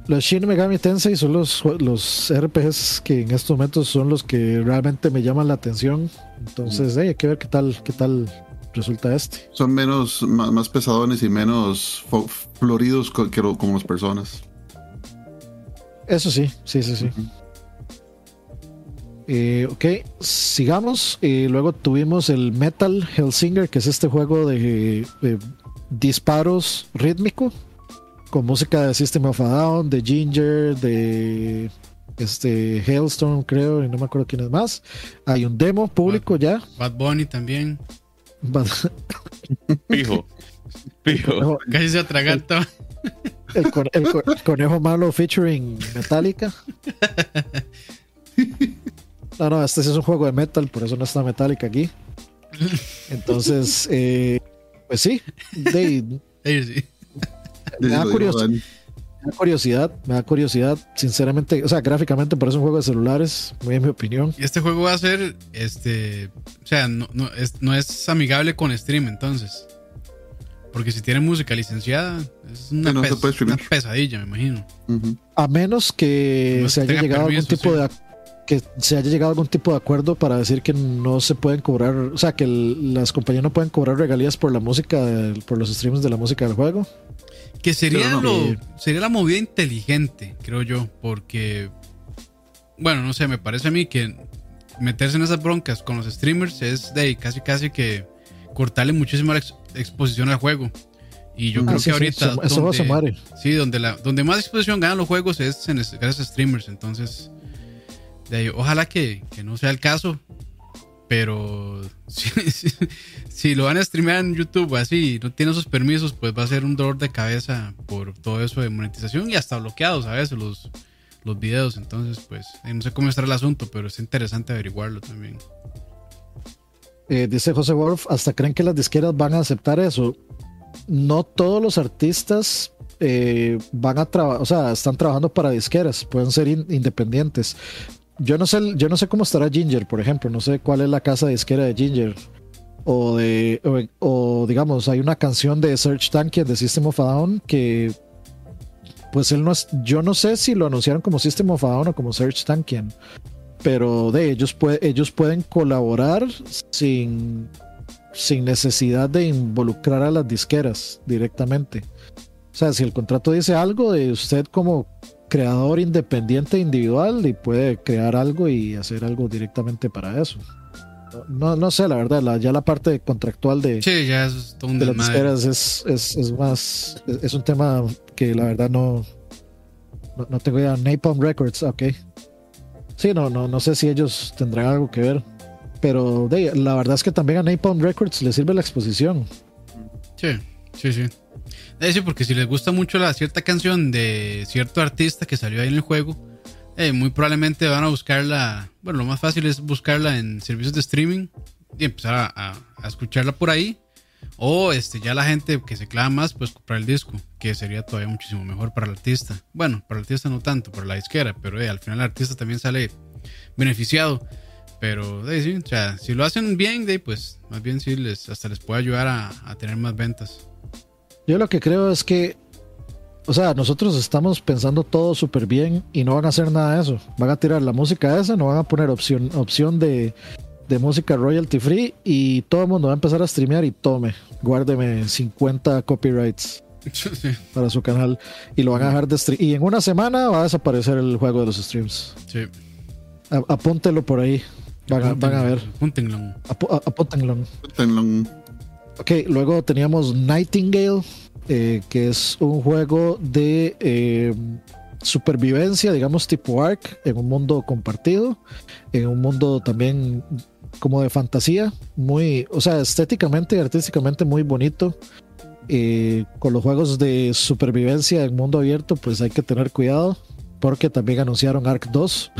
[SPEAKER 2] los Shin Megami Tensei son los, los RPGs que en estos momentos son los que realmente me llaman la atención. Entonces eh, hay que ver qué tal, qué tal resulta este.
[SPEAKER 3] Son menos, más, más pesadones y menos floridos que como las personas.
[SPEAKER 2] Eso sí, sí, sí, sí. Eh, ok, sigamos. Eh, luego tuvimos el Metal Hellsinger, que es este juego de, de disparos rítmico con música de System of a Down, de Ginger, de este Hailstorm, creo, y no me acuerdo quién es más. Hay un demo público ya.
[SPEAKER 1] Bad Bunny también. [LAUGHS]
[SPEAKER 4] Pijo. Pijo.
[SPEAKER 1] Casi se atraganta.
[SPEAKER 2] El, el co- conejo malo featuring Metallica. [LAUGHS] No, no, este sí es un juego de metal, por eso no está Metallica aquí. [LAUGHS] Entonces, eh, pues sí, de- me da curiosidad, me da curiosidad, me da curiosidad, sinceramente, o sea, gráficamente parece un juego de celulares, muy en mi opinión.
[SPEAKER 1] Y este juego va a ser, este, o sea, no, no, es, no es amigable con stream entonces. Porque si tiene música licenciada, es una,
[SPEAKER 3] no
[SPEAKER 1] pes- pesadilla, me imagino.
[SPEAKER 2] A menos que
[SPEAKER 1] No
[SPEAKER 2] se haya llegado a algún
[SPEAKER 1] permiso,
[SPEAKER 2] tipo
[SPEAKER 1] sí.
[SPEAKER 2] de que se haya llegado a algún tipo de acuerdo para decir que no se pueden cobrar, o sea, que el- las compañías no pueden cobrar regalías por la música, del- por los streams de la música del juego.
[SPEAKER 1] Que sería,
[SPEAKER 3] no.
[SPEAKER 1] lo, sería la movida inteligente, creo yo, porque, bueno, no sé, me parece a mí que meterse en esas broncas con los streamers es de ahí casi casi que cortarle muchísimo la ex- exposición al juego. Y yo
[SPEAKER 2] Ah,
[SPEAKER 1] creo
[SPEAKER 2] sí,
[SPEAKER 1] que
[SPEAKER 2] sí,
[SPEAKER 1] ahorita...
[SPEAKER 2] se muere.
[SPEAKER 1] Sí, donde, la, donde más exposición ganan los juegos es en, gracias a streamers. Entonces, de ahí, ojalá que, que no sea el caso. Pero [LAUGHS] si, lo van a streamear en YouTube así no tiene esos permisos, pues va a ser un dolor de cabeza por todo eso de monetización y hasta bloqueados a veces los, los videos. Entonces, pues no sé cómo estará el asunto, pero es interesante averiguarlo también.
[SPEAKER 2] Eh, dice José Wolf, hasta creen que las disqueras van a aceptar eso. No todos los artistas eh, van a trabajar, o sea, están trabajando para disqueras, pueden ser in- independientes. Yo no sé, yo no sé cómo estará Ginger, por ejemplo, no sé cuál es la casa disquera de Ginger. O de, o, o, digamos, hay una canción de Search Tankian de System of a Down que, pues él no es, yo no sé si lo anunciaron como System of a Down o como Search Tankian pero de ellos, puede, ellos pueden colaborar sin, sin necesidad de involucrar a las disqueras directamente. O sea, si el contrato dice algo de usted como creador independiente individual y puede crear algo y hacer algo directamente para eso. No, no sé, la verdad, la- ya la parte contractual de,
[SPEAKER 1] Sí, ya es
[SPEAKER 2] de las disqueras es, es, es más, es, es un tema que la verdad no, no, no tengo idea. Napalm Records, ok. Sí, no, no, no sé si ellos tendrán algo que ver. Pero de, la verdad es que también a Napalm Records le sirve la exposición.
[SPEAKER 1] Sí, sí, sí. Eh, sí, porque si les gusta mucho la cierta canción de cierto artista que salió ahí en el juego, eh, muy probablemente van a buscarla. Bueno, lo más fácil es buscarla en servicios de streaming y empezar a, escucharla por ahí. O este, ya la gente que se clava más, pues comprar el disco, que sería todavía muchísimo mejor para el artista. Bueno, para el artista no tanto, para la disquera, pero eh, al final el artista también sale beneficiado. Pero sí, o sea, si lo hacen bien, pues más bien sí les, hasta les puede ayudar a tener más ventas.
[SPEAKER 2] Yo lo que creo es que, o sea, nosotros estamos pensando todo súper bien y no van a hacer nada de eso. Van a tirar la música esa, no van a poner opción, opción de, de música royalty free y todo el mundo va a empezar a streamear y tome, guárdeme 50 copyrights
[SPEAKER 1] Sí.
[SPEAKER 2] para su canal y lo van a dejar de stream. Y en una semana va a desaparecer el juego de los streams.
[SPEAKER 1] Sí.
[SPEAKER 2] A- apúntelo por ahí. Van a, van a ver.
[SPEAKER 1] Júntenlo.
[SPEAKER 2] Apu- a- apúntenlo. Ok, luego teníamos Nightingale, eh, que es un juego de eh, supervivencia, digamos tipo Ark, en un mundo compartido, en un mundo también como de fantasía, muy, o sea, estéticamente y artísticamente muy bonito. Eh, con los juegos de supervivencia en mundo abierto, pues hay que tener cuidado, porque también anunciaron Ark 2.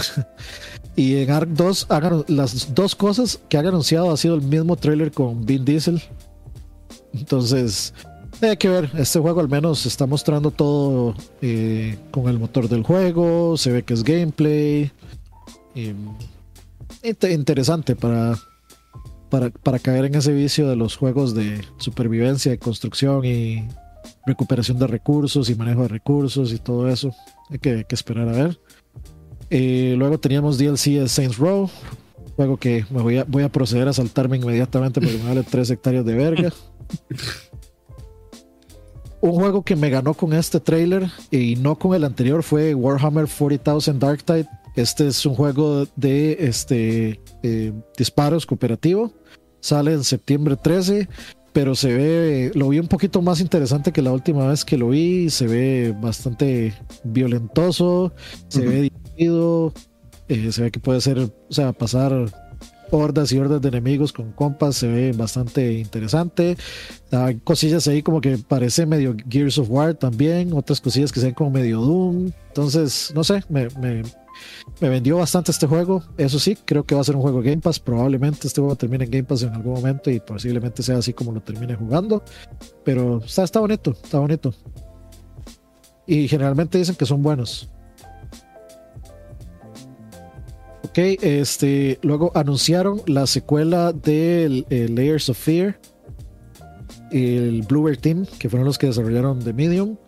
[SPEAKER 2] [LAUGHS] y en Ark 2, hagan, las dos cosas que han anunciado ha sido el mismo trailer con Vin Diesel. Entonces, hay que ver. Este juego al menos está mostrando todo eh, con el motor del juego. Se ve que es gameplay. inte- interesante para, para, para caer en ese vicio de los juegos de supervivencia, de construcción y recuperación de recursos y manejo de recursos y todo eso. Hay que, que esperar a ver. Eh, luego teníamos DLC de Saints Row. Juego que me voy a, voy a proceder a saltarme inmediatamente porque me vale 3 hectáreas de verga. Un juego que me ganó con este trailer y no con el anterior fue Warhammer 40,000 Dark Tide. Este es un juego de este, eh, disparos cooperativo. Sale en septiembre 13, pero se ve, lo vi un poquito más interesante que la última vez que lo vi. Se ve bastante violentoso, se ve divertido, eh, se ve que puede ser, o sea, pasar hordas y hordas de enemigos con compas, se ve bastante interesante. Hay cosillas ahí como que parece medio Gears of War también, otras cosillas que se ven como medio Doom. Entonces, no sé, me, me, me vendió bastante este juego. Eso sí, creo que va a ser un juego Game Pass. Probablemente este juego termine en Game Pass en algún momento y posiblemente sea así como lo termine jugando. Pero está, está bonito, está bonito. Y generalmente dicen que son buenos. Ok, este, luego anunciaron la secuela de eh, Layers of Fear. el Bluebird Team, que fueron los que desarrollaron The Medium.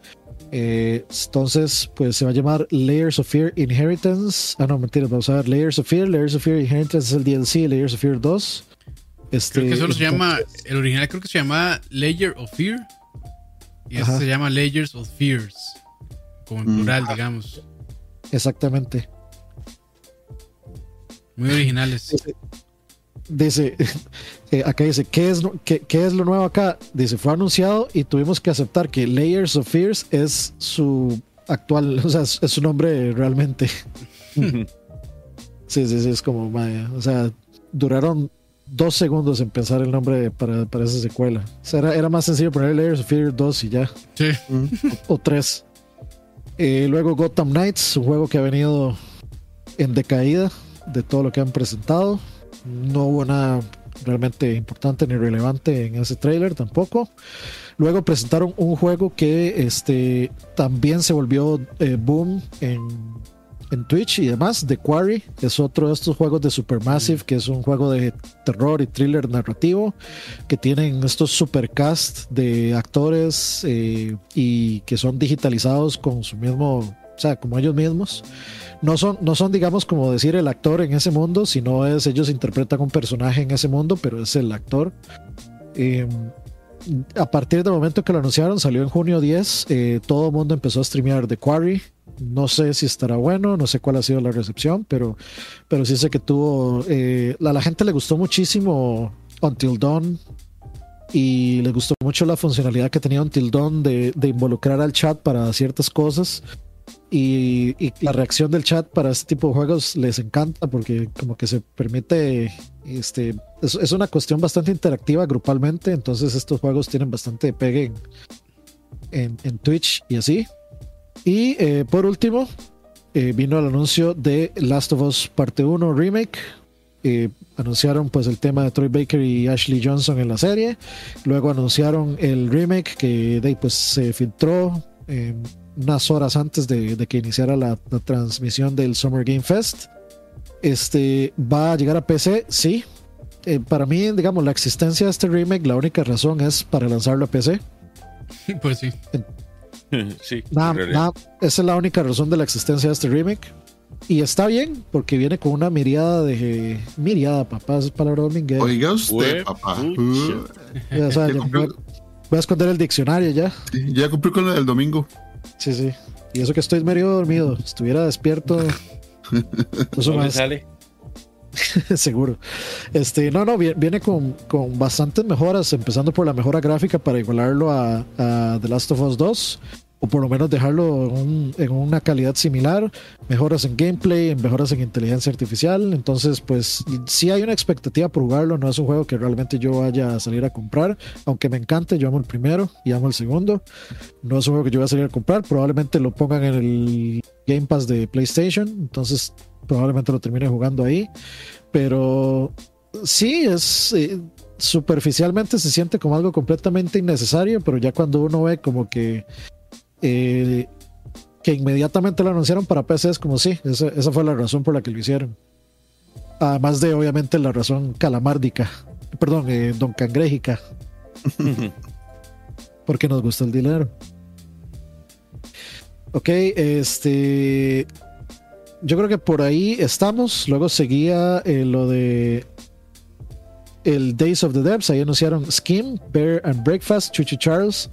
[SPEAKER 2] Eh, entonces, pues se va a llamar Layers of Fear Inheritance. Ah, no, mentira, vamos a ver Layers of Fear. Layers of Fear Inheritance es el DLC, Layers of Fear 2.
[SPEAKER 1] Este, creo que solo se llama, el original creo que se llama Layer of Fear. Y este se llama Layers of Fears. Como en mm. plural, digamos.
[SPEAKER 2] Exactamente.
[SPEAKER 1] Muy originales.
[SPEAKER 2] Dice, [LAUGHS] eh, acá dice, ¿qué es, qué, es lo nuevo acá? Dice, fue anunciado y tuvimos que aceptar que Layers of Fears es su actual, [LAUGHS] o sea, es, su nombre realmente. [LAUGHS] sí, sí, sí, es como, o sea, duraron dos segundos en pensar el nombre para, para esa secuela. O sea, era, era, más sencillo poner Layers of Fear 2 y ya.
[SPEAKER 1] Sí.
[SPEAKER 2] O, 3. Eh, luego Gotham Knights, un juego que ha venido en decaída de todo lo que han presentado. No hubo nada realmente importante ni relevante en ese trailer tampoco. Luego presentaron un juego que este, también se volvió eh, boom en, en, Twitch y demás. The Quarry es otro de estos juegos de Supermassive, que es un juego de terror y thriller narrativo, que tienen estos supercast de actores eh, y que son digitalizados con su mismo, o sea, como ellos mismos no son, no son, digamos, como decir el actor en ese mundo, sino es ellos interpretan un personaje en ese mundo, pero es el actor. Em, a partir del momento que lo anunciaron, salió en junio 10, eh, todo el mundo empezó a streamear The Quarry. No sé si estará bueno, no sé cuál ha sido la recepción, pero, pero sí sé que tuvo. Eh, a la gente le gustó muchísimo Until Dawn y le gustó mucho la funcionalidad que tenía Until Dawn de, de involucrar al chat para ciertas cosas. Y, la reacción del chat para este tipo de juegos les encanta porque como que se permite, este, es, una cuestión bastante interactiva grupalmente, entonces estos juegos tienen bastante pegue en, en, Twitch y así. Y eh, por último, eh, vino el anuncio de Last of Us Parte 1 Remake. Eh, anunciaron pues el tema de Troy Baker y Ashley Johnson en la serie. Luego anunciaron el remake que de, pues se filtró unas horas antes de, que iniciara la, transmisión del Summer Game Fest. Este va a llegar a PC, sí. Eh, para mí, digamos, la existencia de este remake, la única razón es para lanzarlo a PC. [LAUGHS]
[SPEAKER 1] Pues sí. [LAUGHS]
[SPEAKER 4] sí.
[SPEAKER 2] esa es la única razón de la existencia de este remake. Y está bien, porque viene con una miriada de. Miriada, papá, es palabra dominguera.
[SPEAKER 3] Oiga usted, papá. [LAUGHS]
[SPEAKER 2] voy, a esconder el diccionario ya.
[SPEAKER 3] ya cumplí con el domingo.
[SPEAKER 2] Sí, sí. Y eso que estoy medio dormido. Estuviera despierto. [LAUGHS]
[SPEAKER 4] Eso no sale. [LAUGHS]
[SPEAKER 2] Seguro. Este, no, no, viene con, con, bastantes mejoras, empezando por la mejora gráfica para igualarlo a, a The Last of Us 2 o por lo menos dejarlo en, una calidad similar, mejoras en gameplay, mejoras en inteligencia artificial. Entonces, pues si hay una expectativa por jugarlo, no es un juego que realmente yo vaya a salir a comprar, aunque me encante, yo amo el primero y amo el segundo. No es un juego que yo voy a salir a comprar, probablemente lo pongan en el Game Pass de PlayStation, entonces probablemente lo termine jugando ahí. Pero sí, es... Eh, superficialmente se siente como algo completamente innecesario, pero ya cuando uno ve como que eh, que inmediatamente lo anunciaron para PC es como sí, esa, fue la razón por la que lo hicieron. Además de obviamente la razón calamárdica, perdón, eh, don cangréjica. [LAUGHS] porque nos gusta el dinero. Ok, este. Yo creo que por ahí estamos. Luego seguía eh, lo de el Days of the Depths. Ahí anunciaron Skim, Bear and Breakfast, Chuchi Charles,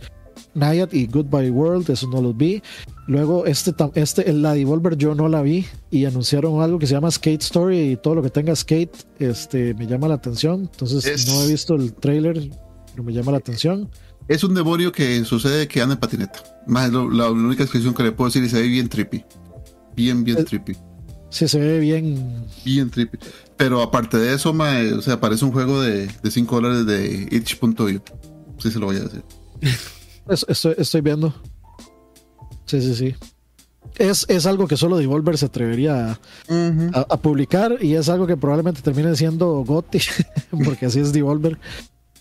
[SPEAKER 2] Nayat y Goodbye World, eso no los vi. Luego, este, este, la Devolver yo no la vi y anunciaron algo que se llama Skate Story y todo lo que tenga skate este, me llama la atención. Entonces, no he visto el trailer, pero me llama la atención.
[SPEAKER 3] Es un demonio que sucede que anda en patineta. Más la, única descripción que le puedo decir y se ve bien trippy. Bien, bien trippy.
[SPEAKER 2] Sí, se ve bien.
[SPEAKER 3] Bien trippy. Pero aparte de eso, o sea, parece un juego de, de 5 dólares de itch.io. Sí, se lo voy a decir. [LAUGHS]
[SPEAKER 2] estoy, viendo. Sí, sí, sí. Es, es, algo que solo Devolver se atrevería a, publicar y es algo que probablemente termine siendo Gotti, [LAUGHS] porque así es Devolver.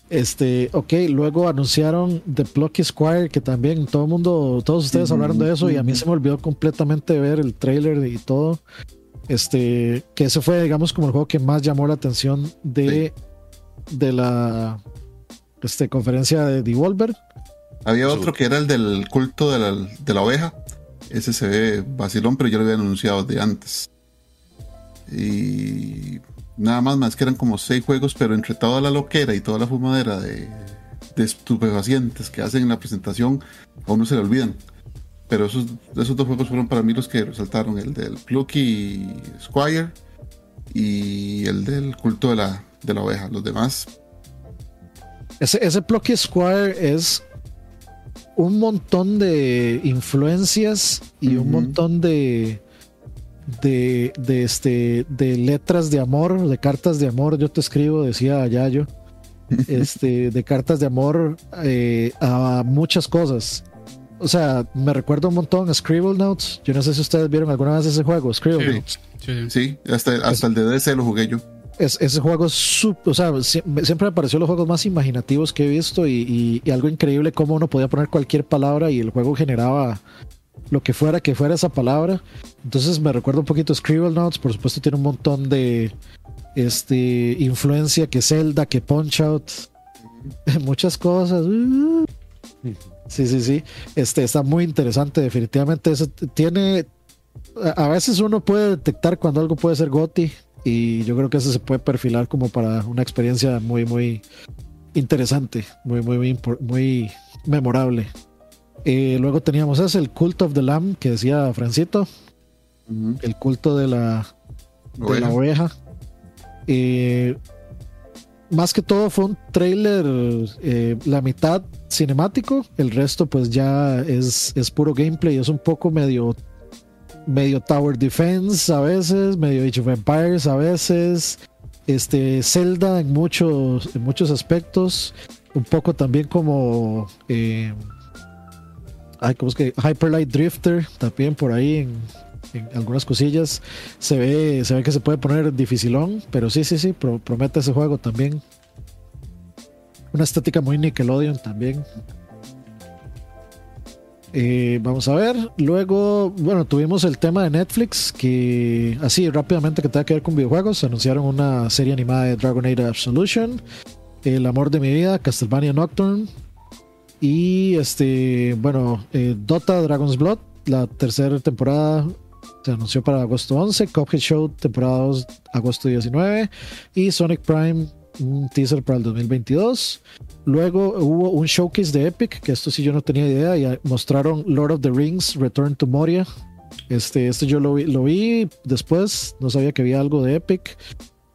[SPEAKER 2] Este, ok, luego anunciaron The Plucky Squire, que también todo el mundo, todos ustedes hablaron de eso y a mí se me olvidó completamente ver el trailer y todo. Este, que ese fue, digamos, como el juego que más llamó la atención de, de la este, conferencia de Devolver.
[SPEAKER 3] Había otro que era el del culto de la, de la oveja. Ese se ve vacilón, pero ya lo habían anunciado de antes. Y nada más, más que eran como seis juegos, pero entre toda la loquera y toda la fumadera de, de estupefacientes que hacen en la presentación, a uno se le olvidan. Pero esos, esos dos juegos fueron para mí los que resaltaron: el del Plucky Squire y el del culto de la, de la oveja. Los demás.
[SPEAKER 2] Ese, ese Plucky Squire es un montón de influencias y un montón de, de, de, este, de letras de amor, de cartas de amor. Yo te escribo, decía Yayo, [LAUGHS] este, de cartas de amor eh, a muchas cosas. O sea, me recuerdo un montón a Scribble Notes. Yo no sé si ustedes vieron alguna vez ese juego, Scribble
[SPEAKER 1] Sí,
[SPEAKER 2] Notes.
[SPEAKER 1] sí,
[SPEAKER 3] Sí, hasta, hasta el de DC lo jugué yo.
[SPEAKER 2] Es, ese juego es sup- o sea, sie- siempre me pareció los juegos más imaginativos que he visto y, algo increíble cómo uno podía poner cualquier palabra y el juego generaba lo que fuera que fuera esa palabra. Entonces me recuerdo un poquito Scribble Notes, por supuesto tiene un montón de este influencia que Zelda, que Punch Out, [LAUGHS] muchas cosas. Sí, sí, sí. Este está muy interesante, definitivamente. Tiene. A a veces uno puede detectar cuando algo puede ser GOTI. Y yo creo que eso se puede perfilar como para una experiencia muy, muy interesante. Muy, muy, muy, muy memorable. Eh, luego teníamos ese, el Cult of the Lamb, que decía Francito. El culto de la, de la
[SPEAKER 3] Oveja.
[SPEAKER 2] oveja. Eh, más que todo fue un trailer, eh, la mitad cinemático, el resto pues ya es, es puro gameplay, es un poco medio, medio Tower Defense a veces, medio Age of Empires a veces, este Zelda en muchos, en muchos aspectos, un poco también como... eh, ay, ¿cómo es que? Hyper Light Drifter, también por ahí en, algunas cosillas. Se ve, se ve que se puede poner dificilón, pero sí, sí, sí, pro- promete ese juego también. Una estética muy Nickelodeon también. Eh, vamos a ver. Luego, bueno, tuvimos el tema de Netflix que, así rápidamente, que tenga que ver con videojuegos. Anunciaron una serie animada de Dragon Age Absolution, El amor de mi vida, Castlevania Nocturne. Y este, bueno, eh, Dota Dragon's Blood, la tercera temporada se anunció para agosto 11, Cuphead Show temporada 2, agosto 19 y Sonic Prime un teaser para el 2022. Luego hubo un showcase de Epic, que esto sí yo no tenía idea, y mostraron Lord of the Rings Return to Moria. Este, este yo lo vi, lo vi después, no sabía que había algo de Epic.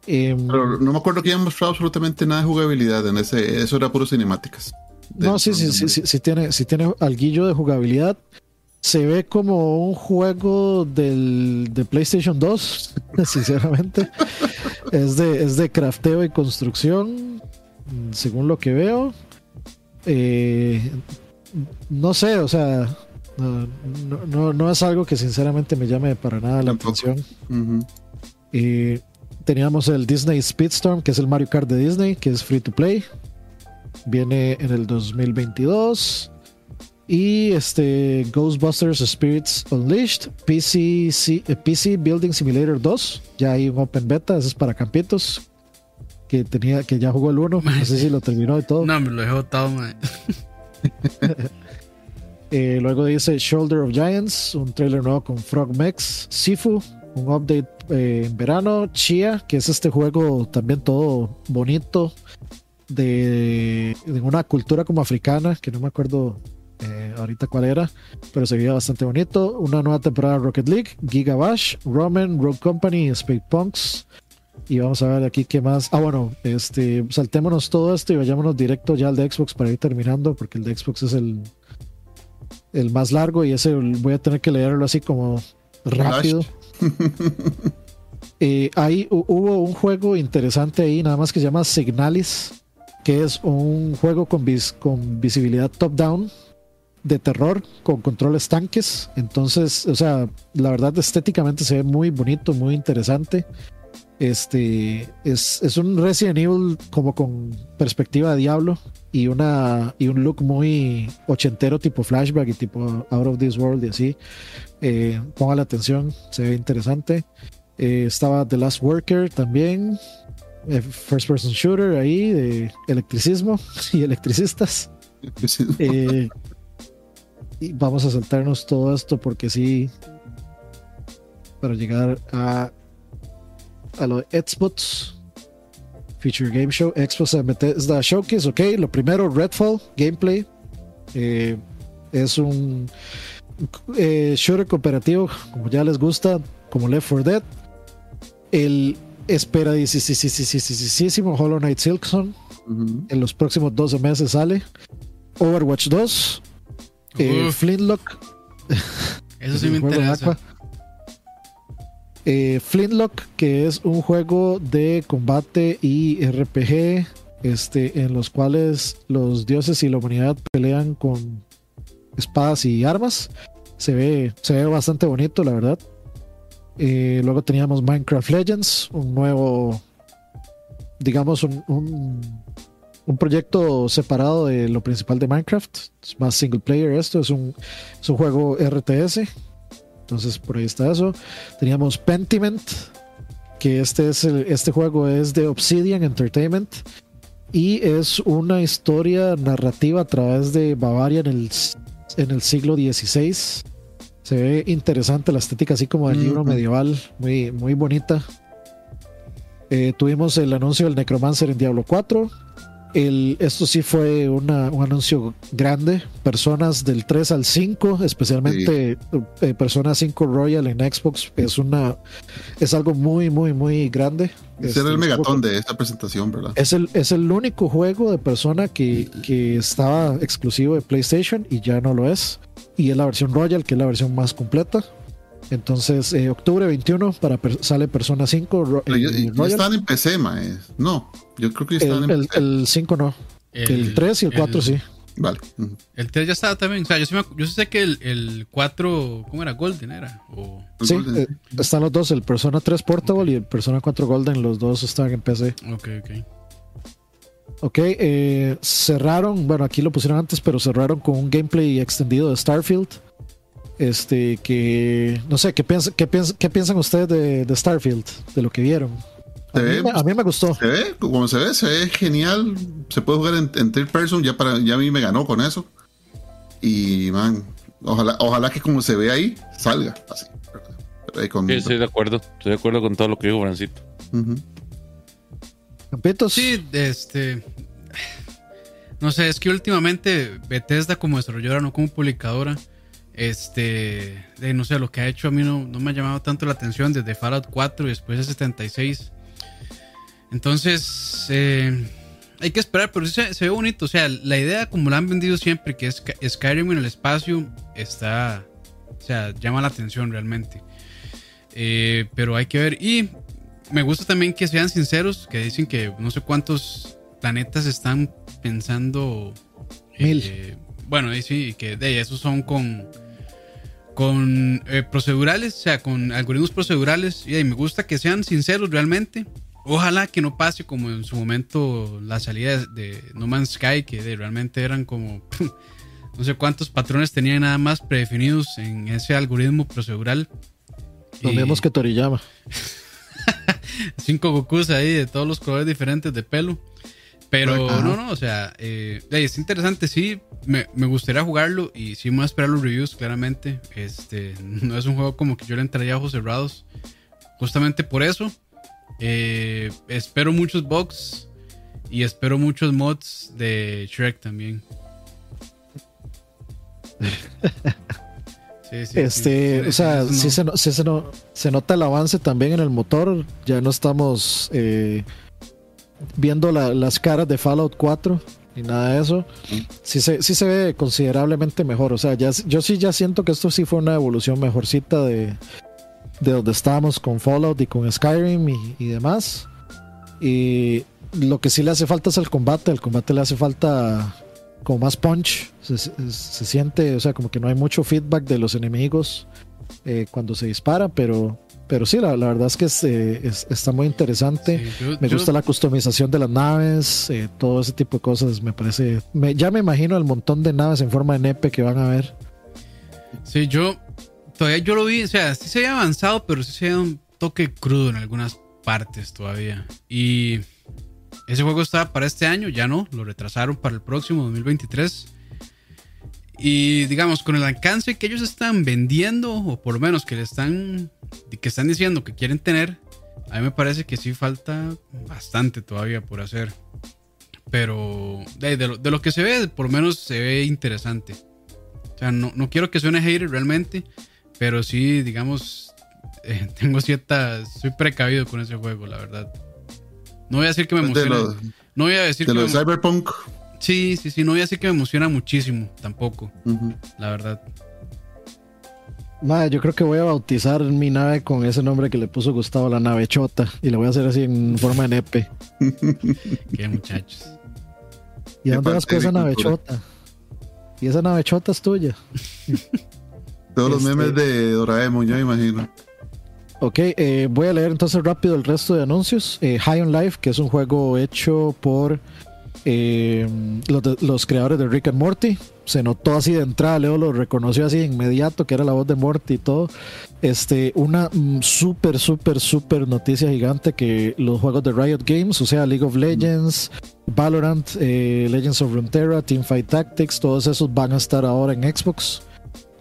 [SPEAKER 2] Em,
[SPEAKER 3] Pero no me acuerdo que hayan mostrado absolutamente nada de jugabilidad en ese. Eso era puro cinemáticas.
[SPEAKER 2] No, sí, sí, sí, sí tiene, sí tiene alguillo de jugabilidad. Se ve como un juego del, de PlayStation 2, [LAUGHS] sinceramente. Es, de, es de crafteo y construcción, según lo que veo. Eh, no sé, o sea, no, no- no, es algo que sinceramente me llame para nada la atención. Eh, teníamos el Disney Speedstorm, que es el Mario Kart de Disney, que es free to play. Viene en el 2022. Y este Ghostbusters Spirits Unleashed, PC, C- eh, PC Building Simulator 2. Ya hay un open beta, ese es para campitos. Que tenía, que ya jugó el 1. No sé si lo terminó y todo.
[SPEAKER 1] No, me lo he botado, mae. [LAUGHS]
[SPEAKER 2] Eh, luego dice Shoulder of Giants, un trailer nuevo con Frog Mex, Sifu, un update eh, en verano, Chia, que es este juego también todo bonito de, de una cultura como africana, que no me acuerdo eh, ahorita cuál era, pero se veía bastante bonito. Una nueva temporada de Rocket League, Giga Bash, Roman, Rogue Company, Space Punks. Y vamos a ver aquí qué más. Ah, bueno, este, saltémonos todo esto y vayámonos directo ya al de Xbox para ir terminando, porque el de Xbox es el, el más largo y ese voy a tener que leerlo así como rápido. [LAUGHS] Eh, ahí hu- hubo un juego interesante ahí, nada más que se llama Signalis, que es un juego con, vis- con visibilidad top-down de terror con controles tanques. Entonces, o sea, la verdad estéticamente se ve muy bonito, muy interesante. Este es, es un Resident Evil como con perspectiva de diablo y una y un look muy ochentero tipo flashback y tipo out of this world y así. Eh, ponga la atención, se ve interesante. Eh, estaba The Last Worker también. eh, first person shooter ahí de electricismo [LAUGHS] y electricistas. Eh, y vamos a saltarnos todo esto porque sí, para llegar a, a lo de Xbox. Feature Game Show, Xbox Bethesda Showcase, ok. Lo primero, Redfall, gameplay. Eh, es un eh, shooter cooperativo, como ya les gusta, como Left 4 Dead. El esperadísimo Hollow Knight Silksong en los próximos 12 meses sale. Overwatch 2, eh. Flintlock. [LAUGHS]
[SPEAKER 1] Eso sí me interesa.
[SPEAKER 2] Eh, Flintlock, que es un juego de combate y RPG, este, en los cuales los dioses y la humanidad pelean con espadas y armas. Se ve, se ve bastante bonito, la verdad. Eh, luego teníamos Minecraft Legends, un nuevo, digamos, un, un, un proyecto separado de lo principal de Minecraft. Es más single player esto, es un, es un juego RTS. Entonces por ahí está eso. Teníamos Pentiment, que este, es el- este juego es de Obsidian Entertainment y es una historia narrativa a través de Bavaria en el, en el siglo XVI. Se ve interesante la estética, así como del libro medieval, muy, muy bonita. Eh, tuvimos el anuncio del Necromancer en Diablo 4. El, esto sí fue una- un anuncio grande. Personas del 3 al 5, especialmente eh, Persona 5 Royal en Xbox, es una es algo muy, muy, muy grande.
[SPEAKER 3] Ese era
[SPEAKER 2] Este,
[SPEAKER 3] el megatón de esta presentación, ¿verdad?
[SPEAKER 2] Es el, es el único juego de Persona que, que estaba exclusivo de PlayStation y ya no lo es. Y es la versión Royal, que es la versión más completa. Entonces, eh, octubre 21 para per- sale Persona 5 Ro-
[SPEAKER 3] Pero
[SPEAKER 2] Royal.
[SPEAKER 3] están en PC, mae. No, yo creo que están
[SPEAKER 2] El,
[SPEAKER 3] en
[SPEAKER 2] el,
[SPEAKER 3] PC.
[SPEAKER 2] el 5 no. El, 3 y el 4 sí.
[SPEAKER 3] Vale. Ujú.
[SPEAKER 1] El 3 ya estaba también. O sea, yo, sí me yo sé que el, el 4, ¿cómo era? Golden era. O,
[SPEAKER 2] Sí,
[SPEAKER 3] Golden.
[SPEAKER 2] eh, están los dos, el Persona 3 Portable y el Persona 4 Golden, los dos están en PC.
[SPEAKER 1] ok, ok.
[SPEAKER 2] Ok, eh, cerraron, bueno, aquí lo pusieron antes, pero cerraron con un gameplay extendido de Starfield. Este, que no sé, ¿qué, piensa, qué, piensa- qué piensan ustedes de, de Starfield? De lo que vieron. A
[SPEAKER 3] Se
[SPEAKER 2] mí,
[SPEAKER 3] ve-
[SPEAKER 2] me- a mí me gustó.
[SPEAKER 3] Se ve, como se ve, se ve genial. Se puede jugar en, en third person. Ya, para, ya a mí me ganó con eso. Y, man, ojalá, ojalá que como se ve ahí, salga así. con-
[SPEAKER 4] Sí, estoy de acuerdo. Estoy de acuerdo con todo lo que dijo Francito.
[SPEAKER 2] Campitos.
[SPEAKER 1] Sí, este. No sé, es que últimamente Bethesda como desarrolladora, no como publicadora, este, de, no sé, lo que ha hecho a mí no, no me ha llamado tanto la atención desde Fallout 4 y después de 76. Entonces, eh, hay que esperar, pero sí se, se ve bonito. O sea, la idea como la han vendido siempre, que es Sky- Skyrim en el espacio, está, o sea, llama la atención realmente. Eh, pero hay que ver. Y me gusta también que sean sinceros, que dicen que no sé cuántos planetas están pensando.
[SPEAKER 2] Mil.
[SPEAKER 1] eh, bueno, y sí, que de esos son con con eh, procedurales, o sea, con algoritmos procedurales. Y me gusta que sean sinceros realmente. Ojalá que no pase como en su momento la salida de, No Man's Sky, que de- realmente eran como [LAUGHS] no sé cuántos patrones tenían nada más predefinidos en ese algoritmo procedural.
[SPEAKER 2] Lo mismos que Toriyama. [LAUGHS]
[SPEAKER 1] cinco Gokus ahí de todos los colores diferentes de pelo. Pero
[SPEAKER 2] Ajá.
[SPEAKER 1] no, no, o sea, eh, es interesante, sí, me, me gustaría jugarlo y sí me voy a esperar los reviews, claramente. Este, [LAUGHS] no es un juego como que yo le entraría a ojos cerrados, justamente por eso. Eh, espero muchos bugs y espero muchos mods de Shrek también. [LAUGHS] Sí, sí.
[SPEAKER 2] Este,
[SPEAKER 1] Sí,
[SPEAKER 2] o sea, sí, se, no- sí se, no- se nota el avance también en el motor. Ya no estamos eh, viendo la- las caras de Fallout 4 ni nada de eso. Sí se, sí se ve considerablemente mejor. O sea, ya, yo sí ya siento que esto sí fue una evolución mejorcita de, de donde estábamos con Fallout y con Skyrim y, y demás. Y lo que sí le hace falta es el combate. El combate le hace falta como más punch. Se, se- se siente, o sea, como que no hay mucho feedback de los enemigos eh, cuando se dispara, pero, pero sí, la, la verdad es que es, eh, es- está muy interesante.
[SPEAKER 1] Sí, yo-
[SPEAKER 2] Me
[SPEAKER 1] yo-
[SPEAKER 2] gusta la customización de las naves, eh, todo ese tipo de cosas. Me parece. me- ya me imagino el montón de naves en forma de nepe que van a ver.
[SPEAKER 1] Sí, yo todavía yo lo vi, o sea, sí se había avanzado, pero sí se veía un toque crudo en algunas partes todavía. Y ese juego estaba para este año, ya no, lo retrasaron para el próximo 2023. Y digamos, con el alcance que ellos están vendiendo, o por lo menos que le están, que están diciendo que quieren tener, a mí me parece que sí falta bastante todavía por hacer. Pero de, lo, que se ve, por lo menos se ve interesante. O sea, no, no quiero que suene hater realmente, pero sí, digamos, eh, [LAUGHS] tengo cierta. Soy precavido con ese juego, la verdad. No voy a decir que me emociona. no voy a decir
[SPEAKER 3] de que. Cyberpunk.
[SPEAKER 1] Sí, sí, sí. No voy a decir que me emociona muchísimo tampoco. La verdad.
[SPEAKER 2] Madre, yo creo que voy a bautizar mi nave con ese nombre que le puso Gustavo, la nave chota. Y le voy a hacer así en forma de nepe. [LAUGHS]
[SPEAKER 1] Qué muchachos.
[SPEAKER 2] ¿Y dónde vas con esa nave chota? Y esa nave chota es tuya. [LAUGHS]
[SPEAKER 3] Todos los memes este de Doraemon, ya me imagino.
[SPEAKER 2] Ok, eh, voy a leer entonces rápido el resto de anuncios. Eh, High on Life, que es un juego hecho por eh, los, creadores de Rick and Morty. Se notó así de entrada, Leo lo reconoció así de inmediato, que era la voz de Morty y todo. Este, una mm, súper, súper, súper noticia gigante que los juegos de Riot Games, o sea, League of Legends, Valorant, Legends of Runeterra, Teamfight Tactics, todos esos van a estar ahora en Xbox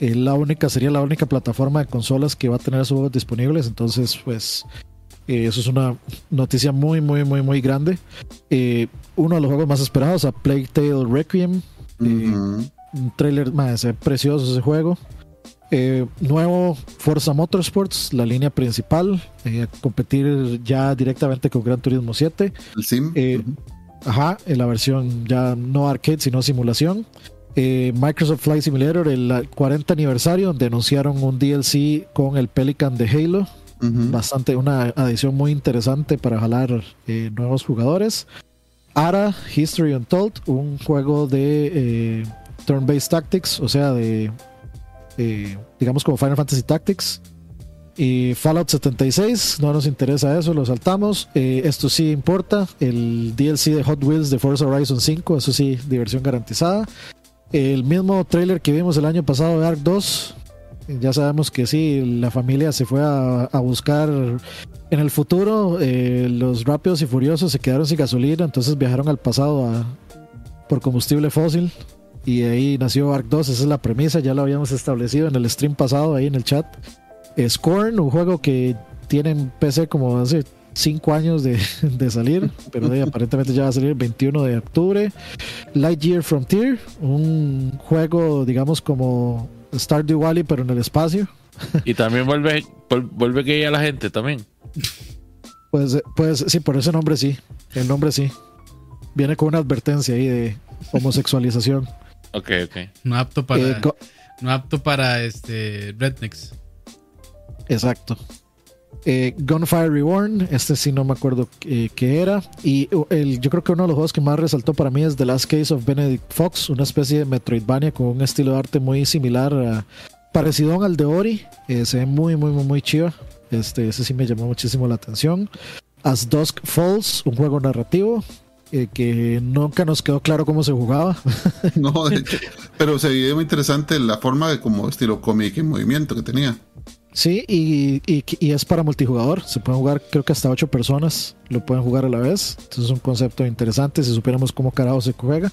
[SPEAKER 2] la única, sería la única plataforma de consolas que va a tener esos juegos disponibles. Entonces, pues, eh, eso es una noticia muy, muy, muy, muy grande. Eh, uno de los juegos más esperados, a Plague Tale Requiem. Eh, un trailer más precioso ese juego. nuevo Forza Motorsports, la línea principal, competir ya directamente con Gran Turismo 7.
[SPEAKER 3] El Sim.
[SPEAKER 2] Ajá, en la versión ya no arcade, sino simulación. Eh, Microsoft Flight Simulator, el 40 aniversario, donde anunciaron un DLC con el Pelican de Halo. Bastante, una adición muy interesante para jalar eh, nuevos jugadores. ARA History Untold, un juego de eh, turn-based tactics, o sea, de digamos como Final Fantasy Tactics. Y Fallout 76, no nos interesa eso, lo saltamos. esto sí importa, el DLC de Hot Wheels de Forza Horizon 5, eso sí, diversión garantizada. El mismo trailer que vimos el año pasado de Ark 2, ya sabemos que sí, la familia se fue a, buscar en el futuro, eh, los rápidos y furiosos se quedaron sin gasolina, entonces viajaron al pasado por combustible fósil y ahí nació Ark 2, esa es la premisa, ya lo habíamos establecido en el stream pasado ahí en el chat. Scorn, un juego que tiene en PC como hace 5 años [LAUGHS] de, salir, pero [LAUGHS] aparentemente ya va a salir el 21 de octubre. Lightyear Frontier, un juego, digamos, como Stardew Valley, pero en el espacio.
[SPEAKER 4] Y también vuelve, vuelve gay a la gente también.
[SPEAKER 2] Pues, pues sí, por ese nombre sí. El nombre sí. Viene con una advertencia ahí de homosexualización.
[SPEAKER 4] Ok, ok.
[SPEAKER 1] No apto para. Eh, no apto para este rednecks.
[SPEAKER 2] Exacto. Eh, Gunfire Reborn, este sí no me acuerdo qué era. Y uh, el, yo creo que uno de los juegos que más resaltó para mí es The Last Case of Benedict Fox, una especie de Metroidvania con un estilo de arte muy similar, a, parecido al de Ori. Eh, se ve muy, muy, muy, muy chiva. Este, ese sí me llamó muchísimo la atención. As Dusk Falls, un juego narrativo. Eh, que nunca nos quedó claro cómo se jugaba. [LAUGHS]
[SPEAKER 3] no, pero se veía muy interesante la forma de como estilo cómic en movimiento que tenía.
[SPEAKER 2] Sí, y, y, es para multijugador. Se pueden jugar, creo que hasta ocho personas lo pueden jugar a la vez. Entonces es un concepto interesante si supiéramos cómo carajo se juega.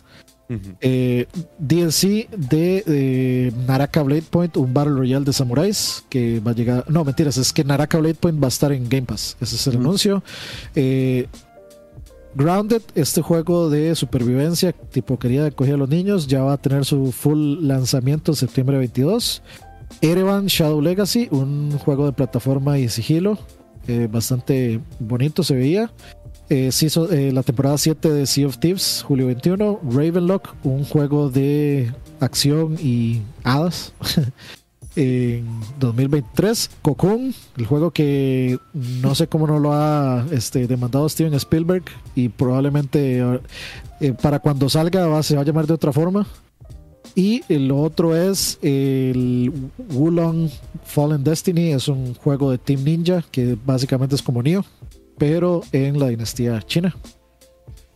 [SPEAKER 2] Eh, DLC de, Naraka Blade Point, un Battle Royale de samuráis que va a llegar. No, mentiras, es que Naraka Blade Point va a estar en Game Pass. Ese es el anuncio. Eh, Grounded, este juego de supervivencia, tipo quería coger a los niños, ya va a tener su full lanzamiento en septiembre 22. Erevan Shadow Legacy, un juego de plataforma y sigilo, eh, bastante bonito se veía. Eh, eh, la temporada 7 de Sea of Thieves, julio 21. Ravenlock, un juego de acción y hadas. [LAUGHS] en 2023. Cocoon, el juego que no sé cómo no lo ha este, demandado Steven Spielberg y probablemente para cuando salga se va a llamar de otra forma. Y el otro es el Wulong Fallen Destiny, es un juego de Team Ninja que básicamente es como Neo, pero en la dinastía china.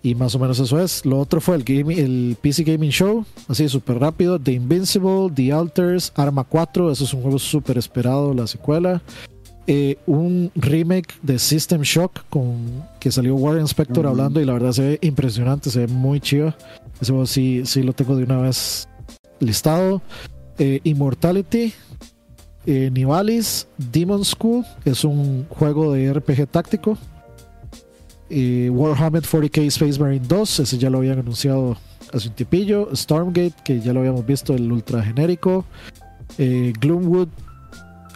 [SPEAKER 2] Y más o menos eso es. Lo otro fue el, game, el PC Gaming Show, así súper rápido. The Invincible, The Alters, Arma 4, eso es un juego súper esperado, la secuela. eh, un remake de System Shock con que salió Warren Spector
[SPEAKER 3] Ujú.
[SPEAKER 2] hablando y la verdad se ve impresionante, se ve muy chido. Juego sí, sí lo tengo de una vez listado. Eh, Immortality, eh, Nivalis, Demon School, es un juego de RPG táctico. Eh, Warhammer 40k Space Marine 2, ese ya lo habían anunciado hace un tipillo. Stormgate, que ya lo habíamos visto, el ultra genérico. Gloomwood,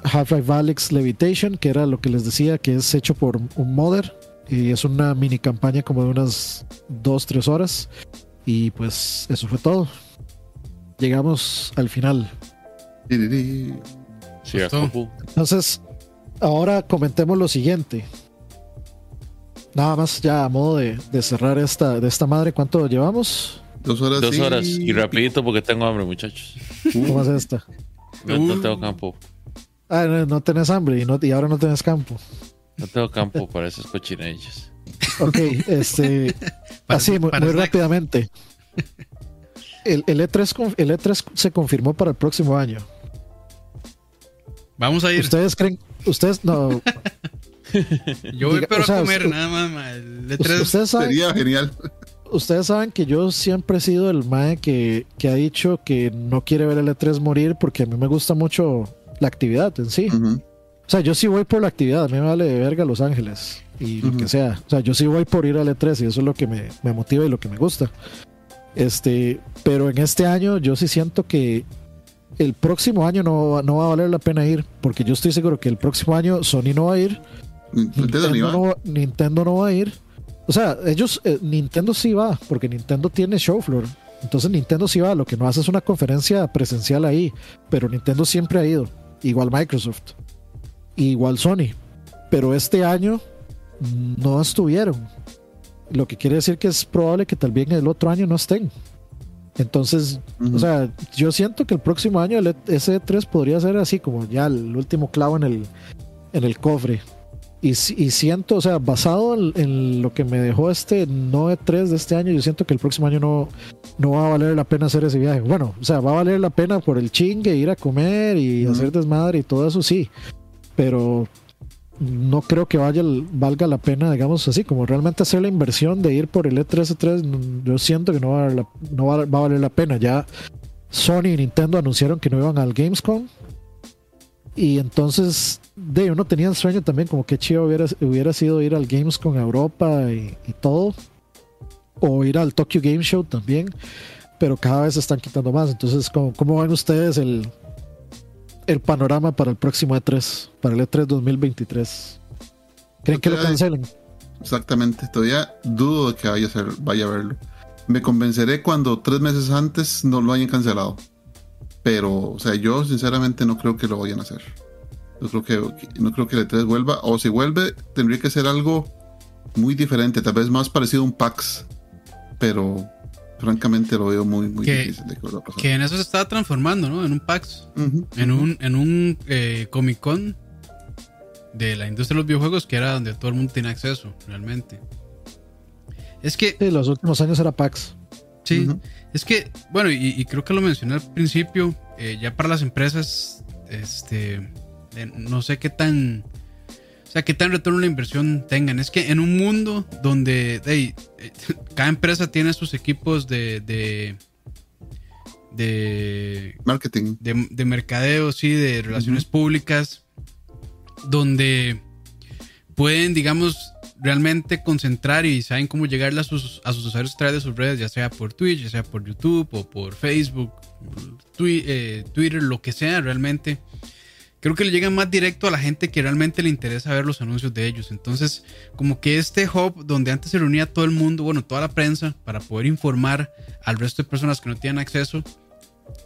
[SPEAKER 2] Half-Life Alyx Levitation, que era lo que les decía, que es hecho por un modder. Y es una mini campaña como de unas 2-3 horas. Y pues eso fue todo. Llegamos al final. Entonces, ahora comentemos lo siguiente. Nada más ya a modo de, de cerrar esta, de esta madre, ¿cuánto llevamos?
[SPEAKER 3] Dos horas.
[SPEAKER 4] Dos
[SPEAKER 3] y-
[SPEAKER 4] horas. Y rapidito porque tengo hambre, muchachos.
[SPEAKER 2] ¿Cómo es esta?
[SPEAKER 4] No, no tengo campo.
[SPEAKER 2] Ah, no, no tenés hambre y, no, y ahora no tenés campo.
[SPEAKER 4] No tengo campo para esas cochinillas.
[SPEAKER 2] Ok, este, [LAUGHS]
[SPEAKER 1] Para-
[SPEAKER 2] así muy,
[SPEAKER 1] para
[SPEAKER 2] muy rápidamente. El, el E3, con- el E3 se confirmó para el próximo año.
[SPEAKER 1] Vamos a ir.
[SPEAKER 2] ¿Ustedes creen? Ustedes no. [LAUGHS]
[SPEAKER 1] Yo voy pero
[SPEAKER 2] o sea,
[SPEAKER 1] a comer, nada más. ma. El E3
[SPEAKER 2] Ustedes saben,
[SPEAKER 3] Sería genial.
[SPEAKER 2] ustedes saben que yo siempre he sido el mae que, que ha dicho que no quiere ver el E3 morir porque a mí me gusta mucho la actividad en sí. O sea, yo sí voy por la actividad, a mí me vale de verga Los Ángeles y lo que sea. O sea, yo sí voy por ir al E3 y eso es lo que me, me motiva y lo que me gusta. Este, pero en este año yo sí siento que el próximo año no, va- no va a valer la pena ir, porque yo estoy seguro que el próximo año Sony no va a ir,
[SPEAKER 3] Nintendo ni
[SPEAKER 2] Nintendo no, va- Nintendo no va a ir. O sea, ellos, eh, Nintendo sí va, porque Nintendo tiene show floor. Entonces Nintendo sí va, lo que no hace es una conferencia presencial ahí, pero Nintendo siempre ha ido, igual Microsoft, igual Sony, pero este año no estuvieron, lo que quiere decir que es probable que tal vez el otro año no estén. Entonces, o sea, yo siento que el próximo año el E- ese 3 podría ser así como ya el último clavo en el, en el cofre. Y, y siento, o sea, basado en, en lo que me dejó este no E3 de este año, yo siento que el próximo año no, no va a valer la pena hacer ese viaje. Bueno, o sea, va a valer la pena por el chingue, ir a comer y hacer desmadre y todo eso, sí. Pero no creo que valga la pena, digamos así, como realmente hacer la inversión de ir por el E E3, E3, mm, yo siento que no va a, la- no va, a valer la pena. Ya Sony y Nintendo anunciaron que no iban al Gamescom. Y entonces, de uno tenía el sueño también, como que chido hubiera, hubiera sido ir al Gamescom Europa y, y todo. O ir al Tokyo Game Show también. Pero cada vez se están quitando más. Entonces, ¿cómo, cómo ven ustedes el, el panorama para el próximo E3? Para el E E3 2023. ¿Creen que lo cancelen?
[SPEAKER 3] Exactamente. Todavía dudo de que vaya a, ser, vaya a verlo. Me convenceré cuando tres meses antes no lo hayan cancelado. Pero, o sea, yo sinceramente no creo que lo vayan a hacer. Yo creo que no creo que el E3 vuelva. O si vuelve, tendría que ser algo muy diferente, tal vez más parecido a un PAX. Pero francamente lo veo muy, muy
[SPEAKER 1] Que-
[SPEAKER 3] difícil de que vuelva a pasar.
[SPEAKER 1] que en eso se estaba transformando, ¿no? En un PAX. En un, en un eh, Comic Con de la industria de los videojuegos que era donde todo el mundo tiene acceso, realmente. Es que,
[SPEAKER 2] Sí, los últimos años era PAX.
[SPEAKER 1] sí, es que, bueno, y, y creo que lo mencioné al principio, eh, ya para las empresas, este, eh, no sé qué tan, sea, qué tan retorno la inversión tengan. Es que en un mundo donde hey, eh, cada empresa tiene sus equipos de, de, de
[SPEAKER 3] Marketing.
[SPEAKER 1] de, de mercadeo, sí, de relaciones públicas, donde pueden, digamos, realmente concentrar y saben cómo llegarle a sus, a sus usuarios a través de sus redes, ya sea por Twitch, ya sea por YouTube o por Facebook, Twi- eh, Twitter, lo que sea realmente. Creo que le llegan más directo a la gente que realmente le interesa ver los anuncios de ellos. Entonces, como que este hub donde antes se reunía todo el mundo, bueno, toda la prensa, para poder informar al resto de personas que no tienen acceso,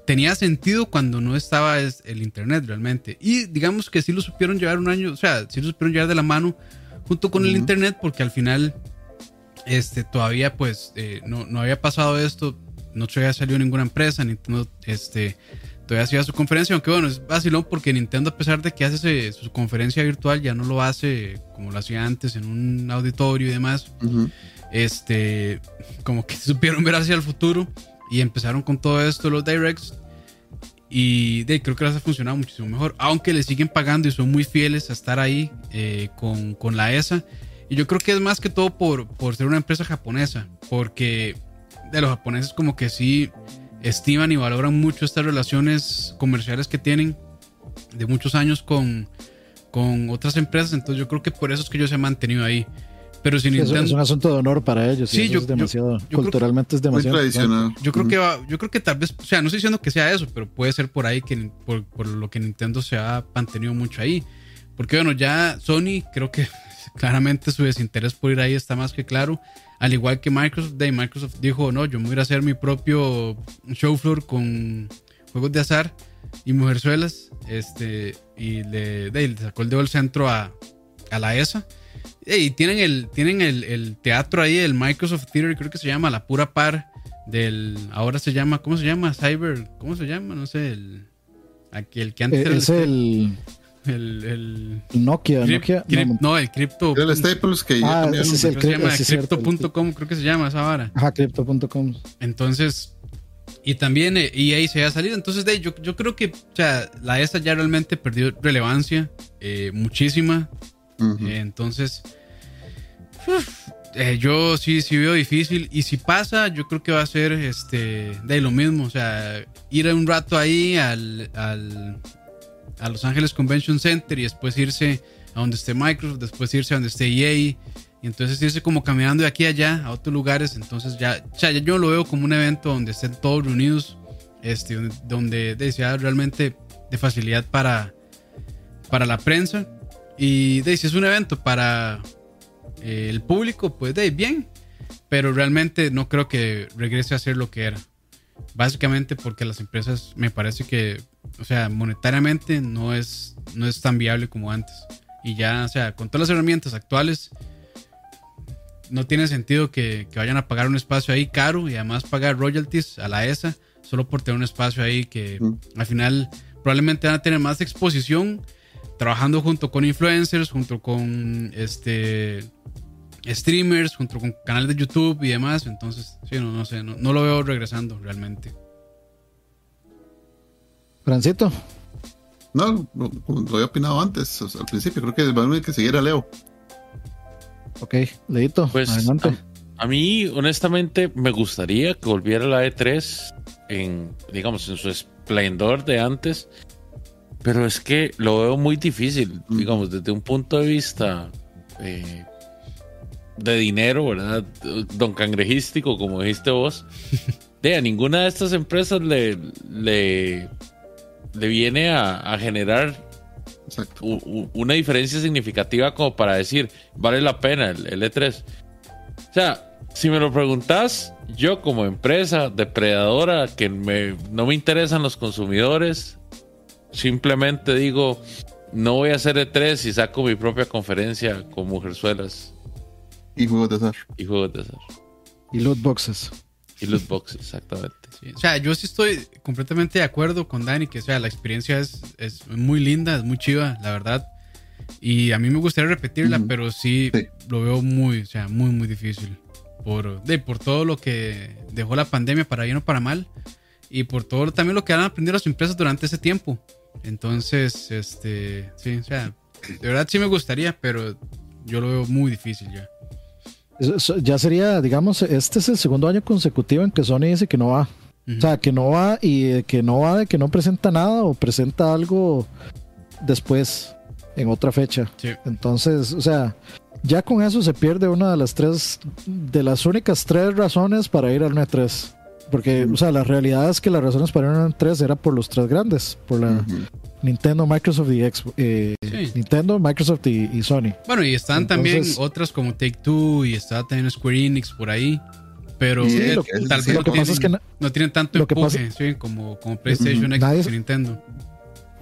[SPEAKER 1] tenía sentido cuando no estaba es- el internet realmente. Y digamos que sí lo supieron llevar un año, o sea, sí lo supieron llevar de la mano junto con el internet porque al final este, todavía pues eh, no, no había pasado esto, no había salido ninguna empresa, Nintendo este, todavía hacía su conferencia, aunque bueno, es vacilón porque Nintendo a pesar de que hace ese- su conferencia virtual ya no lo hace como lo hacía antes en un auditorio y demás este, como que [LAUGHS] supieron ver hacia el futuro y empezaron con todo esto, los directs. Y de, creo que les ha funcionado muchísimo mejor. Aunque le siguen pagando y son muy fieles a estar ahí eh, con, con, la ESA. Y yo creo que es más que todo por, por ser una empresa japonesa. Porque de los japoneses como que sí estiman y valoran mucho estas relaciones comerciales que tienen de muchos años con, con otras empresas. Entonces yo creo que por eso es que ellos se han mantenido ahí. Pero si Nintendo...
[SPEAKER 2] Es un asunto de honor para ellos. Sí, yo, es demasiado, culturalmente es demasiado.
[SPEAKER 3] tradicional.
[SPEAKER 1] Yo creo, que yo creo que tal vez, o sea, no estoy diciendo que sea eso, pero puede ser por ahí que por, por, lo que Nintendo se ha mantenido mucho ahí. Porque bueno, ya Sony creo que [LAUGHS] claramente su desinterés por ir ahí está más que claro. Al igual que Microsoft, de Microsoft dijo, no, yo me voy a hacer mi propio show floor con juegos de azar y mujerzuelas. Este, y le, le sacó el dedo del centro a, a la ESA y tienen el, tienen el, teatro ahí, el Microsoft Theater, creo que se llama La Pura Par. Del, ahora se llama, ¿cómo se llama? Cyber, ¿cómo se llama? No sé, el, aquí, el que antes
[SPEAKER 2] eh, es el,
[SPEAKER 1] el,
[SPEAKER 2] Nokia, Nokia
[SPEAKER 1] no, el Crypto.
[SPEAKER 3] El Staples que
[SPEAKER 2] ah, ese es el,
[SPEAKER 1] se llama Crypto.com, creo que se llama esa vara.
[SPEAKER 2] Ajá, Crypto.com.
[SPEAKER 1] Entonces, y también EA eh, se ha salido. Entonces, de, yo, yo creo que o sea, la ESA ya realmente perdió relevancia, eh, muchísima. entonces, eh, yo sí, sí veo difícil. Y si pasa, yo creo que va a ser este, de lo mismo. O sea, ir un rato ahí al, al, a Los Ángeles Convention Center y después irse a donde esté Microsoft, después irse a donde esté EA. Y entonces irse como caminando de aquí a allá a otros lugares. Entonces ya, ya yo lo veo como un evento donde estén todos reunidos. Este, donde, donde sea realmente de facilidad para, para la prensa. Y de, si es un evento para, el público, pues de bien, pero realmente no creo que regrese a ser lo que era. Básicamente porque las empresas me parece que, o sea, monetariamente no es, no es tan viable como antes. Y ya, o sea, con todas las herramientas actuales, no tiene sentido que, vayan a pagar un espacio ahí caro y además pagar royalties a la ESA solo por tener un espacio ahí que al final probablemente van a tener más exposición trabajando junto con influencers, junto con este streamers, junto con canales de YouTube y demás. Entonces, sí, no, no sé, no, lo veo regresando realmente.
[SPEAKER 2] Francito.
[SPEAKER 3] No, como lo había opinado antes, al principio, creo que a tener que seguir a Leo.
[SPEAKER 2] Ok, Leito, pues, adelante.
[SPEAKER 4] A, mí, honestamente, me gustaría que volviera la E3 en, digamos, en su esplendor de antes. Pero es que lo veo muy difícil, mm. digamos, desde un punto de vista eh, de dinero, ¿verdad? Don cangrejístico, como dijiste vos. [LAUGHS] De a ninguna de estas empresas le, le, le viene a, generar una diferencia significativa como para decir, vale la pena el, el, E3. O sea, si me lo preguntas, yo como empresa depredadora que me, no me interesan los consumidores, simplemente digo, no voy a hacer E3 y saco mi propia conferencia con mujerzuelas
[SPEAKER 3] y juegos de azar.
[SPEAKER 4] Y juegos de azar.
[SPEAKER 2] Y loot boxes.
[SPEAKER 4] Y loot boxes, exactamente.
[SPEAKER 1] O sea, yo sí estoy completamente de acuerdo con Dani, que o sea, la experiencia es, es muy linda, es muy chiva, la verdad. Y a mí me gustaría repetirla, pero sí, lo veo muy, o sea, muy, muy difícil. Por, de, por todo lo que dejó la pandemia, para bien o para mal. Y por todo también lo que han aprendido las empresas durante ese tiempo. Entonces, este, sí, o sea, de verdad sí me gustaría, pero yo lo veo muy difícil ya
[SPEAKER 2] ya sería, digamos, este es el segundo año consecutivo en que Sony dice que no va. O sea, que no va y que no va de que no presenta nada o presenta algo después, en otra fecha. Entonces, o sea, ya con eso se pierde una de las tres, de las únicas tres razones para ir al NET3. Porque, o sea, la realidad es que las razones para ir al NET3 era por los tres grandes, por la, Nintendo, Microsoft y eh, Nintendo, Microsoft y, Sony.
[SPEAKER 1] Bueno, y están también otras como Take Two y está también Square Enix por ahí. Pero tal vez no, tienen, tanto empuje como, como PlayStation, Xbox y Nintendo.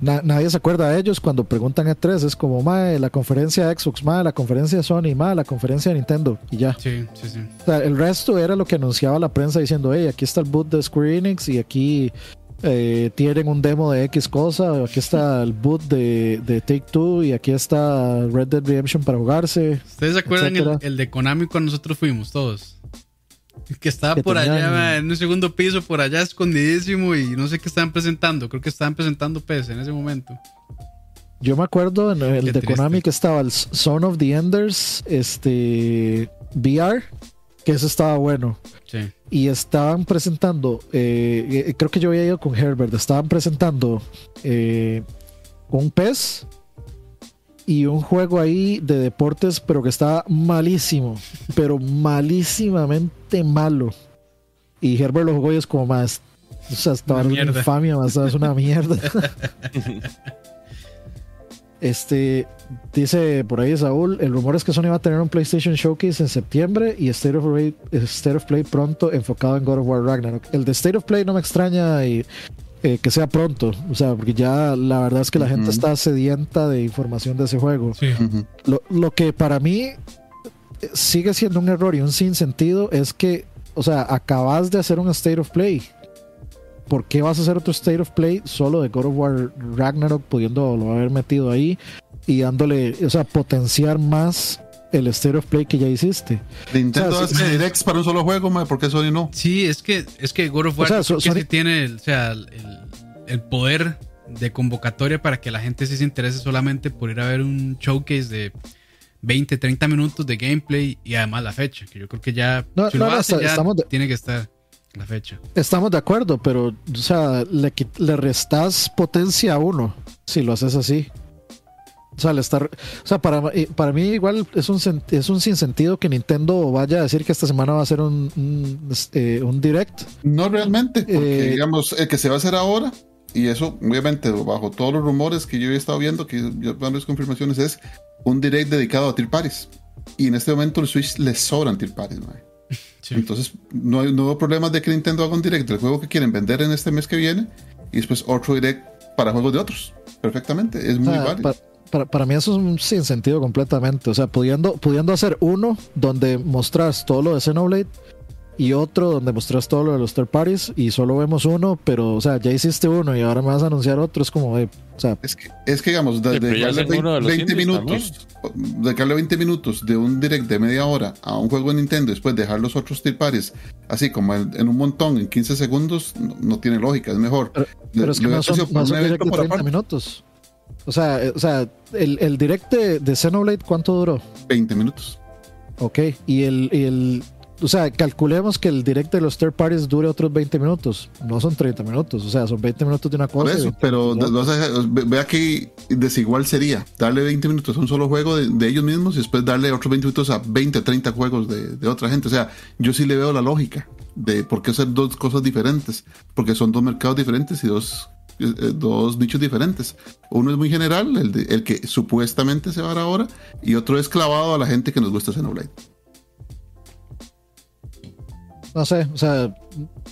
[SPEAKER 2] nadie se acuerda de ellos cuando preguntan E3. Es como, mae, la conferencia de Xbox, mae, la conferencia de Sony, mae, la conferencia de Nintendo. Y ya.
[SPEAKER 1] Sí, sí, sí.
[SPEAKER 2] el resto era lo que anunciaba la prensa diciendo, hey, aquí está el boot de Square Enix y aquí eh, tienen un demo de X cosa, aquí está el boot de, Take Two y aquí está Red Dead Redemption para jugarse.
[SPEAKER 1] ¿Ustedes se acuerdan el, de Konami cuando nosotros fuimos todos? Que estaba
[SPEAKER 2] Que
[SPEAKER 1] por allá,
[SPEAKER 2] tenían-
[SPEAKER 1] en un segundo piso, por allá escondidísimo y no sé qué estaban presentando. Creo que estaban presentando PS en ese momento.
[SPEAKER 2] Yo me acuerdo en el
[SPEAKER 1] Qué
[SPEAKER 2] de
[SPEAKER 1] triste.
[SPEAKER 2] Konami que estaba el Son of the Enders, este VR, que ese estaba bueno.
[SPEAKER 1] Sí.
[SPEAKER 2] Y estaban presentando, eh, eh, creo que yo había ido con Herbert, estaban presentando eh, un PES y un juego ahí de deportes, pero que estaba malísimo, pero malísimamente malo. Y Herbert lo jugó y es como más, o sea, estaba
[SPEAKER 1] Una
[SPEAKER 2] infamia, más, es una mierda. [LAUGHS] Este dice por ahí Saúl, el rumor es que Sony va a tener un PlayStation Showcase en septiembre y State of, Play, State of Play pronto enfocado en God of War Ragnarok. El de State of Play no me extraña y, eh, que sea pronto, o sea, porque ya la verdad es que la gente
[SPEAKER 3] Ujú.
[SPEAKER 2] está sedienta de información de ese juego.
[SPEAKER 1] Sí.
[SPEAKER 3] Ujú.
[SPEAKER 2] Lo, lo que para mí eh, sigue siendo un error y un sinsentido es que, o sea, acabas de hacer un State of Play. ¿Por qué vas a hacer otro State of Play solo de God of War Ragnarok, pudiéndolo haber metido ahí y dándole, o sea, potenciar más el State of Play que ya hiciste?
[SPEAKER 3] Nintendo
[SPEAKER 2] O sea,
[SPEAKER 3] hace directs para un solo juego, mae, ¿por qué Sony no?
[SPEAKER 1] Sí, es que, es que God of War
[SPEAKER 2] O sea, so-
[SPEAKER 1] que sí tiene el, o sea, el, el poder de convocatoria para que la gente sí se interese solamente por ir a ver un showcase de 20, 30 minutos de gameplay y además la fecha, que yo creo que ya,
[SPEAKER 2] No,
[SPEAKER 1] si
[SPEAKER 2] no,
[SPEAKER 1] lo
[SPEAKER 2] no,
[SPEAKER 1] hace,
[SPEAKER 2] está-
[SPEAKER 1] ya
[SPEAKER 2] estamos de-
[SPEAKER 1] tiene que estar la fecha.
[SPEAKER 2] Estamos de acuerdo, pero, o sea, le, le restas potencia a uno si lo haces así. O sea, está- o sea para, eh, para mí igual es un, es un sinsentido que Nintendo vaya a decir que esta semana va a ser un, un, este, un direct.
[SPEAKER 3] No realmente, porque
[SPEAKER 2] Eh,
[SPEAKER 3] digamos, el que se va a hacer ahora, y eso obviamente bajo todos los rumores que yo he estado viendo, que yo varias confirmaciones, es un direct dedicado a Tier Paris. Y en este momento el Switch le sobran Tier Paris, mae. [LAUGHS]
[SPEAKER 1] Sí.
[SPEAKER 3] Entonces no hay, no hubo problemas de que Nintendo haga un direct del juego que quieren vender en este mes que viene y después otro direct para juegos de otros. Perfectamente, es
[SPEAKER 2] O
[SPEAKER 3] muy
[SPEAKER 2] sea,
[SPEAKER 3] válido.
[SPEAKER 2] pa- para, para mí eso es un sinsentido completamente. O sea, pudiendo, pudiendo hacer uno donde mostras todo lo de Xenoblade y otro donde mostras todo lo de los third parties y solo vemos uno, pero, o sea, ya hiciste uno y ahora me vas a anunciar otro. Es como, eh, o sea,
[SPEAKER 3] Es que, es que digamos, de, de
[SPEAKER 4] de
[SPEAKER 3] 20,
[SPEAKER 4] los indies
[SPEAKER 3] minutos, de darle 20 minutos de un direct de media hora a un juego de Nintendo, después dejar los otros tier pares, así como en, en un montón, en 15 segundos, no, no tiene lógica, es mejor.
[SPEAKER 2] Pero- Pero es que no son, no
[SPEAKER 3] un
[SPEAKER 2] son
[SPEAKER 3] evento
[SPEAKER 2] direct de
[SPEAKER 3] por
[SPEAKER 2] 30
[SPEAKER 3] aparte,
[SPEAKER 2] minutos. O sea, eh, o sea el, el direct de, de Xenoblade, ¿cuánto duró?
[SPEAKER 3] 20 minutos.
[SPEAKER 2] Ok. Y el, y el. O sea, calculemos que el direct de los third parties dure otros 20 minutos. No son 30 minutos. O sea, son 20 minutos de una
[SPEAKER 3] Por
[SPEAKER 2] cosa. y
[SPEAKER 3] eso,
[SPEAKER 2] 20
[SPEAKER 3] pero vea que desigual sería darle 20 minutos a un solo juego de, de ellos mismos y después darle otros 20 minutos a 20, 30 juegos de, de otra gente. O sea, yo sí le veo la lógica de por qué hacer dos cosas diferentes, porque son dos mercados diferentes y dos, dos nichos diferentes. Uno es muy general, el, de- el que supuestamente se va a dar ahora, y otro es clavado a la gente que nos gusta Xenoblade.
[SPEAKER 2] No sé. O sea,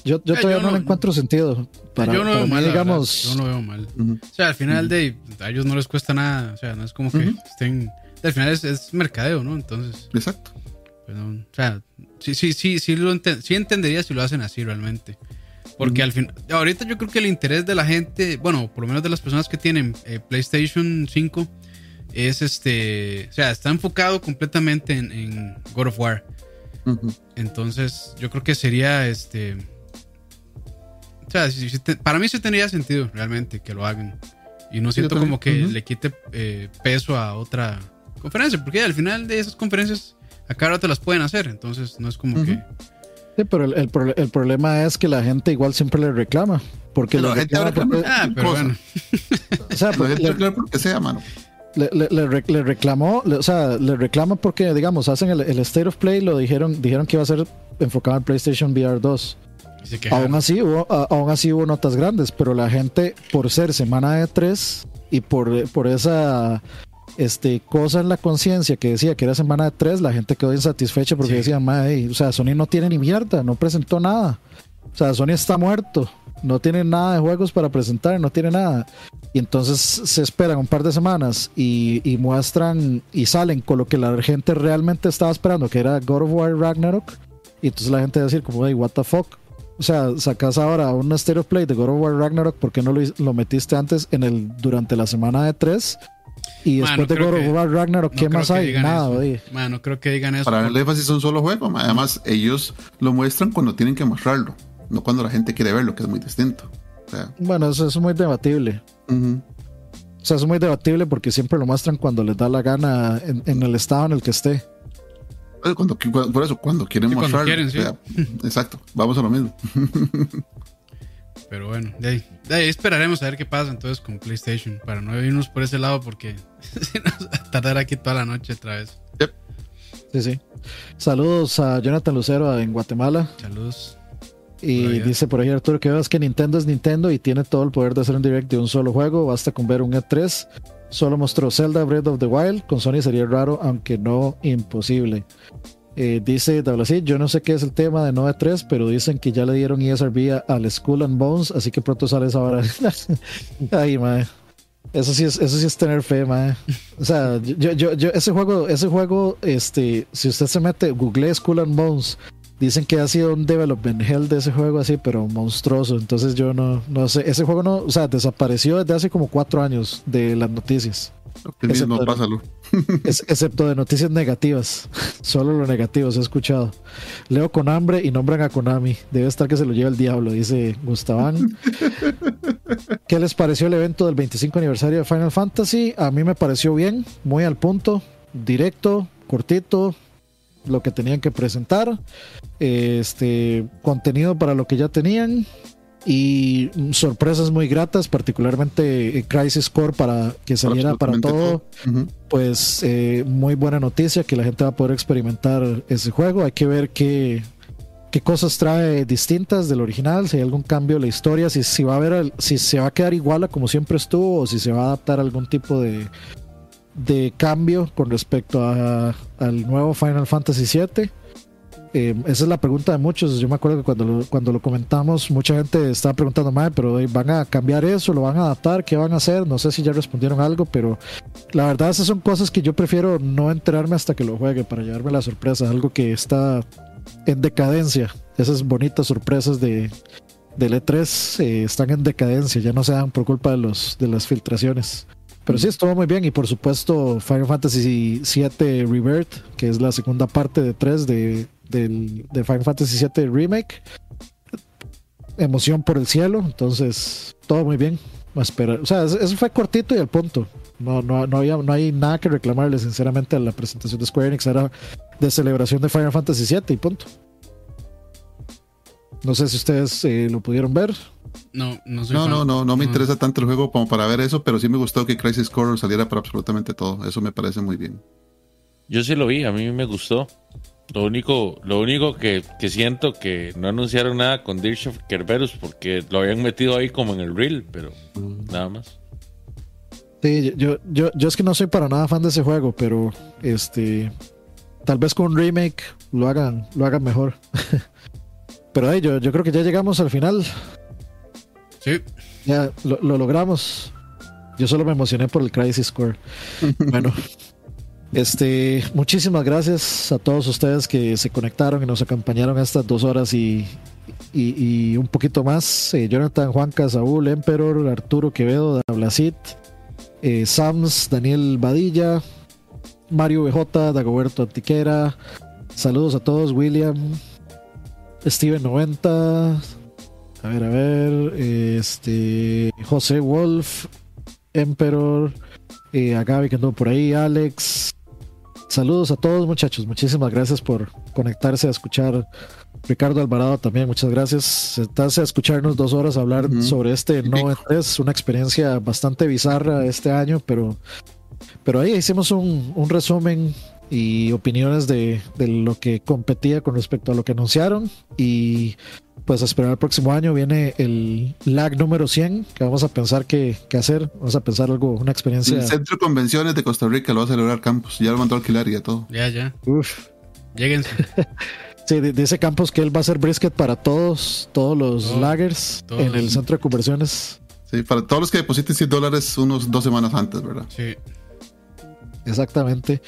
[SPEAKER 2] yo, yo
[SPEAKER 1] Eh,
[SPEAKER 2] todavía
[SPEAKER 1] yo
[SPEAKER 2] no,
[SPEAKER 1] no-
[SPEAKER 2] le encuentro sentido. Para,
[SPEAKER 1] yo no
[SPEAKER 2] para
[SPEAKER 1] veo
[SPEAKER 2] mí,
[SPEAKER 1] mal,
[SPEAKER 2] digamos.
[SPEAKER 1] yo no veo mal. O sea, al final de a ellos no les cuesta nada, o sea, no es como que estén al final es, es mercadeo, ¿no? Entonces,
[SPEAKER 3] Exacto.
[SPEAKER 1] pues no, o sea, sí sí sí sí lo enten- sí entendería si lo hacen así realmente. Porque al fin, ahorita yo creo que el interés de la gente, bueno, por lo menos de las personas que tienen eh, PlayStation 5, es este, o sea, está enfocado completamente en, en God of War. Entonces, yo creo que sería este. O sea, sí te- para mí sí tendría sentido realmente que lo hagan. Y no siento como que le quite eh, peso a otra conferencia, porque al final de esas conferencias, a cada rato las pueden hacer. Entonces, no es como que.
[SPEAKER 2] Sí, pero el, el el problema es que la gente igual siempre le reclama. Porque
[SPEAKER 3] la gente
[SPEAKER 2] reclama porque-
[SPEAKER 1] Ah, pero bueno.
[SPEAKER 2] o sea,
[SPEAKER 3] La
[SPEAKER 2] porque
[SPEAKER 3] gente
[SPEAKER 2] le-
[SPEAKER 3] reclama por que sea, mano.
[SPEAKER 2] le, le- le rec- le reclamó, le- o sea, le reclama porque, digamos, hacen el, el State of Play, lo dijeron, dijeron que iba a ser enfocado en PlayStation VR 2.
[SPEAKER 1] Y se quejaron.
[SPEAKER 2] Aún así, hubo, a- aún así hubo notas grandes, pero la gente, por ser semana de 3 y por, por esa este, cosa en la conciencia que decía que era semana de 3, la gente quedó insatisfecha porque
[SPEAKER 1] Sí.
[SPEAKER 2] decía, "Mae, o sea, Sony no tiene ni mierda, no presentó nada. O sea, Sony está muerto, no tiene nada de juegos para presentar, no tiene nada. Y entonces se esperan un par de semanas y, y muestran y salen con lo que la gente realmente estaba esperando, que era God of War Ragnarok. Y entonces la gente va a decir como, hey, what the fuck. O sea, sacas ahora un State of Play de God of War Ragnarok, ¿por qué no lo, lo metiste antes en el, durante la semana de 3? Y después de God of War Ragnarok, ¿qué más hay? Nada,
[SPEAKER 1] eso.
[SPEAKER 2] oye.
[SPEAKER 1] Ma, no creo que digan eso.
[SPEAKER 3] Para el énfasis es un solo juego. Además, ellos lo muestran cuando tienen que mostrarlo, no cuando la gente quiere verlo, que es muy distinto. O sea,
[SPEAKER 2] Bueno, eso es muy debatible. O sea, es muy debatible porque siempre lo muestran cuando les da la gana en, en el estado en el que esté.
[SPEAKER 3] Cuando, por eso, cuando quieren
[SPEAKER 1] Sí, cuando
[SPEAKER 3] mostrarlo.
[SPEAKER 1] quieren, sí.
[SPEAKER 3] o sea, exacto, vamos a lo mismo. [LAUGHS]
[SPEAKER 1] Pero bueno, de ahí, de ahí esperaremos a ver qué pasa entonces con PlayStation. Para no irnos por ese lado porque [LAUGHS] si nos va a tardar aquí toda la noche otra vez.
[SPEAKER 2] Sí, sí. Saludos a Jonathan Lucero en Guatemala.
[SPEAKER 1] Saludos.
[SPEAKER 2] Y dice por ahí Arturo que veas que Nintendo es Nintendo y tiene todo el poder de hacer un direct de un solo juego. Basta con ver un E3. Solo mostró Zelda Breath of the Wild. Con Sony sería raro, aunque no imposible. Eh, dice Dablasid, yo no sé qué es el tema de no E3, pero dicen que ya le dieron ESRB al Skull and Bones, así que pronto sale esa hora. [LAUGHS] Ay. Eso sí es, eso sí es tener fe, mae. O sea, yo, yo, yo, ese juego, ese juego, este, si usted se mete, google Skull and Bones, dicen que ha sido un development hell de ese juego así, pero monstruoso. Entonces yo no, no sé, ese juego no, o sea, desapareció desde hace como cuatro años de las noticias.
[SPEAKER 3] El mismo,
[SPEAKER 2] poder.
[SPEAKER 3] pásalo. [LAUGHS]
[SPEAKER 2] Es- excepto de noticias negativas. Solo lo negativo se ha escuchado. Leo con hambre y nombran a Konami. Debe estar que se lo lleva el diablo, dice Gustaván. [LAUGHS] ¿Qué les pareció el evento del 25 aniversario de Final Fantasy? A mí me pareció bien, muy al punto, directo, cortito, lo que tenían que presentar, este contenido para lo que ya tenían y sorpresas muy gratas, particularmente eh, Crisis Core para que saliera para todo pues eh, muy buena noticia que la gente va a poder experimentar ese juego. Hay que ver qué, qué cosas trae distintas del original, si hay algún cambio en la historia, si, si va a haber, si se va a quedar igual a como siempre estuvo o si se va a adaptar a algún tipo de, de cambio con respecto a- al nuevo Final Fantasy VII. Eh, esa es la pregunta de muchos. Yo me acuerdo que cuando lo, cuando lo comentamos, mucha gente estaba preguntando, "Mae, pero eh, ¿van a cambiar eso? ¿Lo van a adaptar? ¿Qué van a hacer? No sé si ya respondieron algo, pero la verdad, esas son cosas que yo prefiero no enterarme hasta que lo juegue para llevarme la sorpresa. Algo que está en decadencia. Esas bonitas sorpresas de, del E3 eh, están en decadencia. Ya no se dan por culpa de, los, de las filtraciones. Pero sí, estuvo muy bien. Y por supuesto, Final Fantasy VII Rebirth, que es la segunda parte de 3 de, del, de Final Fantasy VII Remake. Emoción por el cielo. Entonces, todo muy bien. A esperar. O sea, eso fue cortito y al punto. No, no, no, había, no hay nada que reclamarle, sinceramente, a la presentación de Square Enix. Era de celebración de Final Fantasy VII y punto. No sé si ustedes eh, lo pudieron ver.
[SPEAKER 1] No, no soy
[SPEAKER 3] No,
[SPEAKER 1] fan.
[SPEAKER 3] no, no, no me interesa tanto el juego como para ver eso, pero sí me gustó que Crisis Core saliera para absolutamente todo. Eso me parece muy bien.
[SPEAKER 4] Yo sí lo vi, a mí me gustó. Lo único, lo único que, que siento que no anunciaron nada con Dirge of Kerberos porque lo habían metido ahí como en el reel, pero nada más.
[SPEAKER 2] Sí, yo, yo, yo es que no soy para nada fan de ese juego, pero este tal vez con un remake lo hagan, lo hagan mejor. [LAUGHS] pero hey, yo, yo creo que ya llegamos al final.
[SPEAKER 1] Sí,
[SPEAKER 2] Ya lo, lo logramos. Yo solo me emocioné por el Crisis Core. [LAUGHS] bueno, este, muchísimas gracias a todos ustedes que se conectaron y nos acompañaron estas dos horas y, y, un poquito más. Eh, Jonathan, Juanca, Saúl, Emperor, Arturo Quevedo, Dablasit, eh, Sams, Daniel Badilla, Mario BJ, Dagoberto Antiquera. Saludos a todos, William, Steven 90, a ver, a ver. Este. José Wolf. Emperor. eh, a Gaby que anduvo por ahí. Alex. Saludos a todos, muchachos. Muchísimas gracias por conectarse a escuchar. Ricardo Alvarado también, muchas gracias. Sentarse a escucharnos dos horas a hablar sobre este No. E3. Una experiencia bastante bizarra este año, pero, pero ahí hicimos un, un resumen y opiniones de, de lo que competía con respecto a lo que anunciaron. Y pues a esperar el próximo año viene el lag número 100 que vamos a pensar qué, qué hacer vamos a pensar algo una experiencia
[SPEAKER 3] El Centro de Convenciones de Costa Rica lo va a celebrar Campus. Ya lo mandó a alquilar y ya todo.
[SPEAKER 1] ya, ya.
[SPEAKER 2] Uf.
[SPEAKER 1] Lléguense. [LAUGHS]
[SPEAKER 2] Sí, di- dice Campos que él va a hacer brisket para todos todos los
[SPEAKER 1] Todos,
[SPEAKER 2] lagers
[SPEAKER 1] todos.
[SPEAKER 2] en el centro de conversiones
[SPEAKER 3] Sí, para todos los que depositen 100 dólares unos dos semanas antes, ¿verdad?
[SPEAKER 1] Sí.
[SPEAKER 2] Exactamente.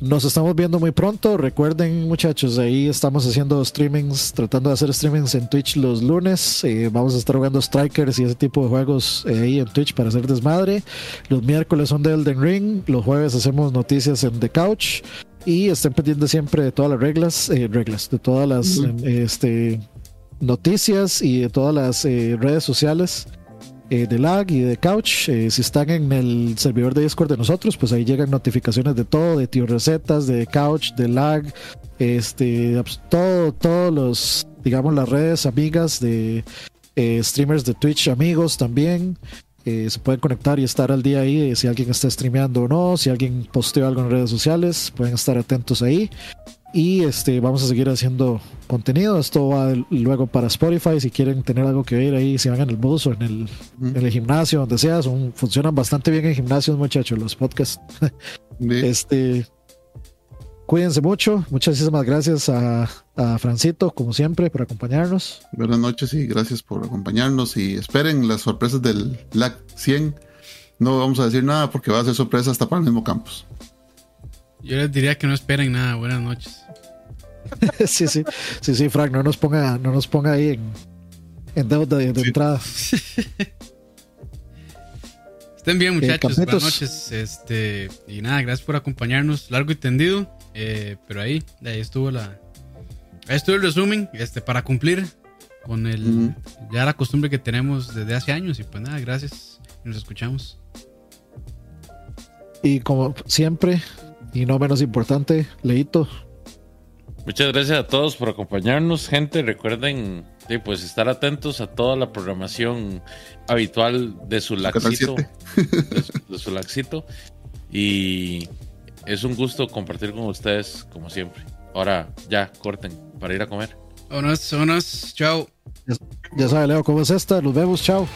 [SPEAKER 2] Nos estamos viendo muy pronto. Recuerden, muchachos, ahí estamos haciendo streamings, tratando de hacer streamings en Twitch los lunes. Eh, vamos a estar jugando Strikers y ese tipo de juegos eh, ahí en Twitch para hacer desmadre. Los miércoles son de Elden Ring. Los jueves hacemos noticias en The Couch. Y estén pendientes siempre de todas las reglas, eh, reglas, de todas las este, noticias y de todas las redes sociales eh, de lag y de couch. Eh, si están en el servidor de Discord de nosotros, pues ahí llegan notificaciones de todo, de tío recetas, de couch, de lag, este, todo, todos los, digamos, las redes amigas de eh, streamers de Twitch amigos también. se pueden conectar y estar al día ahí si alguien está streameando o no, si alguien posteó algo en redes sociales, pueden estar atentos ahí. Y este, vamos a seguir haciendo contenido. Esto va luego para Spotify. Si quieren tener algo que ver ahí, si van en el bus o en el, en el gimnasio, donde sea, son, funcionan bastante bien en gimnasios, muchachos, los podcasts. [LAUGHS] Este, cuídense mucho. Muchísimas gracias a, a, Francito, como siempre, por acompañarnos.
[SPEAKER 3] Buenas noches y gracias por acompañarnos. Y esperen las sorpresas del LAC 100. No vamos a decir nada porque va a ser sorpresa hasta para el mismo campus.
[SPEAKER 1] Yo les diría que no esperen nada. Buenas noches. [LAUGHS]
[SPEAKER 2] sí, sí, sí, sí, Frank, no nos ponga, no nos ponga ahí en, en deuda de, entrada. [LAUGHS]
[SPEAKER 1] Estén bien, muchachos. Buenas noches. Este, y nada, gracias por acompañarnos. Largo y tendido. Eh, pero ahí, ahí estuvo la. Ahí estuvo el resumen. Este, para cumplir con el ya la costumbre que tenemos desde hace años. Y pues nada, gracias. Nos escuchamos.
[SPEAKER 2] Y como siempre, y no menos importante, Leito.
[SPEAKER 4] Muchas gracias a todos por acompañarnos, gente. Recuerden pues estar atentos a toda la programación habitual de su laxito. De su, laxito. Y es un gusto compartir con ustedes, como siempre. Ahora ya, corten para ir a comer.
[SPEAKER 1] Vámonos, vámonos. Chao.
[SPEAKER 2] Ya, ya sabe, Leo, cómo es esta. Nos vemos. Chao.